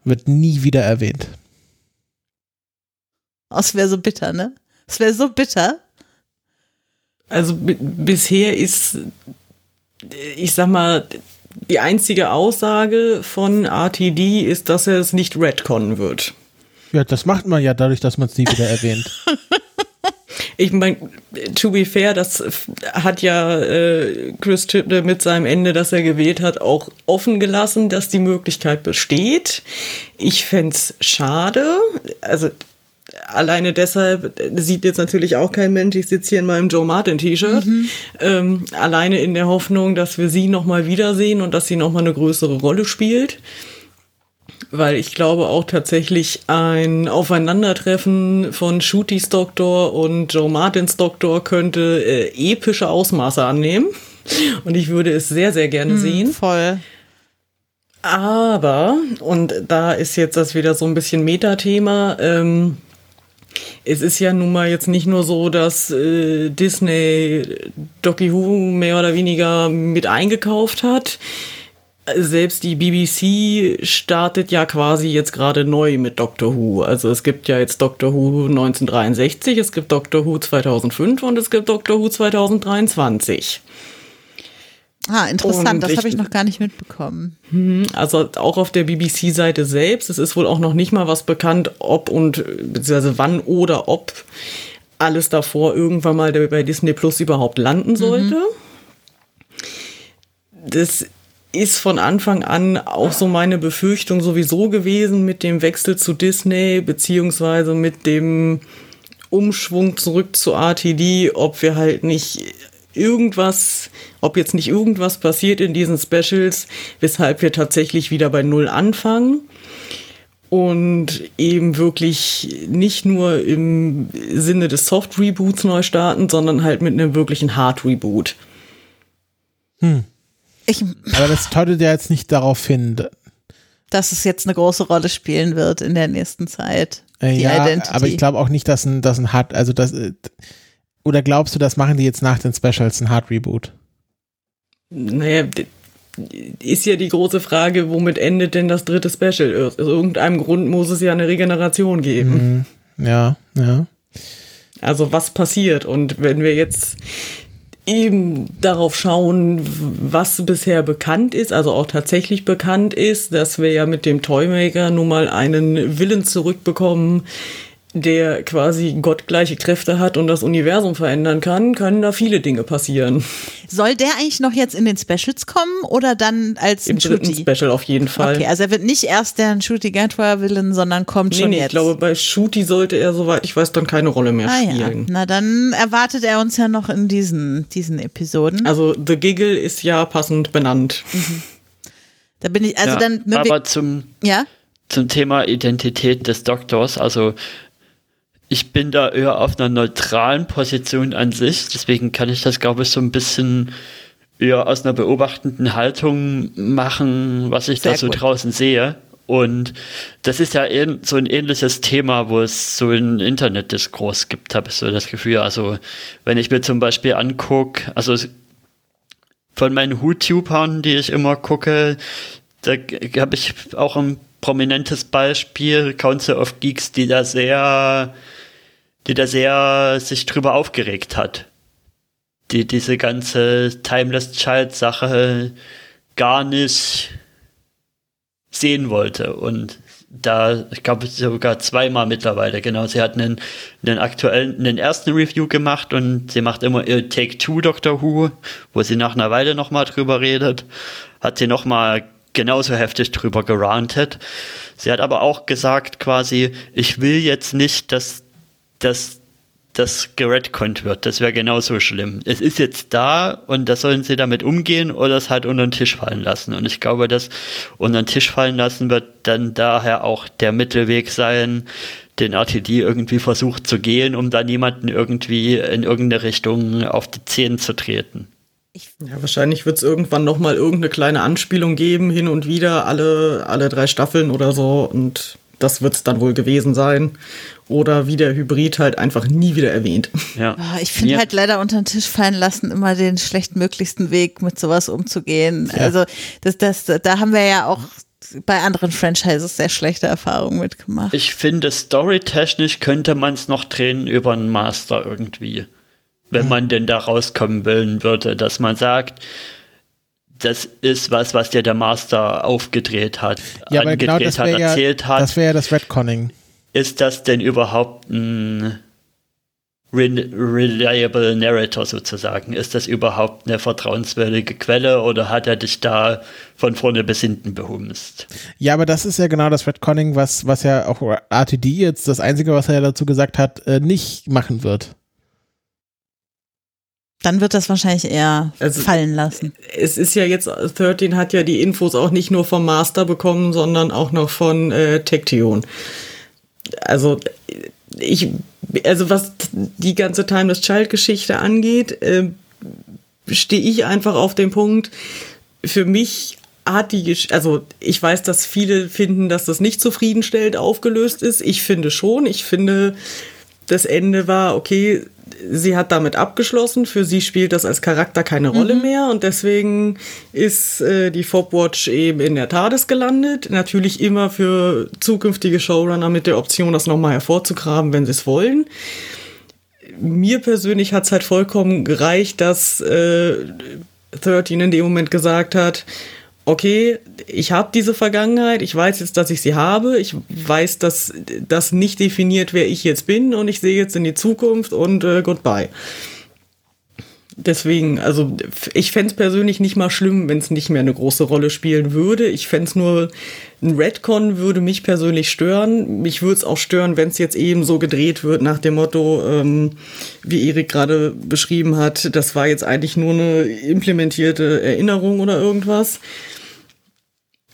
wird nie wieder erwähnt. Das wäre so bitter, ne? Das wäre so bitter. Also bisher ist, ich sag mal, die einzige Aussage von RTD ist, dass er es nicht retconnen wird. Ja, das macht man ja dadurch, dass man es nie wieder erwähnt. Ich meine, to be fair, das hat ja äh, Chris Chibnall mit seinem Ende, das er gewählt hat, auch offen gelassen, dass die Möglichkeit besteht. Ich fände schade. Also alleine deshalb sieht jetzt natürlich auch kein Mensch, ich sitze hier in meinem Joe Martin T-Shirt, mhm. ähm, alleine in der Hoffnung, dass wir sie nochmal wiedersehen und dass sie nochmal eine größere Rolle spielt weil ich glaube auch tatsächlich ein Aufeinandertreffen von Shooties Doktor und Joe Martins Doktor könnte äh, epische Ausmaße annehmen. Und ich würde es sehr, sehr gerne mm, sehen. Voll. Aber, und da ist jetzt das wieder so ein bisschen Metathema, ähm, es ist ja nun mal jetzt nicht nur so, dass äh, Disney Doki Who mehr oder weniger mit eingekauft hat selbst die BBC startet ja quasi jetzt gerade neu mit Doctor Who. Also es gibt ja jetzt Doctor Who 1963, es gibt Doctor Who 2005 und es gibt Doctor Who 2023. Ah, interessant, das habe ich noch gar nicht mitbekommen. Mhm, also auch auf der BBC-Seite selbst, es ist wohl auch noch nicht mal was bekannt, ob und beziehungsweise wann oder ob alles davor irgendwann mal bei Disney Plus überhaupt landen sollte. Mhm. Das ist von Anfang an auch so meine Befürchtung sowieso gewesen mit dem Wechsel zu Disney, beziehungsweise mit dem Umschwung zurück zu RTD, ob wir halt nicht irgendwas, ob jetzt nicht irgendwas passiert in diesen Specials, weshalb wir tatsächlich wieder bei Null anfangen und eben wirklich nicht nur im Sinne des Soft Reboots neu starten, sondern halt mit einem wirklichen Hard Reboot. Hm. Ich, aber das deutet ja jetzt nicht darauf hin, dass es jetzt eine große Rolle spielen wird in der nächsten Zeit. Äh, ja, Identity. aber ich glaube auch nicht, dass ein, dass ein Hard, also das, äh, oder glaubst du, das machen die jetzt nach den Specials ein Hard Reboot? Naja, ist ja die große Frage, womit endet denn das dritte Special? Aus irgendeinem Grund muss es ja eine Regeneration geben. Mhm. Ja, ja. Also was passiert? Und wenn wir jetzt eben darauf schauen, was bisher bekannt ist, also auch tatsächlich bekannt ist, dass wir ja mit dem Toymaker nun mal einen Willen zurückbekommen, der quasi gottgleiche Kräfte hat und das Universum verändern kann, können da viele Dinge passieren. Soll der eigentlich noch jetzt in den Specials kommen oder dann als Im dritten Special auf jeden Fall. Okay, also er wird nicht erst der Shooty Gatwa Villain, sondern kommt nee, schon nee, jetzt. Ich glaube, bei Shooty sollte er, soweit ich weiß, dann keine Rolle mehr ah, spielen. Ja. Na, dann erwartet er uns ja noch in diesen, diesen Episoden. Also The Giggle ist ja passend benannt. Mhm. Da bin ich, also ja, dann. Aber zum, ja? zum Thema Identität des Doktors, also ich bin da eher auf einer neutralen Position an sich, deswegen kann ich das, glaube ich, so ein bisschen eher aus einer beobachtenden Haltung machen, was ich Sehr da so gut. draußen sehe. Und das ist ja so ein ähnliches Thema, wo es so einen Internetdiskurs gibt, habe ich so das Gefühl. Also, wenn ich mir zum Beispiel angucke, also von meinen YouTubern, die ich immer gucke, da habe ich auch ein prominentes Beispiel, Council of Geeks, die da sehr die da sehr sich drüber aufgeregt hat. Die diese ganze Timeless Child Sache gar nicht sehen wollte. Und da, ich glaube, sogar zweimal mittlerweile, genau. Sie hat einen, einen aktuellen, einen ersten Review gemacht und sie macht immer ihr Take Two Doctor Who, wo sie nach einer Weile nochmal drüber redet. Hat sie nochmal genauso heftig drüber gerantet. Sie hat aber auch gesagt quasi, ich will jetzt nicht, dass, dass das geredconnt wird. Das wäre genauso schlimm. Es ist jetzt da und da sollen sie damit umgehen oder es halt unter den Tisch fallen lassen. Und ich glaube, dass unter den Tisch fallen lassen wird dann daher auch der Mittelweg sein, den RTD irgendwie versucht zu gehen, um da niemanden irgendwie in irgendeine Richtung auf die Zehen zu treten. Ja, wahrscheinlich wird es irgendwann noch mal irgendeine kleine Anspielung geben, hin und wieder, alle, alle drei Staffeln oder so. Und das wird es dann wohl gewesen sein. Oder wie der Hybrid halt einfach nie wieder erwähnt. Ja. Oh, ich finde ja. halt leider unter den Tisch fallen lassen immer den schlechtmöglichsten Weg, mit sowas umzugehen. Ja. Also das, das, da haben wir ja auch bei anderen Franchises sehr schlechte Erfahrungen mitgemacht. Ich finde, storytechnisch könnte man es noch drehen über einen Master irgendwie. Wenn hm. man denn da rauskommen wollen würde, dass man sagt, das ist was, was dir der Master aufgedreht hat, ja, angedreht genau das hat, erzählt ja, hat. Das wäre ja das Redconning. Ist das denn überhaupt ein reliable Narrator sozusagen? Ist das überhaupt eine vertrauenswürdige Quelle oder hat er dich da von vorne bis hinten behumst? Ja, aber das ist ja genau das Redconning, was, was ja auch RTD jetzt das Einzige, was er dazu gesagt hat, äh, nicht machen wird. Dann wird das wahrscheinlich eher also, fallen lassen. Es ist ja jetzt, 13 hat ja die Infos auch nicht nur vom Master bekommen, sondern auch noch von äh, Tektion. Also ich, also was die ganze Timeless Child Geschichte angeht, äh, stehe ich einfach auf dem Punkt, für mich hat die, also ich weiß, dass viele finden, dass das nicht zufriedenstellend aufgelöst ist. Ich finde schon. Ich finde, das Ende war, okay, sie hat damit abgeschlossen. Für sie spielt das als Charakter keine Rolle mhm. mehr und deswegen ist äh, die Fobwatch eben in der TARDIS gelandet. Natürlich immer für zukünftige Showrunner mit der Option, das nochmal hervorzugraben, wenn sie es wollen. Mir persönlich hat es halt vollkommen gereicht, dass äh, 13 in dem Moment gesagt hat, okay, ich habe diese Vergangenheit, ich weiß jetzt, dass ich sie habe, ich weiß, dass das nicht definiert, wer ich jetzt bin und ich sehe jetzt in die Zukunft und äh, goodbye. Deswegen, also ich fände es persönlich nicht mal schlimm, wenn es nicht mehr eine große Rolle spielen würde. Ich fände es nur, ein Redcon würde mich persönlich stören. Mich würde es auch stören, wenn es jetzt eben so gedreht wird nach dem Motto, ähm, wie Erik gerade beschrieben hat, das war jetzt eigentlich nur eine implementierte Erinnerung oder irgendwas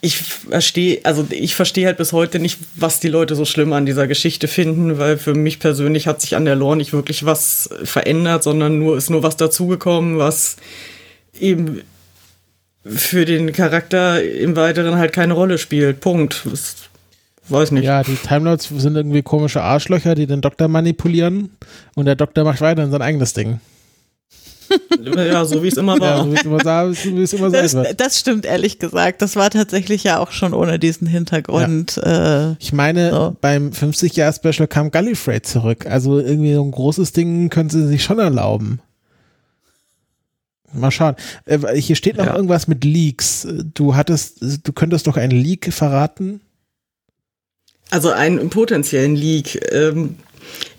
ich verstehe, also ich verstehe halt bis heute nicht, was die Leute so schlimm an dieser Geschichte finden, weil für mich persönlich hat sich an der Lore nicht wirklich was verändert, sondern nur ist nur was dazugekommen, was eben für den Charakter im Weiteren halt keine Rolle spielt. Punkt. Das, weiß nicht. Ja, die Timelords sind irgendwie komische Arschlöcher, die den Doktor manipulieren und der Doktor macht weiter in sein eigenes Ding ja, so wie es immer war. Ja, so wie es immer, so wie es immer das, sein wird. Das stimmt, ehrlich gesagt. Das war tatsächlich ja auch schon ohne diesen Hintergrund. Ja. Äh, ich meine, so. beim 50-Jahr-Special kam Gallifrey zurück. Also irgendwie so ein großes Ding können sie sich schon erlauben. Mal schauen. Äh, hier steht noch ja. irgendwas mit Leaks. Du hattest, du könntest doch einen Leak verraten? Also einen potenziellen Leak. Ähm,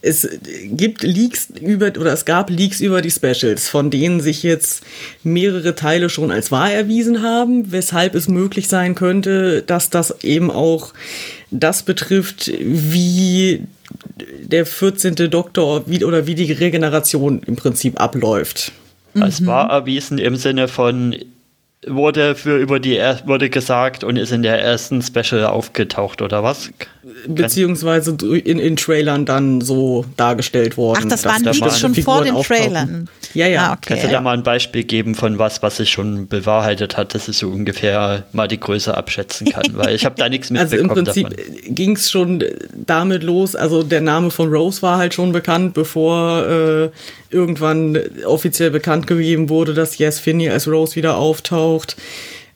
es gibt Leaks über, oder es gab Leaks über die Specials, von denen sich jetzt mehrere Teile schon als wahr erwiesen haben, weshalb es möglich sein könnte, dass das eben auch das betrifft, wie der 14. Doktor wie, oder wie die Regeneration im Prinzip abläuft. Es war erwiesen im Sinne von wurde für über die wurde gesagt und ist in der ersten Special aufgetaucht oder was? Beziehungsweise in, in Trailern dann so dargestellt worden. Ach, das waren Leaks schon vor den Trailern. Ja, ja. Ah, okay. Kannst du da mal ein Beispiel geben von was, was sich schon bewahrheitet hat, dass ich so ungefähr mal die Größe abschätzen kann? Weil ich habe da nichts mitbekommen Also im Prinzip ging es schon damit los, also der Name von Rose war halt schon bekannt, bevor äh, irgendwann offiziell bekannt gegeben wurde, dass Yes Finney als Rose wieder auftaucht.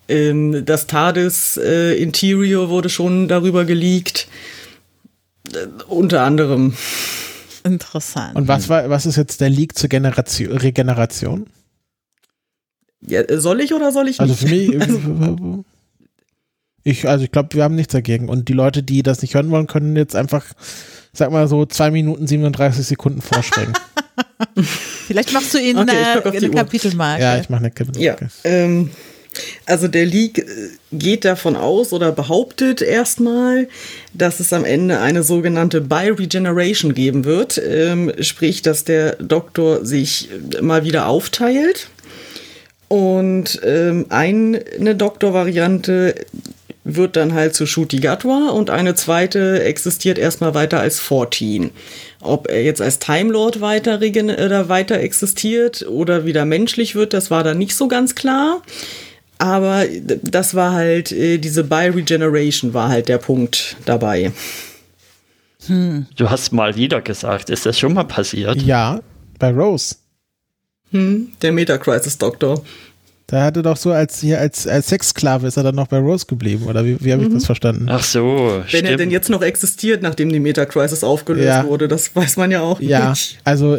Ähm, das TARDIS äh, Interior wurde schon darüber geleakt. Äh, unter anderem. Interessant. Und was war, was ist jetzt der Leak zur Generation, Regeneration? Ja, soll ich oder soll ich also nicht? Also für mich. Ich, also ich glaube, wir haben nichts dagegen. Und die Leute, die das nicht hören wollen, können jetzt einfach, sag mal so, zwei Minuten 37 Sekunden vorspringen. Vielleicht machst du ihnen Okay, ich eine, eine. Kapitelmarke. ja, ich mache eine Kippe. Ja, ähm, also der Leak äh, geht davon aus oder behauptet erstmal, dass es am Ende eine sogenannte Bi-Regeneration geben wird. Ähm, sprich, dass der Doktor sich äh, mal wieder aufteilt. Und ähm, eine Doktorvariante wird dann halt zu Shuti Gatwa und eine zweite existiert erstmal weiter als 14. Ob er jetzt als Time Lord weiter, regen- oder weiter existiert oder wieder menschlich wird, das war dann nicht so ganz klar. Aber d- das war halt, äh, diese Bi-Regeneration war halt der Punkt dabei. Du hast mal wieder gesagt, ist das schon mal passiert? Ja, bei Rose. Der Meta-Crisis-Doktor. Da hatte doch so als hier als, als Sexsklave ist er dann noch bei Rose geblieben, oder wie, wie habe ich das verstanden? Ach so, Wenn er denn stimmt. jetzt noch existiert, nachdem die Meta-Crisis aufgelöst Ja. wurde, das weiß man ja auch Ja, nicht. also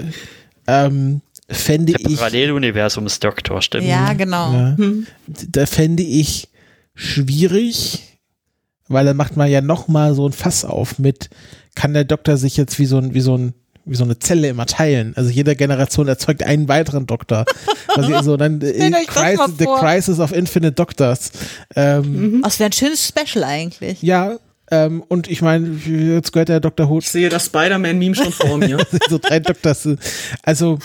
ähm, fände Der ich, Paralleluniversumsdoktor, stimmt. Ja, genau. ja, da fände ich schwierig, weil dann macht man ja noch mal so ein Fass auf mit, kann der Doktor sich jetzt wie so ein, wie so ein wie so eine Zelle immer teilen. Also jede Generation erzeugt einen weiteren Doktor. Also so dann äh, Crisis, The. Crisis of Infinite Doctors. Ähm, Das wäre ein schönes Special eigentlich. Ja, ähm, und ich meine, jetzt gehört der Dr. Who Ich sehe das Spider-Man-Meme schon vor mir. so drei Doktors. Also,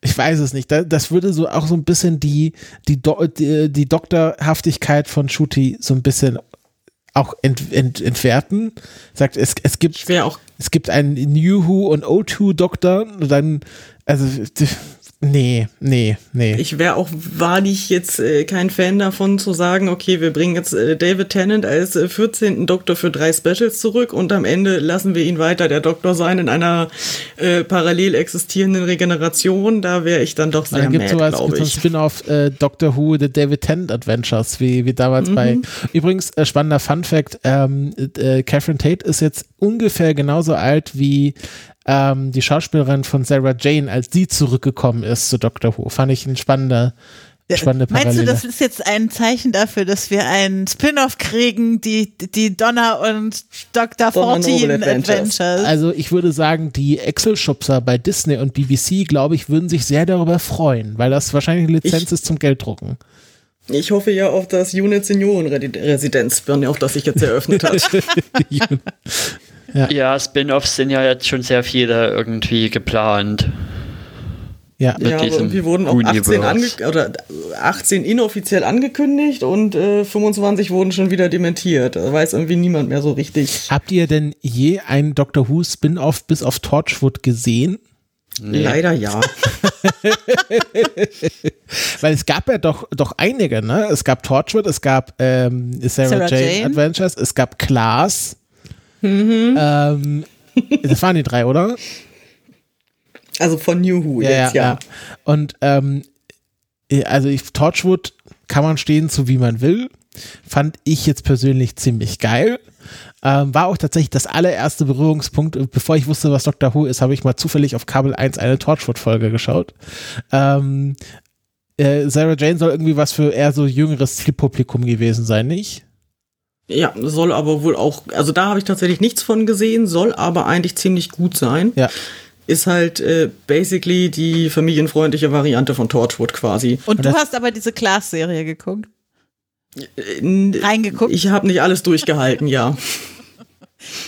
ich weiß es nicht. Da- Das würde so auch so ein bisschen die, die, Do die, die Doktorhaftigkeit von Shuti so ein bisschen auch ent, ent, entwerten. Sagt, es, es gibt, Ich wäre auch es gibt einen New Who und O2 Doktor dann, also, nee, nee, nee. Ich wäre auch wahrlich jetzt äh, kein Fan davon zu sagen, okay, wir bringen jetzt äh, David Tennant als äh, 14. Doktor für drei Specials zurück und am Ende lassen wir ihn weiter der Doktor sein in einer äh, parallel existierenden Regeneration. Da wäre ich dann doch sehr dann gibt sowas, glaube ich. Spin-off äh, Doctor Who, The David Tennant Adventures, wie, wie damals bei. Übrigens, äh, spannender Fun Fact: ähm, äh, Catherine Tate ist jetzt ungefähr genauso alt wie ähm, die Schauspielerin von Sarah Jane, als die zurückgekommen ist zu Doctor Who. Fand ich ein spannender, spannende Meinst du, Parallele. das ist jetzt ein Zeichen dafür, dass wir einen Spin-off kriegen, die, die Donna und Dr. Donna 14 Noble Adventures? Adventures. also ich würde sagen, die Excel-Schubser bei Disney und BBC, glaube ich, würden sich sehr darüber freuen, weil das wahrscheinlich eine Lizenz Ich- ist zum Gelddrucken. Ich hoffe ja auf das Unit Seniorenresidenz, auf das sich jetzt eröffnet hat. Ja, Spin-offs sind ja jetzt schon sehr viele irgendwie geplant. ja. Mit ja, aber diesem irgendwie wurden auch 18, ange Universe. oder 18 inoffiziell angekündigt und äh, 25 wurden schon wieder dementiert. Da weiß irgendwie niemand mehr so richtig. Habt ihr denn je einen Doctor Who Spin-off bis auf Torchwood gesehen? Nee. Leider ja. Weil es gab ja doch, doch einige, ne? Es gab Torchwood, es gab ähm, Sarah, Sarah Jane, Jane. Adventures, es gab Class. Ähm, das waren die drei, oder? Also von New Who jetzt, ja. Und ähm, also ich, Torchwood kann man stehen, so wie man will. Fand ich jetzt persönlich ziemlich geil. Ähm, war auch tatsächlich das allererste Berührungspunkt. Bevor ich wusste, was Doctor Who ist, habe ich mal zufällig auf Kabel 1 eine Torchwood-Folge geschaut. Ähm, äh, Sarah Jane soll irgendwie was für eher so jüngeres Zielpublikum gewesen sein, nicht? Ja, soll aber wohl auch, also da habe ich tatsächlich nichts von gesehen, soll aber eigentlich ziemlich gut sein. Ja. Ist halt äh, basically die familienfreundliche Variante von Torchwood quasi. Und du hast aber diese Class-Serie geguckt. Äh, Reingeguckt. Ich habe nicht alles durchgehalten, ja.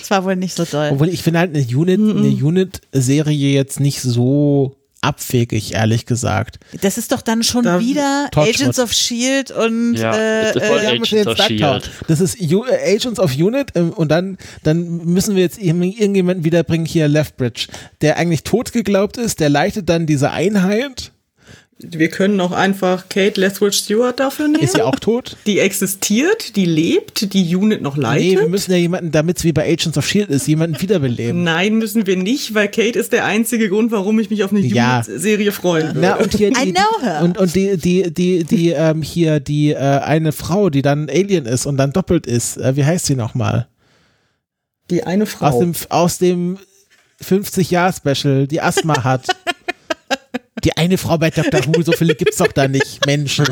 Das war wohl nicht so doll. Obwohl ich finde halt eine Unit, eine Unit-Serie jetzt nicht so abwegig, ehrlich gesagt. Das ist doch dann schon Da- wieder Torchwood. Agents of Shield und Ja, äh, das ist voll äh, Agents müssen wir jetzt of. Shield. Das ist U äh, Agents of Unit ähm, und dann, dann müssen wir jetzt irg- irgendjemanden wiederbringen, hier Leftbridge, der eigentlich tot geglaubt ist, der leitet dann diese Einheit, Wir können auch einfach Kate Lethbridge Stewart dafür nehmen. ist ja auch tot. Die existiert, die lebt, die Unit noch Nee, leitet. wir müssen ja jemanden, damit es wie bei Agents of Shield ist, jemanden wiederbeleben. Nein, müssen wir nicht, weil Kate ist der einzige Grund, warum ich mich auf eine Ja. Unit-Serie freuen würde. Na, und hier die, I know her. und, und die, die, die, die, ähm, hier, die, äh, eine Frau, die dann Alien ist und dann doppelt ist, äh, wie heißt sie nochmal? Die eine Frau. Aus dem, aus dem 50-Jahr-Special, die Asthma hat. Die eine Frau bei Dr. Who, so viele gibt's doch da nicht, Menschen.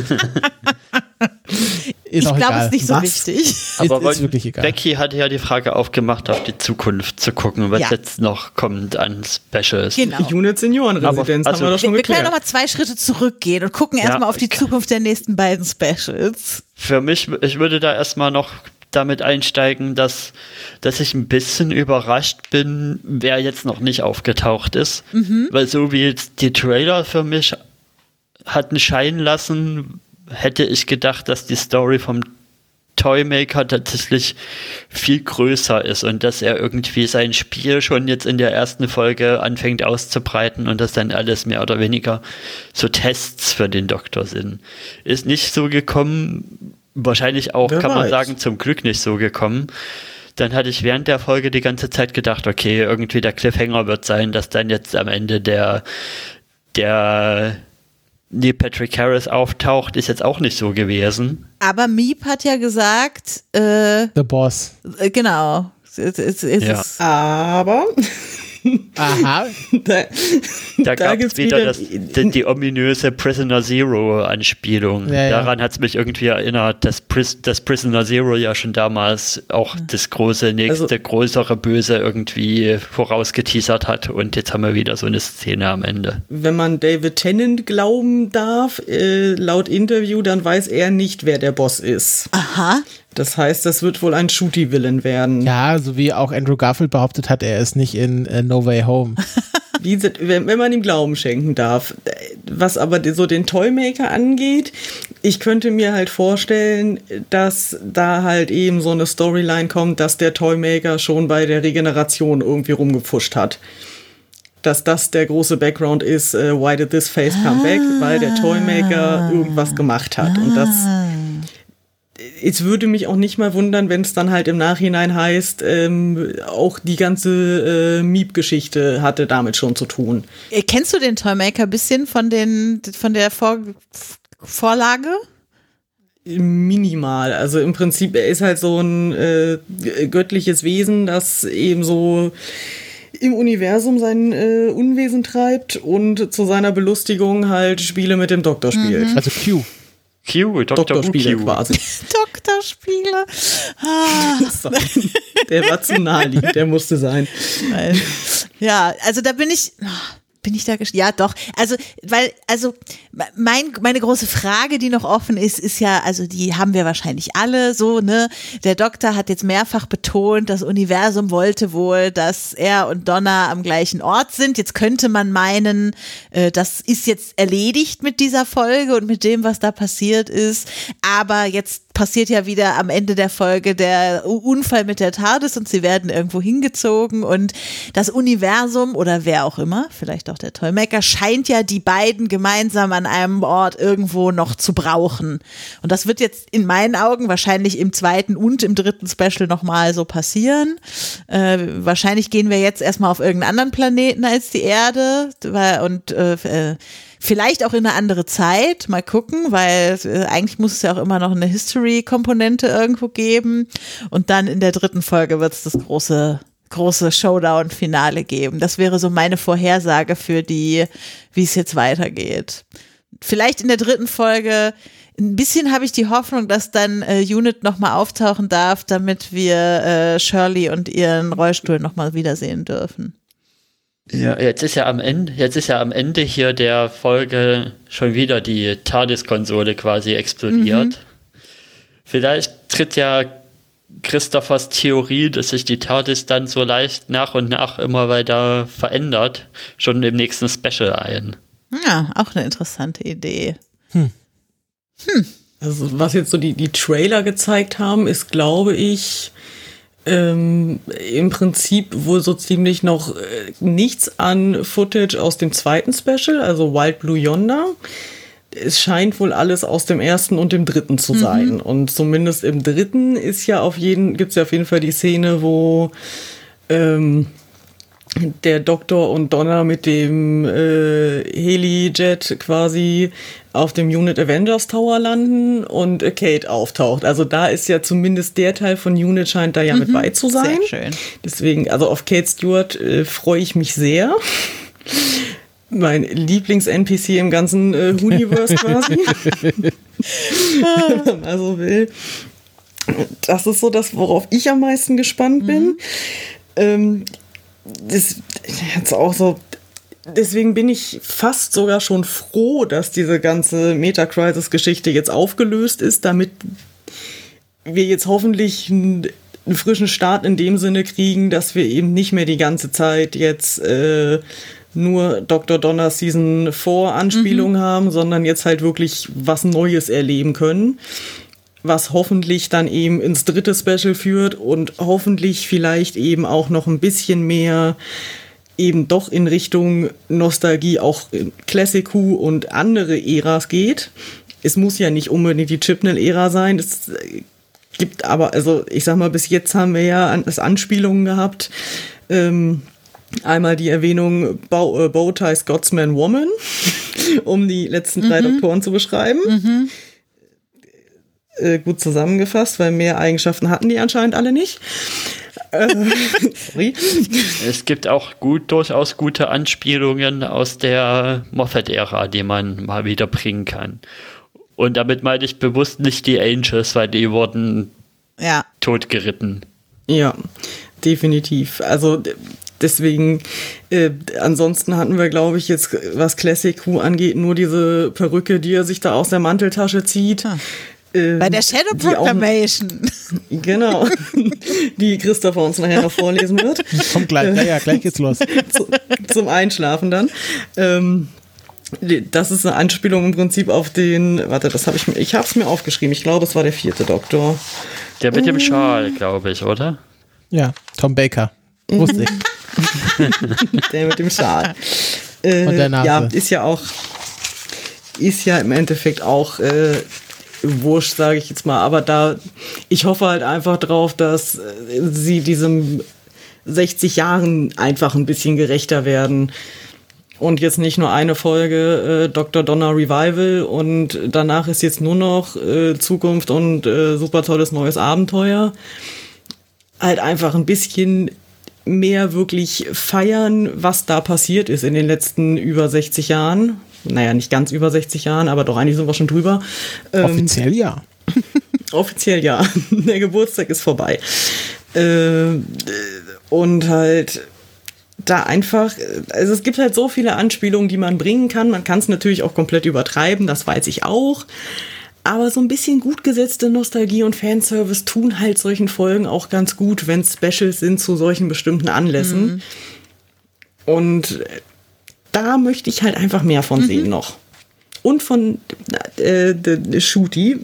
ist ich glaube, es ist nicht so Was? wichtig. Aber ist wollen- wirklich egal. Becky hatte ja die Frage aufgemacht, auf die Zukunft zu gucken, was Ja. jetzt noch kommt an Specials. Genau. Unit Seniorenresidenz Aber- haben wir also- doch schon Wir können ja geklärt. noch mal zwei Schritte zurückgehen und gucken Ja. erstmal auf die Zukunft der nächsten beiden Specials. Für mich, ich würde da erstmal noch damit einsteigen, dass, dass ich ein bisschen überrascht bin, wer jetzt noch nicht aufgetaucht ist. Weil so wie jetzt die Trailer für mich hatten scheinen lassen, hätte ich gedacht, dass die Story vom Toymaker tatsächlich viel größer ist und dass er irgendwie sein Spiel schon jetzt in der ersten Folge anfängt auszubreiten und dass dann alles mehr oder weniger so Tests für den Doktor sind. Ist nicht so gekommen, wahrscheinlich auch, Wer kann man weiß. sagen, zum Glück nicht so gekommen. Dann hatte ich während der Folge die ganze Zeit gedacht, okay, irgendwie der Cliffhanger wird sein, dass dann jetzt am Ende der, der Neil Patrick Harris auftaucht, ist jetzt auch nicht so gewesen. Aber Miep hat ja gesagt, äh, The Boss. äh, genau. Es, es, es Ja. Aber Aha. da, Da, gab es wieder, das, die, die ominöse Prisoner Zero Anspielung. Ja, ja. Daran hat es mich irgendwie erinnert, dass, Pris, dass Prisoner Zero ja schon damals auch das große, nächste, Also- größere Böse irgendwie vorausgeteasert hat. Und jetzt haben wir wieder so eine Szene am Ende. wenn man David Tennant glauben darf, äh, laut Interview, dann weiß er nicht, wer der Boss ist. aha. Das heißt, das wird wohl ein Shooty-Villain werden. Ja, so wie auch Andrew Garfield behauptet hat, er ist nicht in äh, No Way Home. Wenn, wenn man ihm Glauben schenken darf. Was aber so den Toymaker angeht, ich könnte mir halt vorstellen, dass da halt eben so eine Storyline kommt, dass der Toymaker schon bei der Regeneration irgendwie rumgepfuscht hat. Dass das der große Background ist, äh, why did this face come back? Weil der Toymaker irgendwas gemacht hat. Und das es würde mich auch nicht mal wundern, wenn es dann halt im Nachhinein heißt, ähm, auch die ganze äh, Miep-Geschichte hatte damit schon zu tun. Äh, Kennst du den Toymaker ein bisschen von, den, von der Vor Vorlage? Minimal. Also im Prinzip, er ist halt so ein äh, göttliches Wesen, das eben so im Universum sein äh, Unwesen treibt und zu seiner Belustigung halt Spiele mit dem Doktor spielt. Also Q. Q, Dr. Doktorspiele Q. quasi. Doktorspiele. Ah. Der war zu naheliegend, der musste sein. Ja, also da bin ich. Bin ich da Ja, doch. Also, weil, also, mein, meine große Frage, die noch offen ist, ist ja, also, die haben wir wahrscheinlich alle so, ne? Der Doktor hat jetzt mehrfach betont, das Universum wollte wohl, dass er und Donna am gleichen Ort sind. Jetzt könnte man meinen, äh, das ist jetzt erledigt mit dieser Folge und mit dem, was da passiert ist. Aber jetzt passiert ja wieder am Ende der Folge der Unfall mit der TARDIS und sie werden irgendwo hingezogen und das Universum oder wer auch immer, vielleicht auch der Toymaker, scheint ja die beiden gemeinsam an einem Ort irgendwo noch zu brauchen. Und das wird jetzt in meinen Augen wahrscheinlich im zweiten und im dritten Special nochmal so passieren. Äh, wahrscheinlich gehen wir jetzt erstmal auf irgendeinen anderen Planeten als die Erde und äh, äh, Vielleicht auch in eine andere Zeit, mal gucken, weil äh, eigentlich muss es ja auch immer noch eine History-Komponente irgendwo geben. Und dann in der dritten Folge wird es das große, große Showdown-Finale geben. Das wäre so meine Vorhersage für die, wie es jetzt weitergeht. Vielleicht in der dritten Folge. Ein bisschen habe ich die Hoffnung, dass dann äh, Unit nochmal auftauchen darf, damit wir äh, Shirley und ihren Rollstuhl nochmal wiedersehen dürfen. Ja, jetzt ist ja am Ende, jetzt ist ja am Ende hier der Folge schon wieder die TARDIS-Konsole quasi explodiert. Vielleicht tritt ja Christophers Theorie, dass sich die TARDIS dann so leicht nach und nach immer weiter verändert, schon im nächsten Special ein. Ja, auch eine interessante Idee. Also was jetzt so die, die Trailer gezeigt haben, ist, glaube ich, ähm, im Prinzip wohl so ziemlich noch äh, nichts an Footage aus dem zweiten Special, also Wild Blue Yonder. Es scheint wohl alles aus dem ersten und dem dritten zu sein. Und zumindest im dritten ist ja auf jeden, gibt's ja auf jeden Fall die Szene, wo ähm, der Doktor und Donna mit dem äh, Heli-Jet quasi auf dem Unit Avengers Tower landen und Kate auftaucht. Also da ist ja zumindest der Teil von Unit scheint da ja mit bei zu sein. Sehr schön. Deswegen, also auf Kate Stewart äh, freue ich mich sehr. Mein Lieblings-NPC im ganzen äh, Universe quasi. wenn man mal so will. Das ist so das, worauf ich am meisten gespannt bin. Mhm. Ähm, das jetzt auch so. Deswegen bin ich fast sogar schon froh, dass diese ganze Meta-Crisis-Geschichte jetzt aufgelöst ist, damit wir jetzt hoffentlich einen, einen, frischen Start in dem Sinne kriegen, dass wir eben nicht mehr die ganze Zeit jetzt äh, nur Dr. Donner Season 4 Anspielung mhm. haben, sondern jetzt halt wirklich was Neues erleben können. Was hoffentlich dann eben ins dritte Special führt und hoffentlich vielleicht eben auch noch ein bisschen mehr eben doch in Richtung Nostalgie auch Classic Who und andere Äras geht. Es muss ja nicht unbedingt die Chipnell-Ära sein. Es gibt aber, also ich sag mal, bis jetzt haben wir ja das Anspielungen gehabt. Ähm, Einmal die Erwähnung Bow, äh, Bowtie Scotsman Woman, um die letzten drei mhm. Doktoren zu beschreiben. Mhm. Äh, gut zusammengefasst, weil mehr Eigenschaften hatten die anscheinend alle nicht. Äh, sorry. Es gibt auch gut, durchaus gute Anspielungen aus der Moffat-Ära, die man mal wieder bringen kann. Und damit meine ich bewusst nicht die Angels, weil die wurden ja. totgeritten. Ja, definitiv. Also deswegen, äh, ansonsten hatten wir, glaube ich, jetzt, was Classic Who angeht, nur diese Perücke, die er sich da aus der Manteltasche zieht. Ah. Ähm, Bei der Shadow Proclamation. Auch, genau. Die Christopher uns nachher noch vorlesen wird. Kommt gleich, ja, ja, gleich geht's los. Zu, zum Einschlafen dann. Ähm, das ist eine Anspielung im Prinzip auf den, warte, das habe ich mir, ich habe es mir aufgeschrieben. Ich glaube, es war der vierte Doktor. Der mit dem Schal, glaube ich, oder? Ja, Tom Baker. Wusste ich. der mit dem Schal. Äh, Und der Nase. Ja, ist ja auch, ist ja im Endeffekt auch äh, wurscht, sage ich jetzt mal. Aber da, ich hoffe halt einfach drauf, dass sie diesem 60 Jahren einfach ein bisschen gerechter werden. Und jetzt nicht nur eine Folge äh, Dr. Donner Revival und danach ist jetzt nur noch äh, Zukunft und äh, super tolles neues Abenteuer. Halt einfach ein bisschen mehr wirklich feiern, was da passiert ist in den letzten über 60 Jahren. Naja, nicht ganz über 60 Jahren, aber doch eigentlich sind wir schon drüber. Ähm, offiziell ja. offiziell ja. Der Geburtstag ist vorbei. Äh, und halt da einfach, also es gibt halt so viele Anspielungen, die man bringen kann. Man kann es natürlich auch komplett übertreiben, das weiß ich auch. Aber so ein bisschen gut gesetzte Nostalgie und Fanservice tun halt solchen Folgen auch ganz gut, wenn Specials sind zu solchen bestimmten Anlässen. Mhm. Und da möchte ich halt einfach mehr von mhm. sehen noch. Und von äh, Shooty.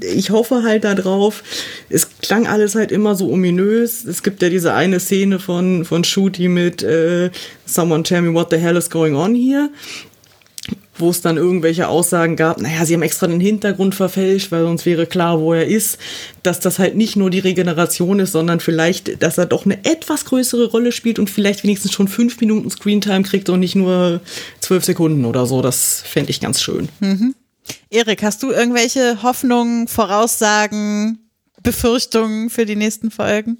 Ich hoffe halt darauf. Es klang alles halt immer so ominös. Es gibt ja diese eine Szene von, von Shooty mit äh, Someone tell me what the hell is going on here wo es dann irgendwelche Aussagen gab, naja, sie haben extra den Hintergrund verfälscht, weil sonst wäre klar, wo er ist, dass das halt nicht nur die Regeneration ist, sondern vielleicht, dass er doch eine etwas größere Rolle spielt und vielleicht wenigstens schon fünf Minuten Screentime kriegt und nicht nur zwölf Sekunden oder so. Das fände ich ganz schön. Mhm. Erik, hast du irgendwelche Hoffnungen, Voraussagen, Befürchtungen für die nächsten Folgen?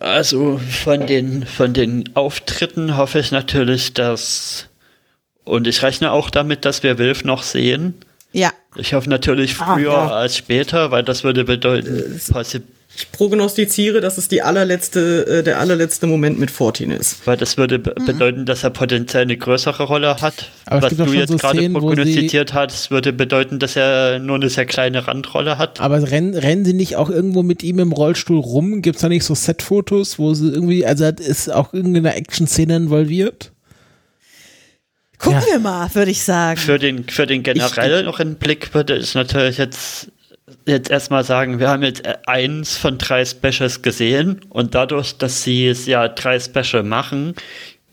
Also von den, von den Auftritten hoffe ich natürlich, dass und ich rechne auch damit, dass wir Wilf noch sehen. Ja. Ich hoffe natürlich ah, früher ah, ja. als später, weil das würde bedeuten, ich prognostiziere, dass es die allerletzte, äh, der allerletzte Moment mit Fortin ist. Weil das würde mhm. bedeuten, dass er potenziell eine größere Rolle hat. Aber Was du jetzt so gerade Szenen, prognostiziert hast, würde bedeuten, dass er nur eine sehr kleine Randrolle hat. Aber rennen, rennen sie nicht auch irgendwo mit ihm im Rollstuhl rum? Gibt es da nicht so Set-Fotos, wo sie irgendwie, also ist auch irgendeine Action-Szene involviert? Gucken ja. wir mal, würde ich sagen. Für den, für den generell ich, noch einen Blick würde ich natürlich jetzt, jetzt erstmal sagen, wir haben jetzt eins von drei Specials gesehen und dadurch, dass sie es ja drei Special machen,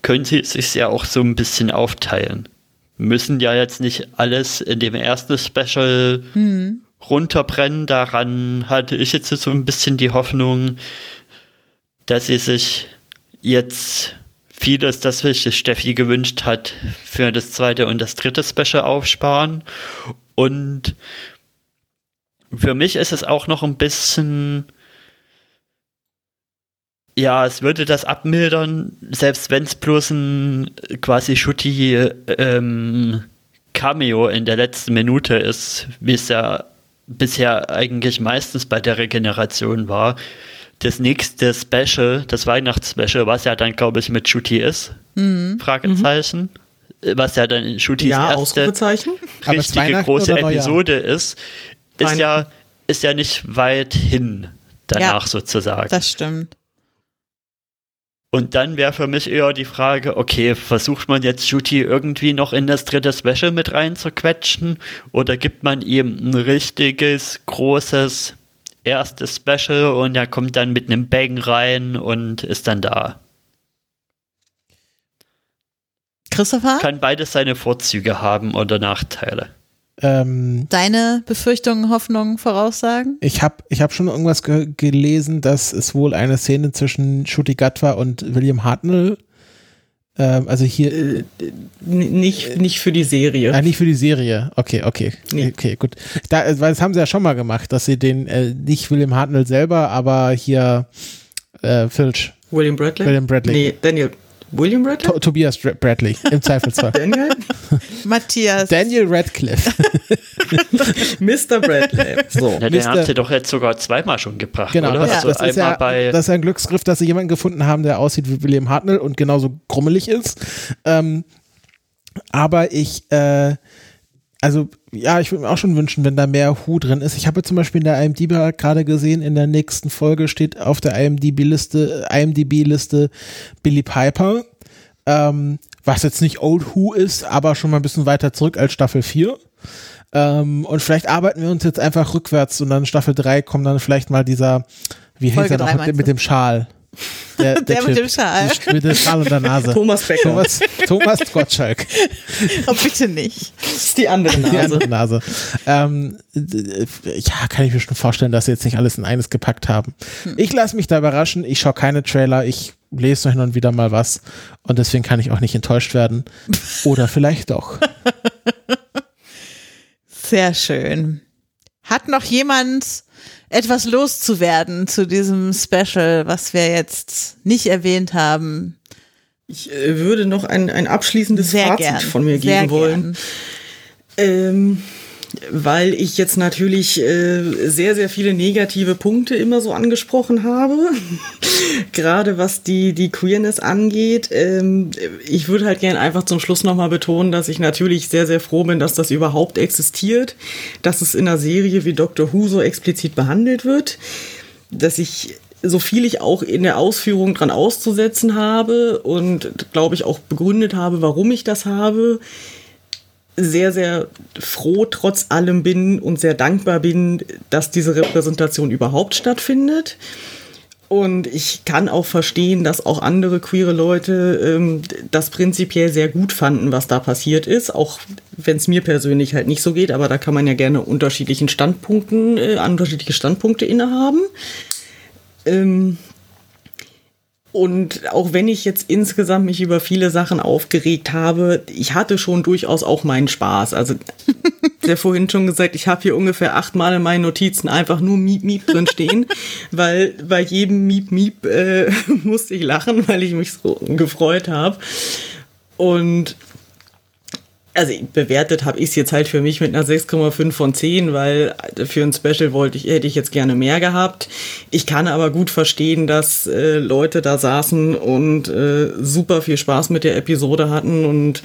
können sie es sich ja auch so ein bisschen aufteilen. Müssen ja jetzt nicht alles in dem ersten Special hm. runterbrennen. Daran hatte ich jetzt so ein bisschen die Hoffnung, dass sie sich jetzt vieles, das sich Steffi gewünscht hat, für das zweite und das dritte Special aufsparen. Und für mich ist es auch noch ein bisschen, ja, es würde das abmildern, selbst wenn es bloß ein quasi Schutti ähm, Cameo in der letzten Minute ist, wie es ja bisher eigentlich meistens bei der Regeneration war. Das nächste Special, das Weihnachtsspecial, was ja dann, glaube ich, mit Shooty ist, Mhm. Fragezeichen, was ja dann Shootys Ja, erste richtige große? Episode ist, ist ja, ist ja nicht weit hin danach Ja. sozusagen. Das stimmt. Und dann wäre für mich eher die Frage, okay, versucht man jetzt Shooty irgendwie noch in das dritte Special mit reinzuquetschen oder gibt man ihm ein richtiges, großes erstes Special und er kommt dann mit einem Bang rein und ist dann da. Christopher, Kann beides seine Vorzüge haben oder Nachteile. Ähm, deine Befürchtungen, Hoffnungen, Voraussagen? ich habe ich hab schon irgendwas ge gelesen, dass es wohl eine Szene zwischen Shuti Gatwa und William Hartnell, also hier, Äh, nicht, nicht für die Serie. Ah, nicht für die Serie. Okay, okay. Nee. Okay, gut. Da, äh, weil das haben sie ja schon mal gemacht, dass sie den, äh, nicht William Hartnell selber, aber hier äh, Filch, William Bradley? William Bradley. Nee, Daniel. William Bradley? To Tobias Bradley, im Zweifelsfall. Daniel? Matthias. Daniel Radcliffe. Mr. Bradley. So. Ja, den habt ihr doch jetzt sogar zweimal schon gebracht, Genau, oder? das, also das, ist einmal ja, bei das ist ja ein Glücksgriff, dass sie jemanden gefunden haben, der aussieht wie William Hartnell und genauso grummelig ist. Ähm, aber ich, äh, also ja, ich würde mir auch schon wünschen, wenn da mehr Hu drin ist. Ich habe zum Beispiel in der IMDb gerade gesehen, in der nächsten Folge steht auf der IMDb-Liste, IMDb-Liste Billy Piper, ähm, was jetzt nicht Old Who ist, aber schon mal ein bisschen weiter zurück als Staffel 4. Ähm, und vielleicht arbeiten wir uns jetzt einfach rückwärts und dann Staffel 3 kommt dann vielleicht mal dieser, wie Folge er noch, mit, mit dem Schal. Der, Der mit Typ. dem Schal. Mit dem Schal und der Nase. Thomas Becker. Thomas, Thomas Gottschalk. Oh, bitte nicht. Das ist die andere Die Nase. andere Nase. Ähm, ja, kann ich mir schon vorstellen, dass sie jetzt nicht alles in eines gepackt haben. Ich lasse mich da überraschen. Ich schaue keine Trailer. Ich lese noch hin und wieder mal was. Und deswegen kann ich auch nicht enttäuscht werden. Oder vielleicht doch. Sehr schön. Hat noch jemand etwas loszuwerden zu diesem Special, was wir jetzt nicht erwähnt haben? Ich äh, würde noch ein, ein abschließendes Sehr Fazit gern. von mir Sehr geben wollen. gern. Ähm, weil ich jetzt natürlich äh, sehr, sehr viele negative Punkte immer so angesprochen habe. Gerade was die, die Queerness angeht. Ähm, ich würde halt gern einfach zum Schluss nochmal betonen, dass ich natürlich sehr, sehr froh bin, dass das überhaupt existiert. Dass es in einer Serie wie Doctor Who so explizit behandelt wird. Dass ich so viel ich auch in der Ausführung dran auszusetzen habe und glaube ich auch begründet habe, warum ich das habe, sehr, sehr froh trotz allem bin und sehr dankbar bin, dass diese Repräsentation überhaupt stattfindet. Und ich kann auch verstehen, dass auch andere queere Leute ähm, das prinzipiell sehr gut fanden, was da passiert ist, auch wenn es mir persönlich halt nicht so geht, aber da kann man ja gerne unterschiedlichen Standpunkten, äh, unterschiedliche Standpunkte innehaben. Ähm, und auch wenn ich jetzt insgesamt mich über viele Sachen aufgeregt habe, ich hatte schon durchaus auch meinen Spaß. Also, der vorhin schon gesagt, ich habe hier ungefähr achtmal in meinen Notizen einfach nur Miep Miep drin stehen, weil bei jedem Miep Miep äh, musste ich lachen, weil ich mich so gefreut habe. Und also bewertet habe ich es jetzt halt für mich mit einer 6,5 von 10, weil für ein Special wollte ich, hätte ich jetzt gerne mehr gehabt. Ich kann aber gut verstehen, dass äh, Leute da saßen und äh, super viel Spaß mit der Episode hatten und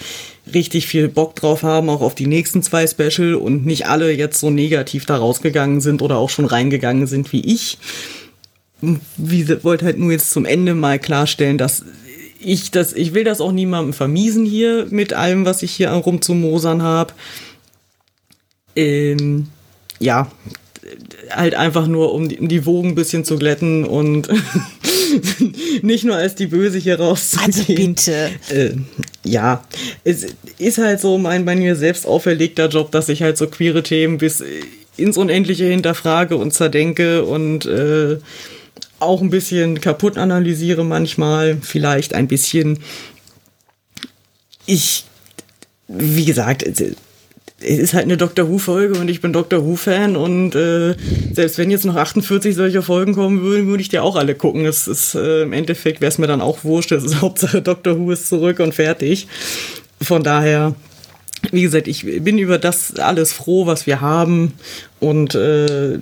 richtig viel Bock drauf haben, auch auf die nächsten zwei Special und nicht alle jetzt so negativ da rausgegangen sind oder auch schon reingegangen sind wie ich. Wie sie- wollte halt nur jetzt zum Ende mal klarstellen, dass ich das, ich will das auch niemandem vermiesen hier mit allem, was ich hier rumzumosern habe. Ähm, ja, halt einfach nur, um die, um die Wogen ein bisschen zu glätten und nicht nur als die Böse hier Also rauszugehen. bitte. Äh, ja, es ist halt so mein bei mir selbst auferlegter Job, dass ich halt so queere Themen bis ins Unendliche hinterfrage und zerdenke und äh, auch ein bisschen kaputt analysiere manchmal, vielleicht ein bisschen. Ich, wie gesagt, es ist halt eine Doctor Who-Folge und ich bin Doctor Who-Fan und äh, selbst wenn jetzt noch 48 solcher Folgen kommen würden, würde ich die auch alle gucken. Das ist äh, im Endeffekt wäre es mir dann auch wurscht. Das ist Hauptsache Doctor Who ist zurück und fertig. Von daher wie gesagt, ich bin über das alles froh, was wir haben und äh,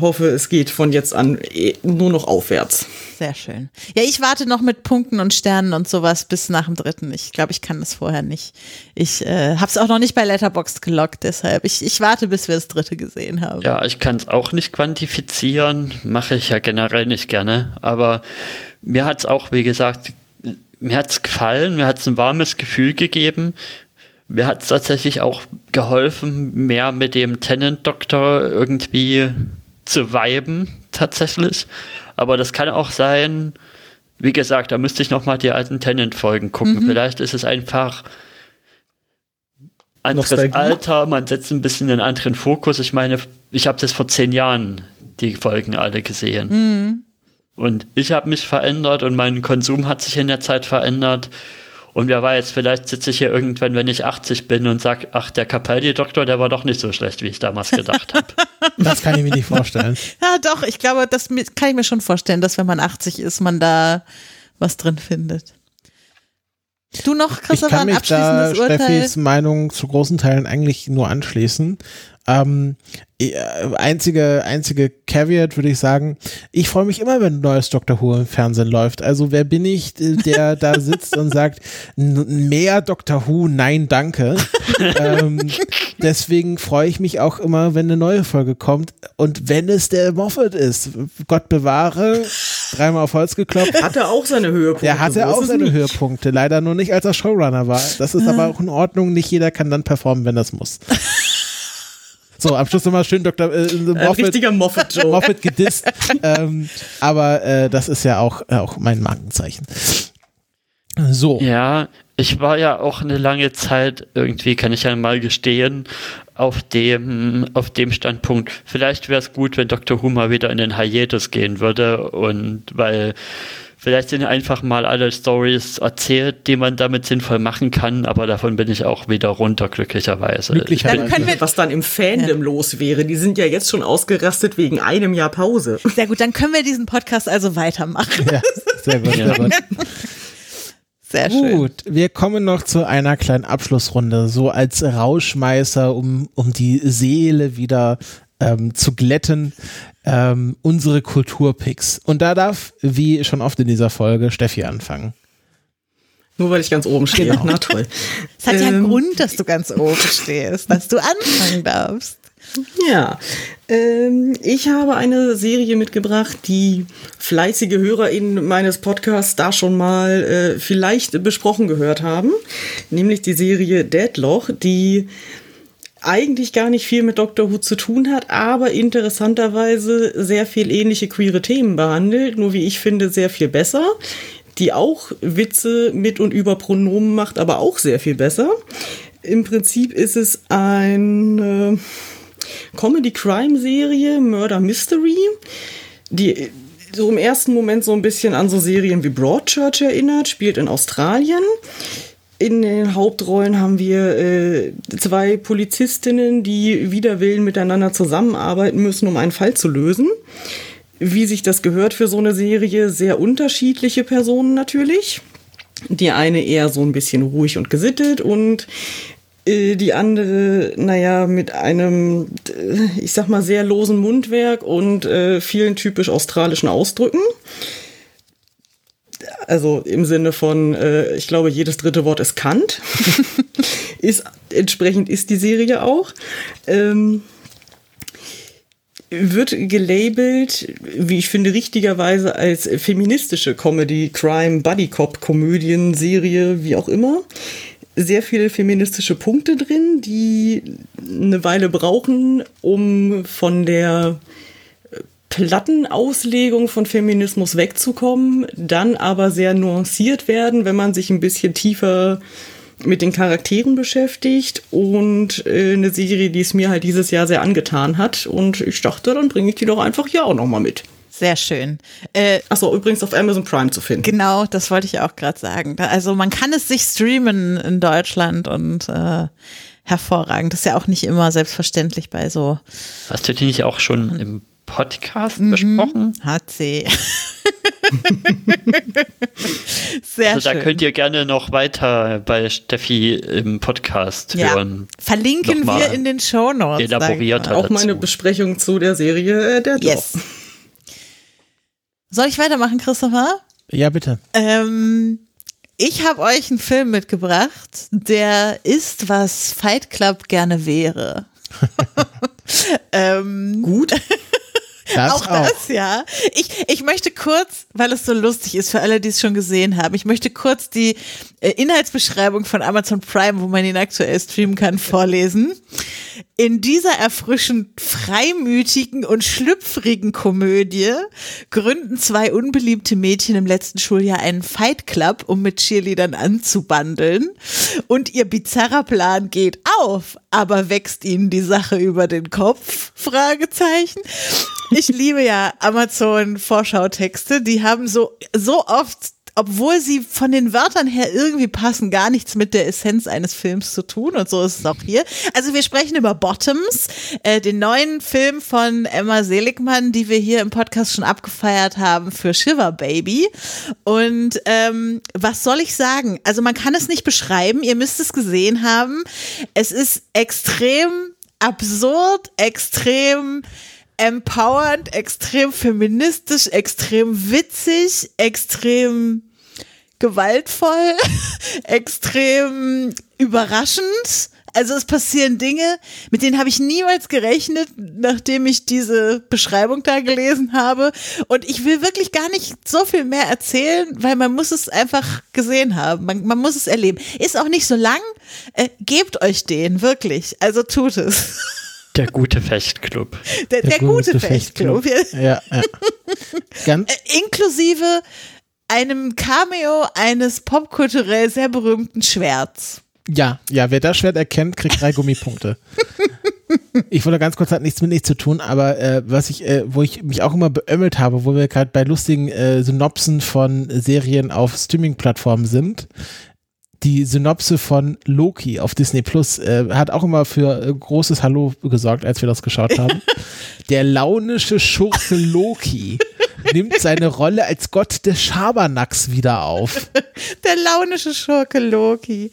hoffe, es geht von jetzt an eh nur noch aufwärts. Sehr schön. Ja, ich warte noch mit Punkten und Sternen und sowas bis nach dem dritten. Ich glaube, ich kann das vorher nicht. Ich äh, habe es auch noch nicht bei Letterboxd gelockt, deshalb. Ich, ich warte, bis wir das dritte gesehen haben. Ja, ich kann es auch nicht quantifizieren, mache ich ja generell nicht gerne, aber mir hat es auch, wie gesagt, mir hat es gefallen, mir hat es ein warmes Gefühl gegeben mir hat es tatsächlich auch geholfen, mehr mit dem Tenant-Doktor irgendwie zu viben, tatsächlich. Aber das kann auch sein, wie gesagt, da müsste ich nochmal die alten Tenant-Folgen gucken. Mhm. Vielleicht ist es einfach anderes Alter, man setzt ein bisschen einen anderen Fokus. Ich meine, ich habe das vor zehn Jahren die Folgen alle gesehen. Mhm. Und ich habe mich verändert und mein Konsum hat sich in der Zeit verändert. Und wer weiß, vielleicht sitze ich hier irgendwann, wenn ich 80 bin und sage, ach, der Capaldi-Doktor, der war doch nicht so schlecht, wie ich damals gedacht habe. Das kann ich mir nicht vorstellen. ja, doch, ich glaube, das kann ich mir schon vorstellen, dass wenn man 80 ist, man da was drin findet. Du noch, Christopher, ich kann mich da Steffis Meinung zu großen Teilen eigentlich nur anschließen. Ähm, äh, einzige, einzige Caveat würde ich sagen, ich freue mich immer, wenn ein neues Dr. Who im Fernsehen läuft. Also wer bin ich, äh, der da sitzt und sagt, mehr Dr. Who, nein, danke. ähm, deswegen freue ich mich auch immer, wenn eine neue Folge kommt. Und wenn es der Moffat ist, Gott bewahre, dreimal auf Holz geklopft. Hatte auch seine Höhepunkte. Der hatte auch seine nicht. Höhepunkte, leider nur nicht, als er Showrunner war. Das ist aber auch in Ordnung. Nicht jeder kann dann performen, wenn das muss. So, am Schluss nochmal schön Dr. Äh, Moffat, richtiger Moffat-Joke. Moffat gedisst. ähm, aber äh, das ist ja auch, äh, auch mein Markenzeichen. So. Ja, ich war ja auch eine lange Zeit, irgendwie kann ich ja mal gestehen, auf dem, auf dem Standpunkt, vielleicht wäre es gut, wenn Dr. Mal wieder in den Hiatus gehen würde und weil Vielleicht sind einfach mal alle Stories erzählt, die man damit sinnvoll machen kann, aber davon bin ich auch wieder runter, glücklicherweise. Dann können wir, was dann im Fandom ja. los wäre. Die sind ja jetzt schon ausgerastet wegen einem Jahr Pause. Sehr gut, dann können wir diesen Podcast also weitermachen. Ja, sehr gut, sehr gut. Sehr schön. Gut, wir kommen noch zu einer kleinen Abschlussrunde, so als Rauschmeißer, um, um die Seele wieder ähm, zu glätten ähm, unsere Kulturpicks. Und da darf, wie schon oft in dieser Folge, Steffi anfangen. Nur weil ich ganz oben stehe. Genau. Na toll. Es hat ähm, ja einen Grund, dass du ganz oben stehst, dass du anfangen darfst. Ja, ähm, ich habe eine Serie mitgebracht, die fleißige HörerInnen meines Podcasts da schon mal äh, vielleicht besprochen gehört haben, nämlich die Serie Deadloch, die eigentlich gar nicht viel mit Doctor Who zu tun hat, aber interessanterweise sehr viel ähnliche queere Themen behandelt, nur wie ich finde, sehr viel besser, die auch Witze mit und über Pronomen macht, aber auch sehr viel besser. Im Prinzip ist es eine Comedy-Crime-Serie, Murder Mystery, die so im ersten Moment so ein bisschen an so Serien wie Broadchurch erinnert, spielt in Australien in den Hauptrollen haben wir äh, zwei Polizistinnen, die wider Willen miteinander zusammenarbeiten müssen, um einen Fall zu lösen. Wie sich das gehört für so eine Serie, sehr unterschiedliche Personen natürlich. Die eine eher so ein bisschen ruhig und gesittet und äh, die andere, naja, mit einem, äh, ich sag mal, sehr losen Mundwerk und äh, vielen typisch australischen Ausdrücken also im Sinne von, äh, ich glaube, jedes dritte Wort ist Kant. ist, entsprechend ist die Serie auch. Ähm, wird gelabelt, wie ich finde, richtigerweise als feministische Comedy, Crime, Buddy Cop, Komödien, Serie, wie auch immer. Sehr viele feministische Punkte drin, die eine Weile brauchen, um von der Plattenauslegung von Feminismus wegzukommen, dann aber sehr nuanciert werden, wenn man sich ein bisschen tiefer mit den Charakteren beschäftigt und äh, eine Serie, die es mir halt dieses Jahr sehr angetan hat. Und ich dachte, dann bringe ich die doch einfach hier auch nochmal mit. Sehr schön. Äh, Achso, übrigens auf Amazon Prime zu finden. Genau, das wollte ich auch gerade sagen. Also man kann es sich streamen in Deutschland und äh, hervorragend. Das ist ja auch nicht immer selbstverständlich bei so. Hast du die nicht auch schon im Podcast mhm, besprochen? Hat sie. Sehr also da schön. könnt ihr gerne noch weiter bei Steffi im Podcast ja. hören. Verlinken Nochmal wir in den Shownotes. elaborierter. Auch meine dazu. Besprechung zu der Serie äh, Der Yes. Dorf. Soll ich weitermachen, Christopher? Ja, bitte. Ähm, ich habe euch einen Film mitgebracht, der ist, was Fight Club gerne wäre. ähm, Gut. Das auch, das, ja. Ich, ich möchte kurz, weil es so lustig ist für alle, die es schon gesehen haben, ich möchte kurz die äh, Inhaltsbeschreibung von Amazon Prime, wo man ihn aktuell streamen kann, vorlesen. In dieser erfrischend freimütigen und schlüpfrigen Komödie gründen zwei unbeliebte Mädchen im letzten Schuljahr einen Fight Club, um mit Cheerleadern anzubandeln. Und ihr bizarrer Plan geht auf, aber wächst ihnen die Sache über den Kopf? Fragezeichen. Ich liebe ja Amazon Vorschautexte, die haben so, so oft obwohl sie von den Wörtern her irgendwie passen, gar nichts mit der Essenz eines Films zu tun. Und so ist es auch hier. Also wir sprechen über Bottoms, äh, den neuen Film von Emma Seligmann, die wir hier im Podcast schon abgefeiert haben für Shiver Baby. Und ähm, was soll ich sagen? Also man kann es nicht beschreiben, ihr müsst es gesehen haben. Es ist extrem absurd, extrem empowernd, extrem feministisch, extrem witzig, extrem gewaltvoll, extrem überraschend. Also es passieren Dinge, mit denen habe ich niemals gerechnet, nachdem ich diese Beschreibung da gelesen habe. Und ich will wirklich gar nicht so viel mehr erzählen, weil man muss es einfach gesehen haben. Man, man muss es erleben. Ist auch nicht so lang. Äh, gebt euch den, wirklich. Also tut es. Der gute Fechtclub. Der, der, gute Fechtclub. Ja, ja. Ganz, Äh, Inklusive einem Cameo eines popkulturell sehr berühmten Schwerts. ja, ja, wer das Schwert erkennt, kriegt drei Gummipunkte. Ich wollte ganz kurz, hat nichts mit nichts zu tun, aber äh, was ich, äh, wo ich mich auch immer beömmelt habe, wo wir gerade bei lustigen äh, Synopsen von Serien auf Streaming-Plattformen sind, die Synopse von Loki auf Disney Plus äh, hat auch immer für äh, großes Hallo gesorgt, als wir das geschaut haben. Der launische Schurke Loki nimmt seine Rolle als Gott des Schabernacks wieder auf. Der launische Schurke Loki.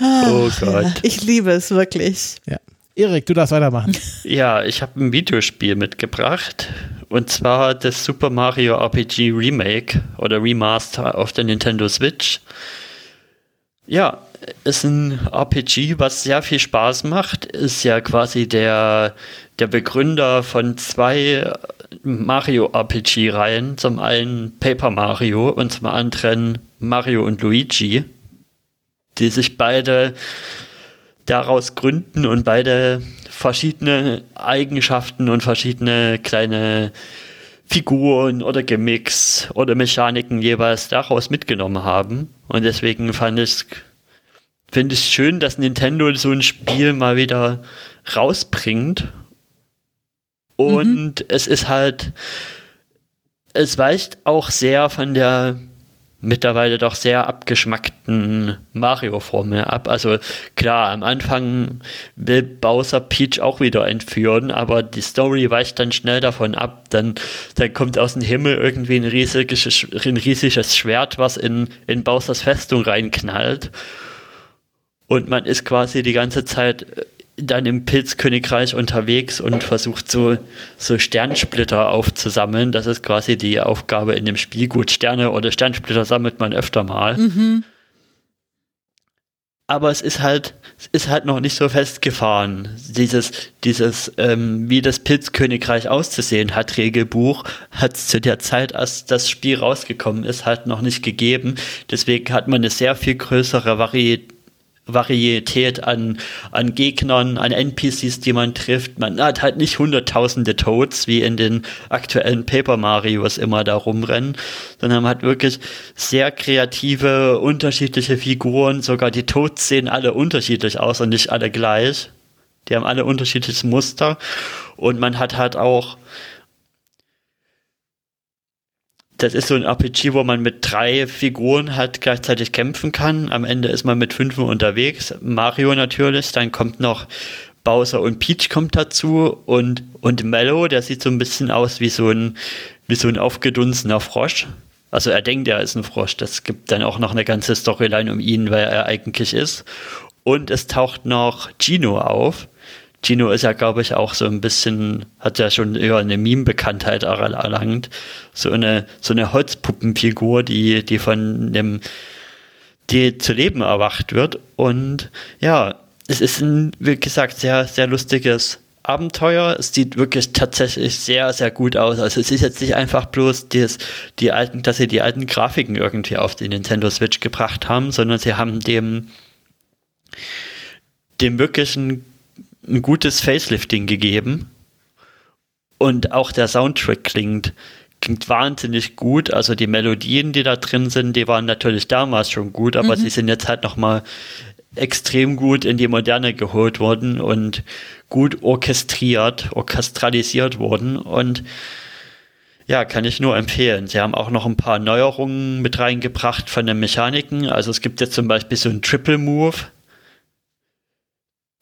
Oh Gott. Ich liebe es wirklich. Ja. Erik, du darfst weitermachen. Ja, ich habe ein Videospiel mitgebracht. Und zwar das Super Mario RPG Remake oder Remaster auf der Nintendo Switch. Ja, ist ein RPG, was sehr viel Spaß macht. Ist ja quasi der, der Begründer von zwei Mario RPG-Reihen. Zum einen Paper Mario und zum anderen Mario und Luigi. Die sich beide daraus gründen und beide verschiedene Eigenschaften und verschiedene kleine Figuren oder Gimmicks oder Mechaniken jeweils daraus mitgenommen haben. Und deswegen fand ich finde ich schön, dass Nintendo so ein Spiel mal wieder rausbringt. Und es ist halt, es weicht auch sehr von der mittlerweile doch sehr abgeschmackten Mario-Formel ab. Also klar, am Anfang will Bowser Peach auch wieder entführen, aber die Story weicht dann schnell davon ab. Dann, dann kommt aus dem Himmel irgendwie ein riesiges, ein riesiges Schwert, was in, in Bowsers Festung reinknallt. Und man ist quasi die ganze Zeit dann im Pilzkönigreich unterwegs und versucht so, so Sternsplitter aufzusammeln. Das ist quasi die Aufgabe in dem Spiel. Gut, Sterne oder Sternsplitter sammelt man öfter mal. Mhm. Aber es ist halt, es ist halt noch nicht so festgefahren. Dieses, dieses, ähm, wie das Pilzkönigreich auszusehen hat, Regelbuch, hat es zu der Zeit, als das Spiel rausgekommen ist, halt noch nicht gegeben. Deswegen hat man eine sehr viel größere Varietät Varietät an, an Gegnern, an NPCs, die man trifft. Man hat halt nicht hunderttausende Toads, wie in den aktuellen Paper Marios immer da rumrennen, sondern man hat wirklich sehr kreative, unterschiedliche Figuren. Sogar die Toads sehen alle unterschiedlich aus und nicht alle gleich. Die haben alle unterschiedliches Muster. Und man hat halt auch das ist so ein RPG, wo man mit drei Figuren halt gleichzeitig kämpfen kann. Am Ende ist man mit fünf unterwegs. Mario natürlich, dann kommt noch Bowser und Peach kommt dazu und, und Mello, der sieht so ein bisschen aus wie so ein, wie so ein aufgedunsener Frosch. Also er denkt, er ist ein Frosch. Das gibt dann auch noch eine ganze Storyline um ihn, wer er eigentlich ist. Und es taucht noch Gino auf. Gino ist ja, glaube ich, auch so ein bisschen, hat ja schon eher eine Meme-Bekanntheit erlangt. So eine, so eine Holzpuppenfigur, die, die von dem, die zu Leben erwacht wird. Und ja, es ist ein, wie gesagt, sehr, sehr lustiges Abenteuer. Es sieht wirklich tatsächlich sehr, sehr gut aus. Also es ist jetzt nicht einfach bloß das, die alten, dass sie die alten Grafiken irgendwie auf die Nintendo Switch gebracht haben, sondern sie haben dem, dem wirklich ein, gutes Facelifting gegeben. Und auch der Soundtrack klingt, klingt wahnsinnig gut. Also die Melodien, die da drin sind, die waren natürlich damals schon gut, aber mhm. sie sind jetzt halt nochmal extrem gut in die Moderne geholt worden und gut orchestriert, orchestralisiert worden und ja, kann ich nur empfehlen. Sie haben auch noch ein paar Neuerungen mit reingebracht von den Mechaniken. Also es gibt jetzt zum Beispiel so einen Triple Move.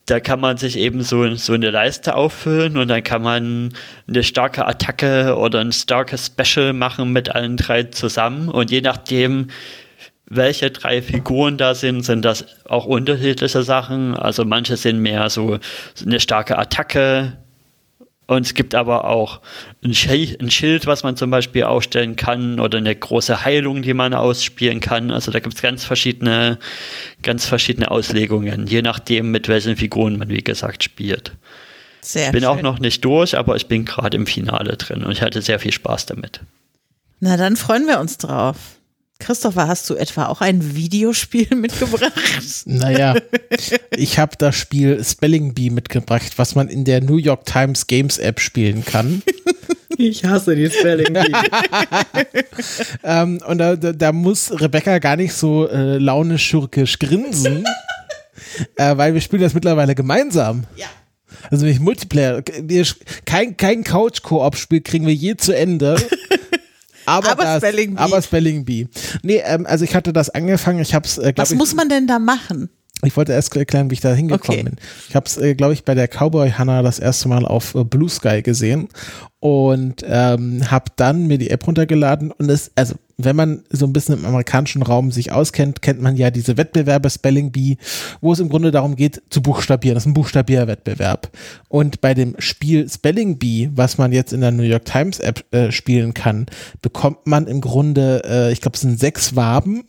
Da kann man sich eben so, so eine Leiste auffüllen und dann kann man eine starke Attacke oder ein starkes Special machen mit allen drei zusammen. Und je nachdem, welche drei Figuren da sind, sind das auch unterschiedliche Sachen. Also manche sind mehr so eine starke Attacke. Und es gibt aber auch ein, Schild, was man zum Beispiel aufstellen kann oder eine große Heilung, die man ausspielen kann. Also da gibt es ganz verschiedene, ganz verschiedene Auslegungen, je nachdem, mit welchen Figuren man, wie gesagt, spielt. Sehr ich bin schön. auch noch nicht durch, aber ich bin gerade im Finale drin und ich hatte sehr viel Spaß damit. Na, dann freuen wir uns drauf. Christopher, hast du etwa auch ein Videospiel mitgebracht? Naja, ich habe das Spiel Spelling Bee mitgebracht, was man in der New York Times Games App spielen kann. Ich hasse die Spelling Bee. ähm, und da, da, muss Rebecca gar nicht so äh, launisch-schurkisch grinsen, äh, weil wir spielen das mittlerweile gemeinsam. Ja. Also nicht Multiplayer, kein, kein Couch-Koop-Spiel kriegen wir je zu Ende. Aber, aber das, Spelling Bee. Aber Spelling Bee. Nee, ähm, also ich hatte das angefangen. Ich hab's, äh, Was ich, muss man denn da machen? Ich wollte erst erklären, wie ich da hingekommen okay. bin. Ich habe es, äh, glaube ich, bei der Cowboy Hannah das erste Mal auf äh, Blue Sky gesehen und ähm, habe dann mir die App runtergeladen und es, also wenn man so ein bisschen im amerikanischen Raum sich auskennt, kennt man ja diese Wettbewerbe Spelling Bee, wo es im Grunde darum geht, zu buchstabieren. Das ist ein Buchstabierwettbewerb. Und bei dem Spiel Spelling Bee, was man jetzt in der New York Times App äh, spielen kann, bekommt man im Grunde, äh, ich glaube, es sind sechs Waben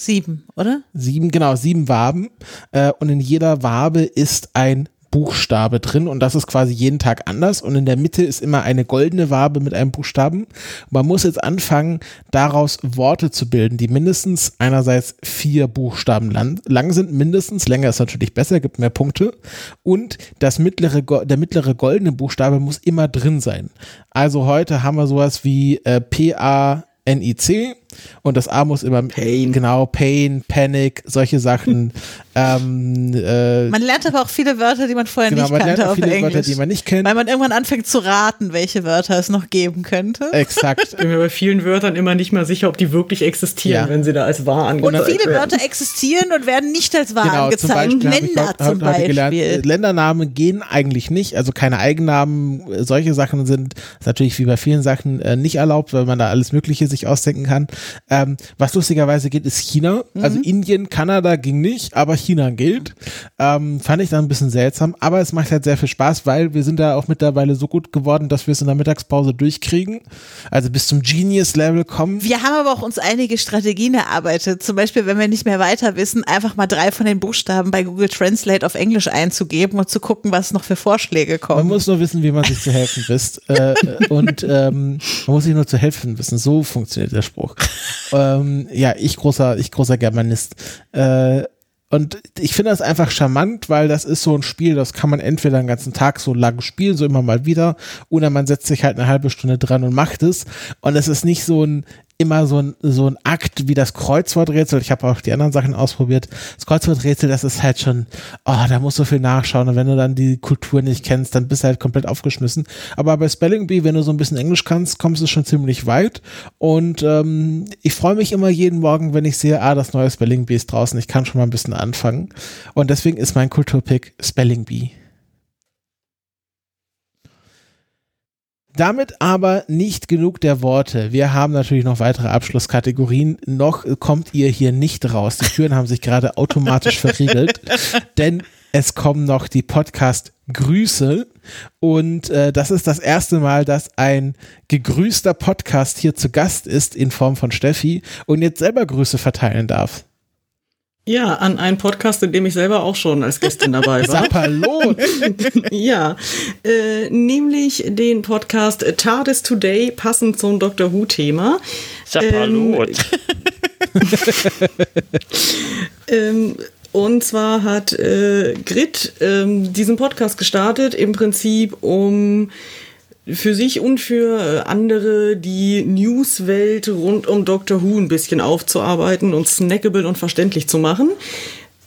Sieben, oder? Sieben, genau, sieben Waben. Äh, und in jeder Wabe ist ein Buchstabe drin und das ist quasi jeden Tag anders und in der Mitte ist immer eine goldene Wabe mit einem Buchstaben. Man muss jetzt anfangen, daraus Worte zu bilden, die mindestens einerseits vier Buchstaben lang, lang sind, mindestens, länger ist natürlich besser, gibt mehr Punkte und das mittlere, der mittlere goldene Buchstabe muss immer drin sein. Also heute haben wir sowas wie äh, PA NIC und das A muss immer Pain. genau Pain, Panic, solche Sachen. ähm, äh, man lernt aber auch viele Wörter, die man vorher genau, nicht man kannte lernt auch viele Englisch, Wörter, die man nicht kennt, weil man irgendwann anfängt zu raten, welche Wörter es noch geben könnte. Exakt. Ich bin mir bei vielen Wörtern immer nicht mal sicher, ob die wirklich existieren, ja. wenn sie da als wahr angezeigt werden. Und viele werden. Wörter existieren und werden nicht als wahr genau, angezeigt. Zum Länder ich, zum Beispiel. Gelernt, Ländernamen gehen eigentlich nicht, also keine Eigennamen. Solche Sachen sind natürlich wie bei vielen Sachen äh, nicht erlaubt, weil man da alles Mögliche sich ausdenken kann. Ähm, was lustigerweise geht, ist China. Mhm. Also Indien, Kanada ging nicht, aber China gilt. Ähm, fand ich dann ein bisschen seltsam, aber es macht halt sehr viel Spaß, weil wir sind da auch mittlerweile so gut geworden, dass wir es in der Mittagspause durchkriegen. Also bis zum Genius-Level kommen. Wir haben aber auch uns einige Strategien erarbeitet. Zum Beispiel, wenn wir nicht mehr weiter wissen, einfach mal drei von den Buchstaben bei Google Translate auf Englisch einzugeben und zu gucken, was noch für Vorschläge kommen. Man muss nur wissen, wie man sich zu helfen wisst. äh, und ähm, man muss sich nur zu helfen wissen. So funktioniert der Spruch. ähm, ja, ich großer, ich großer Germanist. Äh, und ich finde das einfach charmant, weil das ist so ein Spiel, das kann man entweder den ganzen Tag so lang spielen, so immer mal wieder, oder man setzt sich halt eine halbe Stunde dran und macht es. Und es ist nicht so ein, immer so ein, so ein Akt wie das Kreuzworträtsel. Ich habe auch die anderen Sachen ausprobiert. Das Kreuzworträtsel, das ist halt schon, oh, da musst du viel nachschauen. Und wenn du dann die Kultur nicht kennst, dann bist du halt komplett aufgeschmissen. Aber bei Spelling Bee, wenn du so ein bisschen Englisch kannst, kommst du schon ziemlich weit. Und ähm, ich freue mich immer jeden Morgen, wenn ich sehe, ah, das neue Spelling Bee ist draußen. Ich kann schon mal ein bisschen anfangen. Und deswegen ist mein Kulturpick Spelling Bee. Damit aber nicht genug der Worte. Wir haben natürlich noch weitere Abschlusskategorien. Noch kommt ihr hier nicht raus. Die Türen haben sich gerade automatisch verriegelt, denn es kommen noch die Podcast Grüße und äh, das ist das erste Mal, dass ein gegrüßter Podcast hier zu Gast ist in Form von Steffi und jetzt selber Grüße verteilen darf. Ja, an einen Podcast, in dem ich selber auch schon als Gästin dabei war. Sapperlot! ja, äh, nämlich den Podcast TARDIS Today, passend zum Doctor Who-Thema. Sapperlot. Ähm, ähm, und zwar hat äh, Grit ähm, diesen Podcast gestartet, im Prinzip um für sich und für andere die Newswelt rund um Doctor Who ein bisschen aufzuarbeiten und snackable und verständlich zu machen.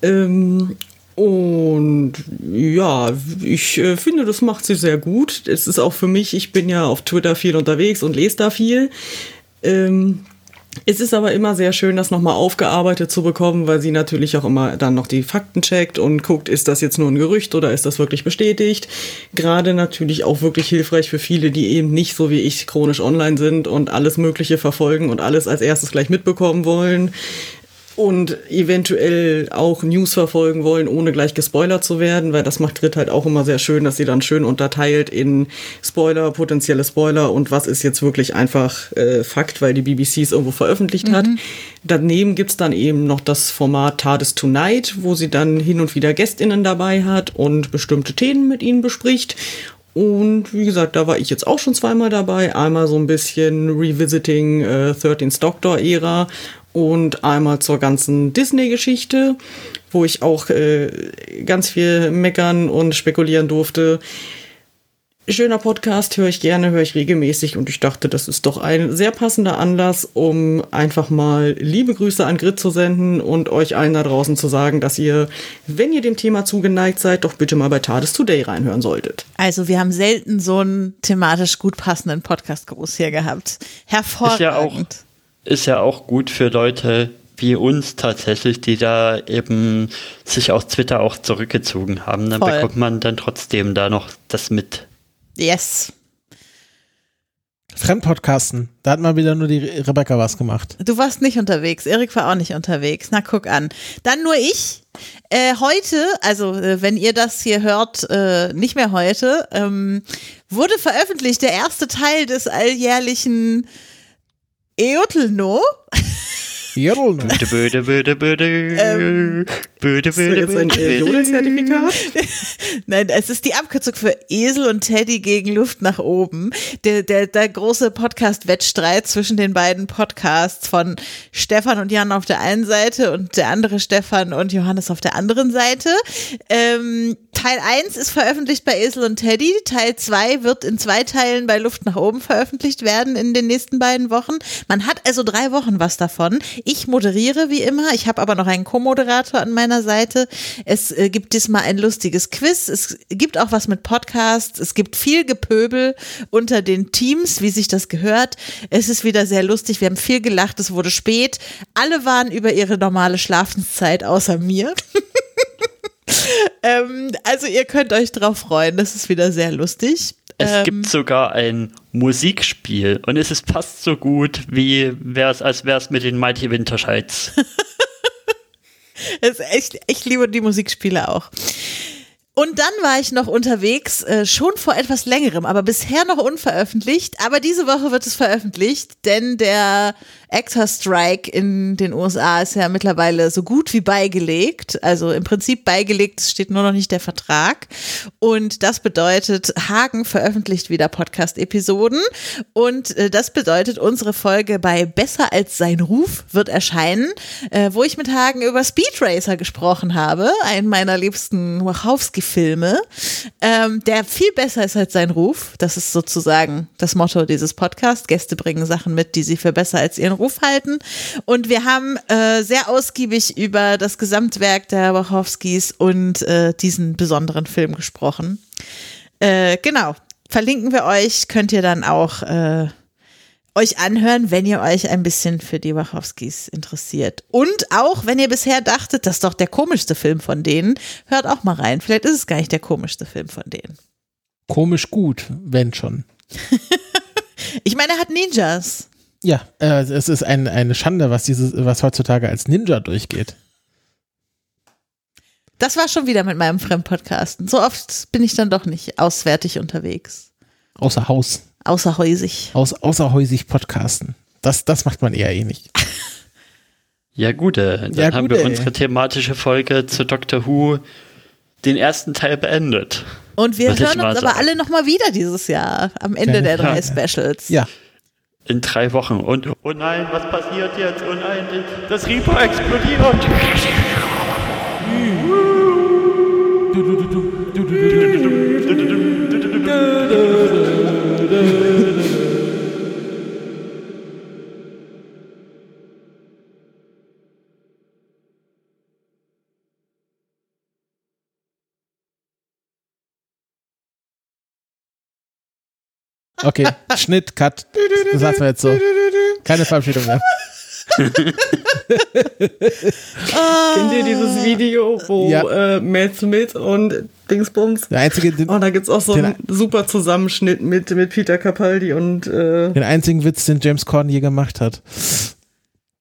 Ähm, und ja, ich äh, finde, das macht sie sehr gut. Es ist auch für mich, ich bin ja auf Twitter viel unterwegs und lese da viel. Ähm, es ist aber immer sehr schön, das nochmal aufgearbeitet zu bekommen, weil sie natürlich auch immer dann noch die Fakten checkt und guckt, ist das jetzt nur ein Gerücht oder ist das wirklich bestätigt. Gerade natürlich auch wirklich hilfreich für viele, die eben nicht so wie ich chronisch online sind und alles Mögliche verfolgen und alles als erstes gleich mitbekommen wollen und eventuell auch News verfolgen wollen, ohne gleich gespoilert zu werden, weil das macht Grit halt auch immer sehr schön, dass sie dann schön unterteilt in Spoiler, potenzielle Spoiler und was ist jetzt wirklich einfach äh, Fakt, weil die BBC es irgendwo veröffentlicht mhm. hat. Daneben gibt's dann eben noch das Format TARDIS Tonight, wo sie dann hin und wieder GästInnen dabei hat und bestimmte Themen mit ihnen bespricht. Und wie gesagt, da war ich jetzt auch schon zweimal dabei. Einmal so ein bisschen Revisiting äh, 13th Doctor Ära und einmal zur ganzen Disney-Geschichte, wo ich auch äh, ganz viel meckern und spekulieren durfte. Schöner Podcast, höre ich gerne, höre ich regelmäßig und ich dachte, das ist doch ein sehr passender Anlass, um einfach mal liebe Grüße an Grit zu senden und euch allen da draußen zu sagen, dass ihr, wenn ihr dem Thema zugeneigt seid, doch bitte mal bei TARDIS Today reinhören solltet. Also wir haben selten so einen thematisch gut passenden Podcast-Gruß hier gehabt. Hervorragend. Ist ja auch ist ja auch gut für Leute wie uns tatsächlich, die da eben sich aus Twitter auch zurückgezogen haben. Dann Voll. bekommt man dann trotzdem da noch das mit. Yes. Fremdpodcasten. Da hat mal wieder nur die Rebecca was gemacht. Du warst nicht unterwegs. Erik war auch nicht unterwegs. Na, guck an. Dann nur ich. Äh, heute, also äh, wenn ihr das hier hört, äh, nicht mehr heute, ähm, wurde veröffentlicht der erste Teil des alljährlichen Eotelno. Jodeln. Böde, böde, böde, ähm, böde, böde, böde, böde. Jodelzertifikat? Nein, es ist die Abkürzung für Esel und Teddy gegen Luft nach oben. Der, der, der große Podcast-Wettstreit zwischen den beiden Podcasts von Stefan und Jan auf der einen Seite und der andere Stefan und Johannes auf der anderen Seite. Ähm, Teil 1 ist veröffentlicht bei Esel und Teddy. Teil 2 wird in zwei Teilen bei Luft nach oben veröffentlicht werden in den nächsten beiden Wochen. Man hat also drei Wochen was davon. Ich moderiere wie immer. Ich habe aber noch einen Co-Moderator an meiner Seite. Es äh, gibt diesmal ein lustiges Quiz. Es gibt auch was mit Podcasts. Es gibt viel Gepöbel unter den Teams, wie sich das gehört. Es ist wieder sehr lustig. Wir haben viel gelacht. Es wurde spät. Alle waren über ihre normale Schlafenszeit außer mir. ähm, also ihr könnt euch drauf freuen. Das ist wieder sehr lustig. Es ähm, gibt sogar ein Musikspiel und es ist fast so gut, wie wär's, als wäre es mit den Mighty Winterscheids. echt, ich liebe die Musikspiele auch. Und dann war ich noch unterwegs, äh, schon vor etwas längerem, aber bisher noch unveröffentlicht. Aber diese Woche wird es veröffentlicht, denn der Actor Strike in den USA ist ja mittlerweile so gut wie beigelegt. Also im Prinzip beigelegt, es steht nur noch nicht der Vertrag. Und das bedeutet, Hagen veröffentlicht wieder Podcast-Episoden. Und äh, das bedeutet, unsere Folge bei Besser als sein Ruf wird erscheinen, äh, wo ich mit Hagen über Speed Racer gesprochen habe, einen meiner liebsten Wachowski-Filme, ähm, der viel besser ist als sein Ruf. Das ist sozusagen das Motto dieses Podcasts. Gäste bringen Sachen mit, die sie für besser als ihren Ruf halten. Und wir haben äh, sehr ausgiebig über das Gesamtwerk der Wachowskis und äh, diesen besonderen Film gesprochen. Äh, genau. Verlinken wir euch, könnt ihr dann auch äh, euch anhören, wenn ihr euch ein bisschen für die Wachowskis interessiert. Und auch, wenn ihr bisher dachtet, das ist doch der komischste Film von denen, hört auch mal rein. Vielleicht ist es gar nicht der komischste Film von denen. Komisch gut, wenn schon. Ich meine, er hat Ninjas. Ja, äh, es ist ein, eine Schande, was dieses, was heutzutage als Ninja durchgeht. Das war schon wieder mit meinem Fremdpodcasten. So oft bin ich dann doch nicht auswärtig unterwegs. Außer Haus. Außerhäusig. Aus, außerhäusig podcasten. Das, das macht man eher eh nicht. Ja, gut, äh, dann Ja, haben gut, wir ey. unsere thematische Folge zu Doctor Who den ersten Teil beendet. Und wir hören uns aber alle nochmal wieder dieses Jahr. Am Ende Keine der drei Frage. Specials. Ja. In drei Wochen. Und oh nein, was passiert jetzt? Oh nein, das Reaper explodiert. Okay, Schnitt, Cut. Das lassen wir jetzt so. Keine Verabschiedung mehr. Kennt ihr dieses Video, wo Ja. äh, Matt Smith und Dingsbums? Der einzige, den, Oh, da gibt's auch so einen super Zusammenschnitt mit, mit Peter Capaldi und äh, den einzigen Witz, den James Corden je gemacht hat.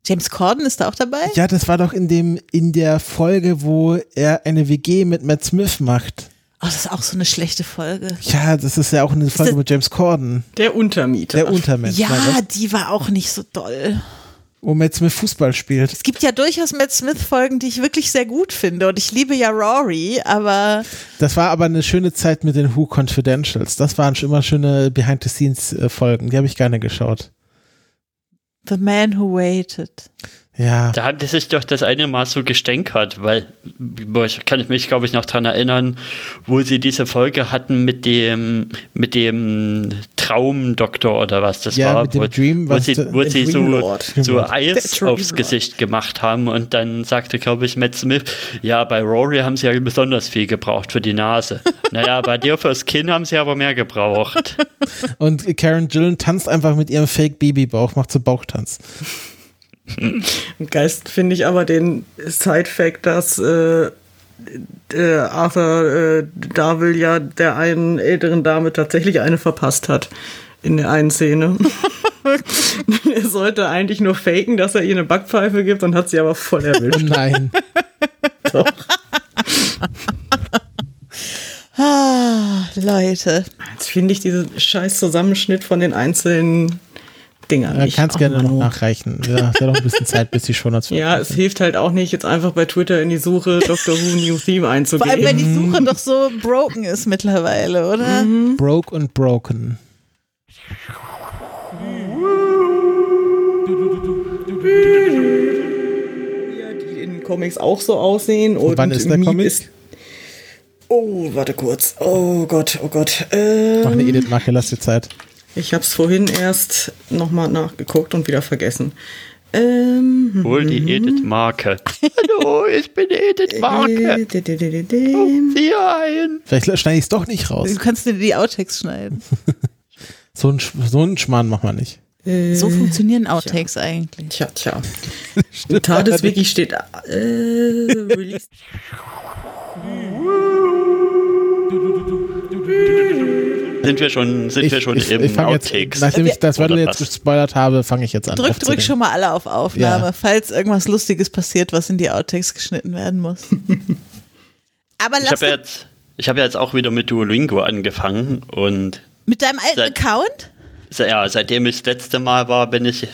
James Corden ist da auch dabei? Ja, das war doch in dem, in der Folge, wo er eine WG mit Matt Smith macht. Oh, das ist auch so eine schlechte Folge. Ja, das ist ja auch eine Folge mit James Corden. der Untermieter. Der Untermensch. Ja, die war auch nicht so doll. wo Matt Smith Fußball spielt. Es gibt ja durchaus Matt Smith-Folgen, die ich wirklich sehr gut finde. Und ich liebe ja Rory, aber Das war aber eine schöne Zeit mit den Who Confidentials. Das waren schon immer schöne Behind-the-Scenes-Folgen. Die habe ich gerne geschaut. The Man Who Waited. Ja. Da haben die sich doch das eine Mal so gestänkert, weil, ich kann mich, glaube ich, noch dran erinnern, wo sie diese Folge hatten mit dem, mit dem Traumdoktor oder was das Ja, war. mit dem wo, Dream, wo was sie, wo sie so, so Dreamlord. Eis aufs. Gesicht gemacht haben und dann sagte, glaube ich, Matt Smith, ja, bei Rory haben sie ja besonders viel gebraucht für die Nase. naja, bei dir fürs Kinn haben sie aber mehr gebraucht. Und Karen Gillen tanzt einfach mit ihrem Fake-Babybauch, macht so Bauchtanz. Am Geist finde ich aber den Side-Fact, dass äh, äh, Arthur äh, Darvill ja der einen älteren Dame tatsächlich eine verpasst hat. In der einen Szene. er sollte eigentlich nur faken, dass er ihr eine Backpfeife gibt und hat sie aber voll erwischt. nein. Doch. Ah, Leute. Jetzt finde ich diesen scheiß Zusammenschnitt von den einzelnen Dingern Ja, nicht. kannst gerne noch nachreichen. Ja, hat ja noch ein bisschen Zeit, bis die schon dazu. Ja, es hilft halt auch nicht, jetzt einfach bei Twitter in die Suche Doctor Who New Theme Vor allem, wenn einzugeben. die Suche doch so broken ist mittlerweile, oder? Broke und Broken. Ja, die in Comics auch so aussehen. Und wann ist der Comic? Ist oh, warte kurz. Oh Gott, oh Gott. Ähm, Mach eine Edith-Marke, lass dir Zeit. Ich habe es vorhin erst nochmal nachgeguckt und wieder vergessen. Ähm, Hol die Edith Marke. Hallo, ich bin Edith Marke. äh, d- Sieh ein. Vielleicht schneide ich es doch nicht raus. Du kannst dir die Outtakes schneiden. So ein, Sch- so ein Schmarrn macht man nicht. So funktionieren Outtakes eigentlich. Tja, tja. Im TARDIS-Wiki steht äh, Release. Sind wir schon, sind wir schon ich, im ich fang jetzt, Outtakes? nachdem ich das was? jetzt gespoilert habe, fange ich jetzt an. Drück, drück schon mal alle auf Aufnahme, Ja. falls irgendwas Lustiges passiert, was in die Outtakes geschnitten werden muss. Aber Ich lass habe ja jetzt, ich habe ja jetzt auch wieder mit Duolingo angefangen und mit deinem alten Seit- Account? se- ja, seitdem ich das letzte Mal war, bin ich,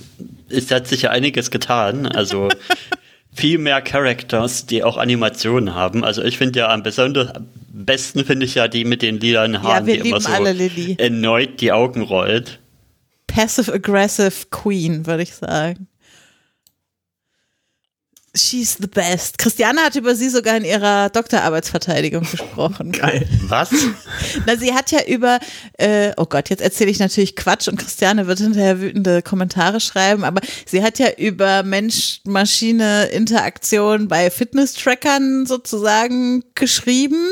ist hat sich ja einiges getan. Also viel mehr Characters, die auch Animationen haben. Also ich finde ja am besonders am besten finde ich ja die mit den lilanen Haaren, wir die immer so erneut die Augen rollt. Passive-aggressive Queen, würde ich sagen. She's the best. Christiane hat über sie sogar in ihrer Doktorarbeitsverteidigung gesprochen. Geil. Was? Na, sie hat ja über, äh, oh Gott, jetzt erzähle ich natürlich Quatsch und Christiane wird hinterher wütende Kommentare schreiben, aber sie hat ja über Mensch-Maschine-Interaktion bei Fitness-Trackern sozusagen geschrieben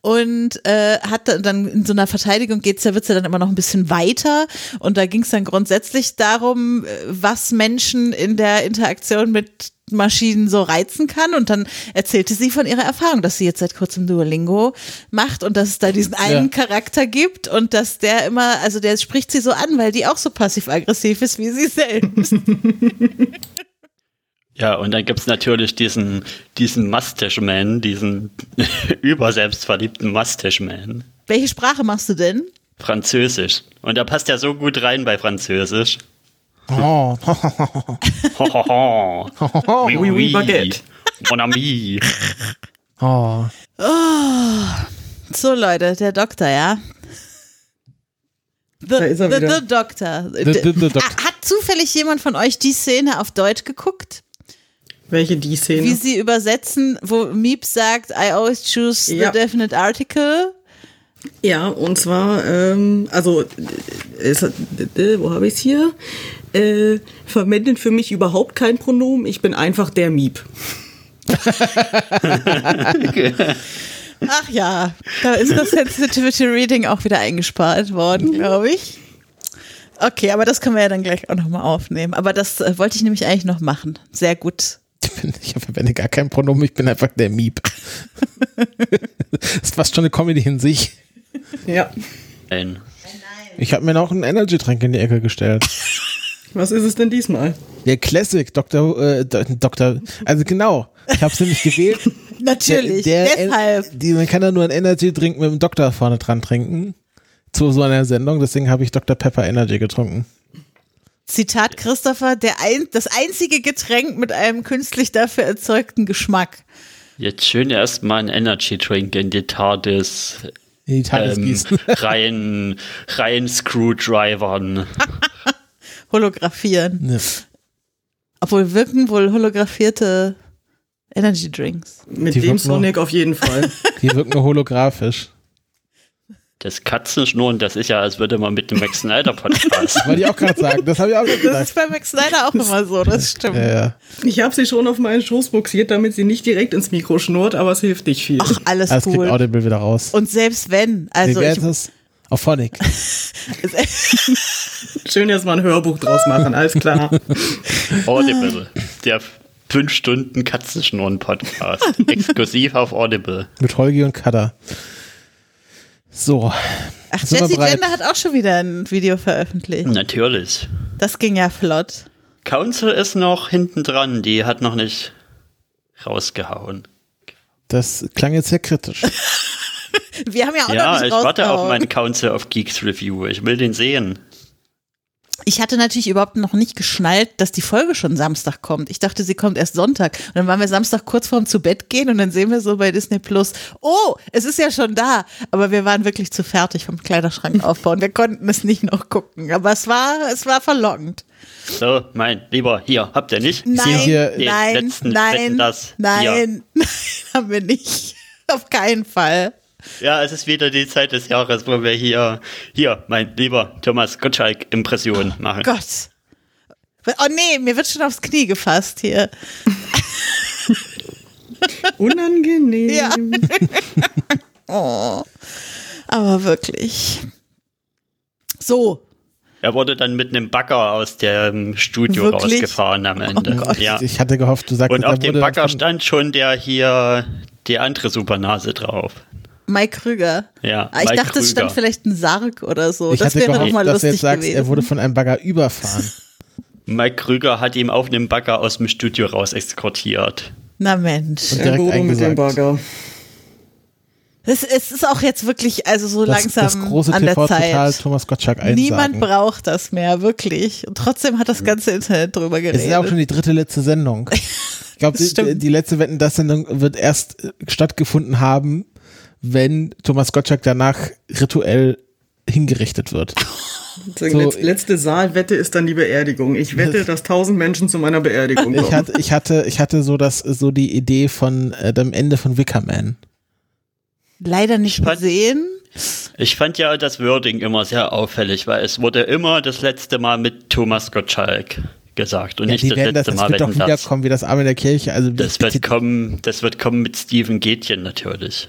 und äh, hat dann- in so einer Verteidigung geht's ja, wird's ja dann immer noch ein bisschen weiter und da ging es dann grundsätzlich darum, äh, was Menschen in der Interaktion mit Maschinen so reizen kann. Und dann erzählte sie von ihrer Erfahrung, dass sie jetzt seit kurzem Duolingo macht und dass es da diesen einen Ja. Charakter gibt und dass der immer, also der spricht sie so an, weil die auch so passiv-aggressiv ist wie sie selbst. Ja, und dann gibt's natürlich diesen, diesen Mustache-Man, diesen überselbstverliebten Mustache-Man. Welche Sprache machst du denn? Französisch. Und der passt ja so gut rein bei Französisch. Oh. Oui, Oui, oui, Baguette. Mon ami. oh. So Leute, der Doktor, ja. The, ist the, the Doctor. The- the- the Doctor. Ah, Hat zufällig jemand von euch die Szene auf Deutsch geguckt? Welche die Szene? Wie sie übersetzen, wo Miep sagt, I always choose Ja. the definite article. Ja, und zwar, ähm, also, äh, es, hat- äh, wo habe ich es hier? Äh, verwendet für mich überhaupt kein Pronomen. Ich bin einfach der Miep. Ach ja, da ist das Sensitivity Reading auch wieder eingespart worden, glaube ich. Okay, aber das können wir ja dann gleich auch nochmal aufnehmen. Aber das äh, wollte ich nämlich eigentlich noch machen. Sehr gut. Ich, bin, ich verwende gar kein Pronomen, ich bin einfach der Miep. das ist fast schon eine Comedy in sich. Ja. Nein. Ich habe mir noch einen Energy-Trank in die Ecke gestellt. Was ist es denn diesmal? Der Classic, Dr. Äh, Dr. Also genau, ich habe es nämlich gewählt. Natürlich, Der, der, deshalb. Die, man kann ja nur einen Energy-Drink mit dem Doktor vorne dran trinken. Zu so einer Sendung, deswegen habe ich Dr. Pepper Energy getrunken. Zitat Christopher, der ein, das einzige Getränk mit einem künstlich dafür erzeugten Geschmack. Jetzt schön erstmal einen Energy Drink in die TARDIS In die Tages ähm, rein, rein Screwdrivern. Holographieren. Ja. Obwohl wirken wohl holographierte Energy Drinks. Mit Die dem Sonic auf jeden Fall. Die wirken nur holographisch. Das Katzenschnurren, das ist ja, als würde man mit dem Max Snyder Podcast. Wollte ich auch gerade sagen, das habe ich auch gerade Das ist bei Max Snyder auch immer so, das stimmt. Ja, ja. Ich habe sie schon auf meinen Schoß buxiert, damit sie nicht direkt ins Mikro schnurrt, aber es hilft nicht viel. Ach, alles Das cool. Audible wieder raus. Und selbst wenn, also wäre ich, das? Auf Phonic. Schön, dass wir ein Hörbuch draus machen, alles klar. Audible. Der 5 Stunden Katzenschnurren Podcast. Exklusiv auf Audible. Mit Holgi und Kada. So. ach, bereit? Gender hat auch schon wieder ein Video veröffentlicht. Natürlich. Das ging ja flott. Council ist noch hinten dran, die hat noch nicht rausgehauen. Das klang jetzt sehr kritisch. Wir haben ja auch noch Ja, nicht ich warte auf meinen Council of Geeks Review. Ich will den sehen. Ich hatte natürlich überhaupt noch nicht geschnallt, dass die Folge schon Samstag kommt. Ich dachte, sie kommt erst Sonntag. Und dann waren wir Samstag kurz vorm zu Bett gehen und dann sehen wir so bei Disney Plus, oh, es ist ja schon da. Aber wir waren wirklich zu fertig vom Kleiderschrank aufbauen. Wir konnten es nicht noch gucken. Aber es war, es war verlockend. So, mein Lieber, hier, habt ihr nicht? Nein, hier nein, letzten nein, nein, nein, haben wir nicht. Auf keinen Fall. Ja, es ist wieder die Zeit des Jahres, wo wir hier, hier, mein lieber Thomas Gottschalk Impression machen. Gott. Oh nee, mir wird schon aufs Knie gefasst hier. Unangenehm. Ja. oh. Aber wirklich. So. Er wurde dann mit einem Bagger aus dem Studio Wirklich? rausgefahren am Ende. Gott. ja. Ich hatte gehofft, du sagst, Und auf dem Bagger stand schon der hier, die andere Supernase drauf. Mike Krüger. Ja, Ah, ich Mike dachte, es stand Krüger. vielleicht ein Sarg oder so. Ich das hatte wäre doch gehofft, mal dass du lustig jetzt sagst, gewesen. er wurde von einem Bagger überfahren. Mike Krüger hat ihm auf einem Bagger aus dem Studio raus eskortiert. Na Mensch. Und Der direkt Bodo mit dem. Bagger. Es, es ist auch jetzt wirklich, also so Das, langsam das große an der TV-Total Zeit. Thomas Gottschalk einsagen. Niemand braucht das mehr, wirklich. Und trotzdem hat das ganze Internet drüber Es geredet. ist ja auch schon die dritte letzte Sendung. Ich glaube, die, die letzte Wetten, das Sendung wird erst äh, stattgefunden haben, wenn Thomas Gottschalk danach rituell hingerichtet wird. Die So, letz, letzte Saalwette ist dann die Beerdigung. Ich wette, dass tausend Menschen zu meiner Beerdigung Ich kommen. hatte, ich hatte, ich hatte so das, so die Idee von äh, dem Ende von Wickerman. Leider nicht gesehen. Ich fand ja das Wording immer sehr auffällig, weil es wurde immer das letzte Mal mit Thomas Gottschalk gesagt und Ja, nicht die das werden das, letzte das Mal wird doch das. wiederkommen wie das Arm in der Kirche. Also Das wird kommen, das wird kommen mit Steven Gätchen natürlich.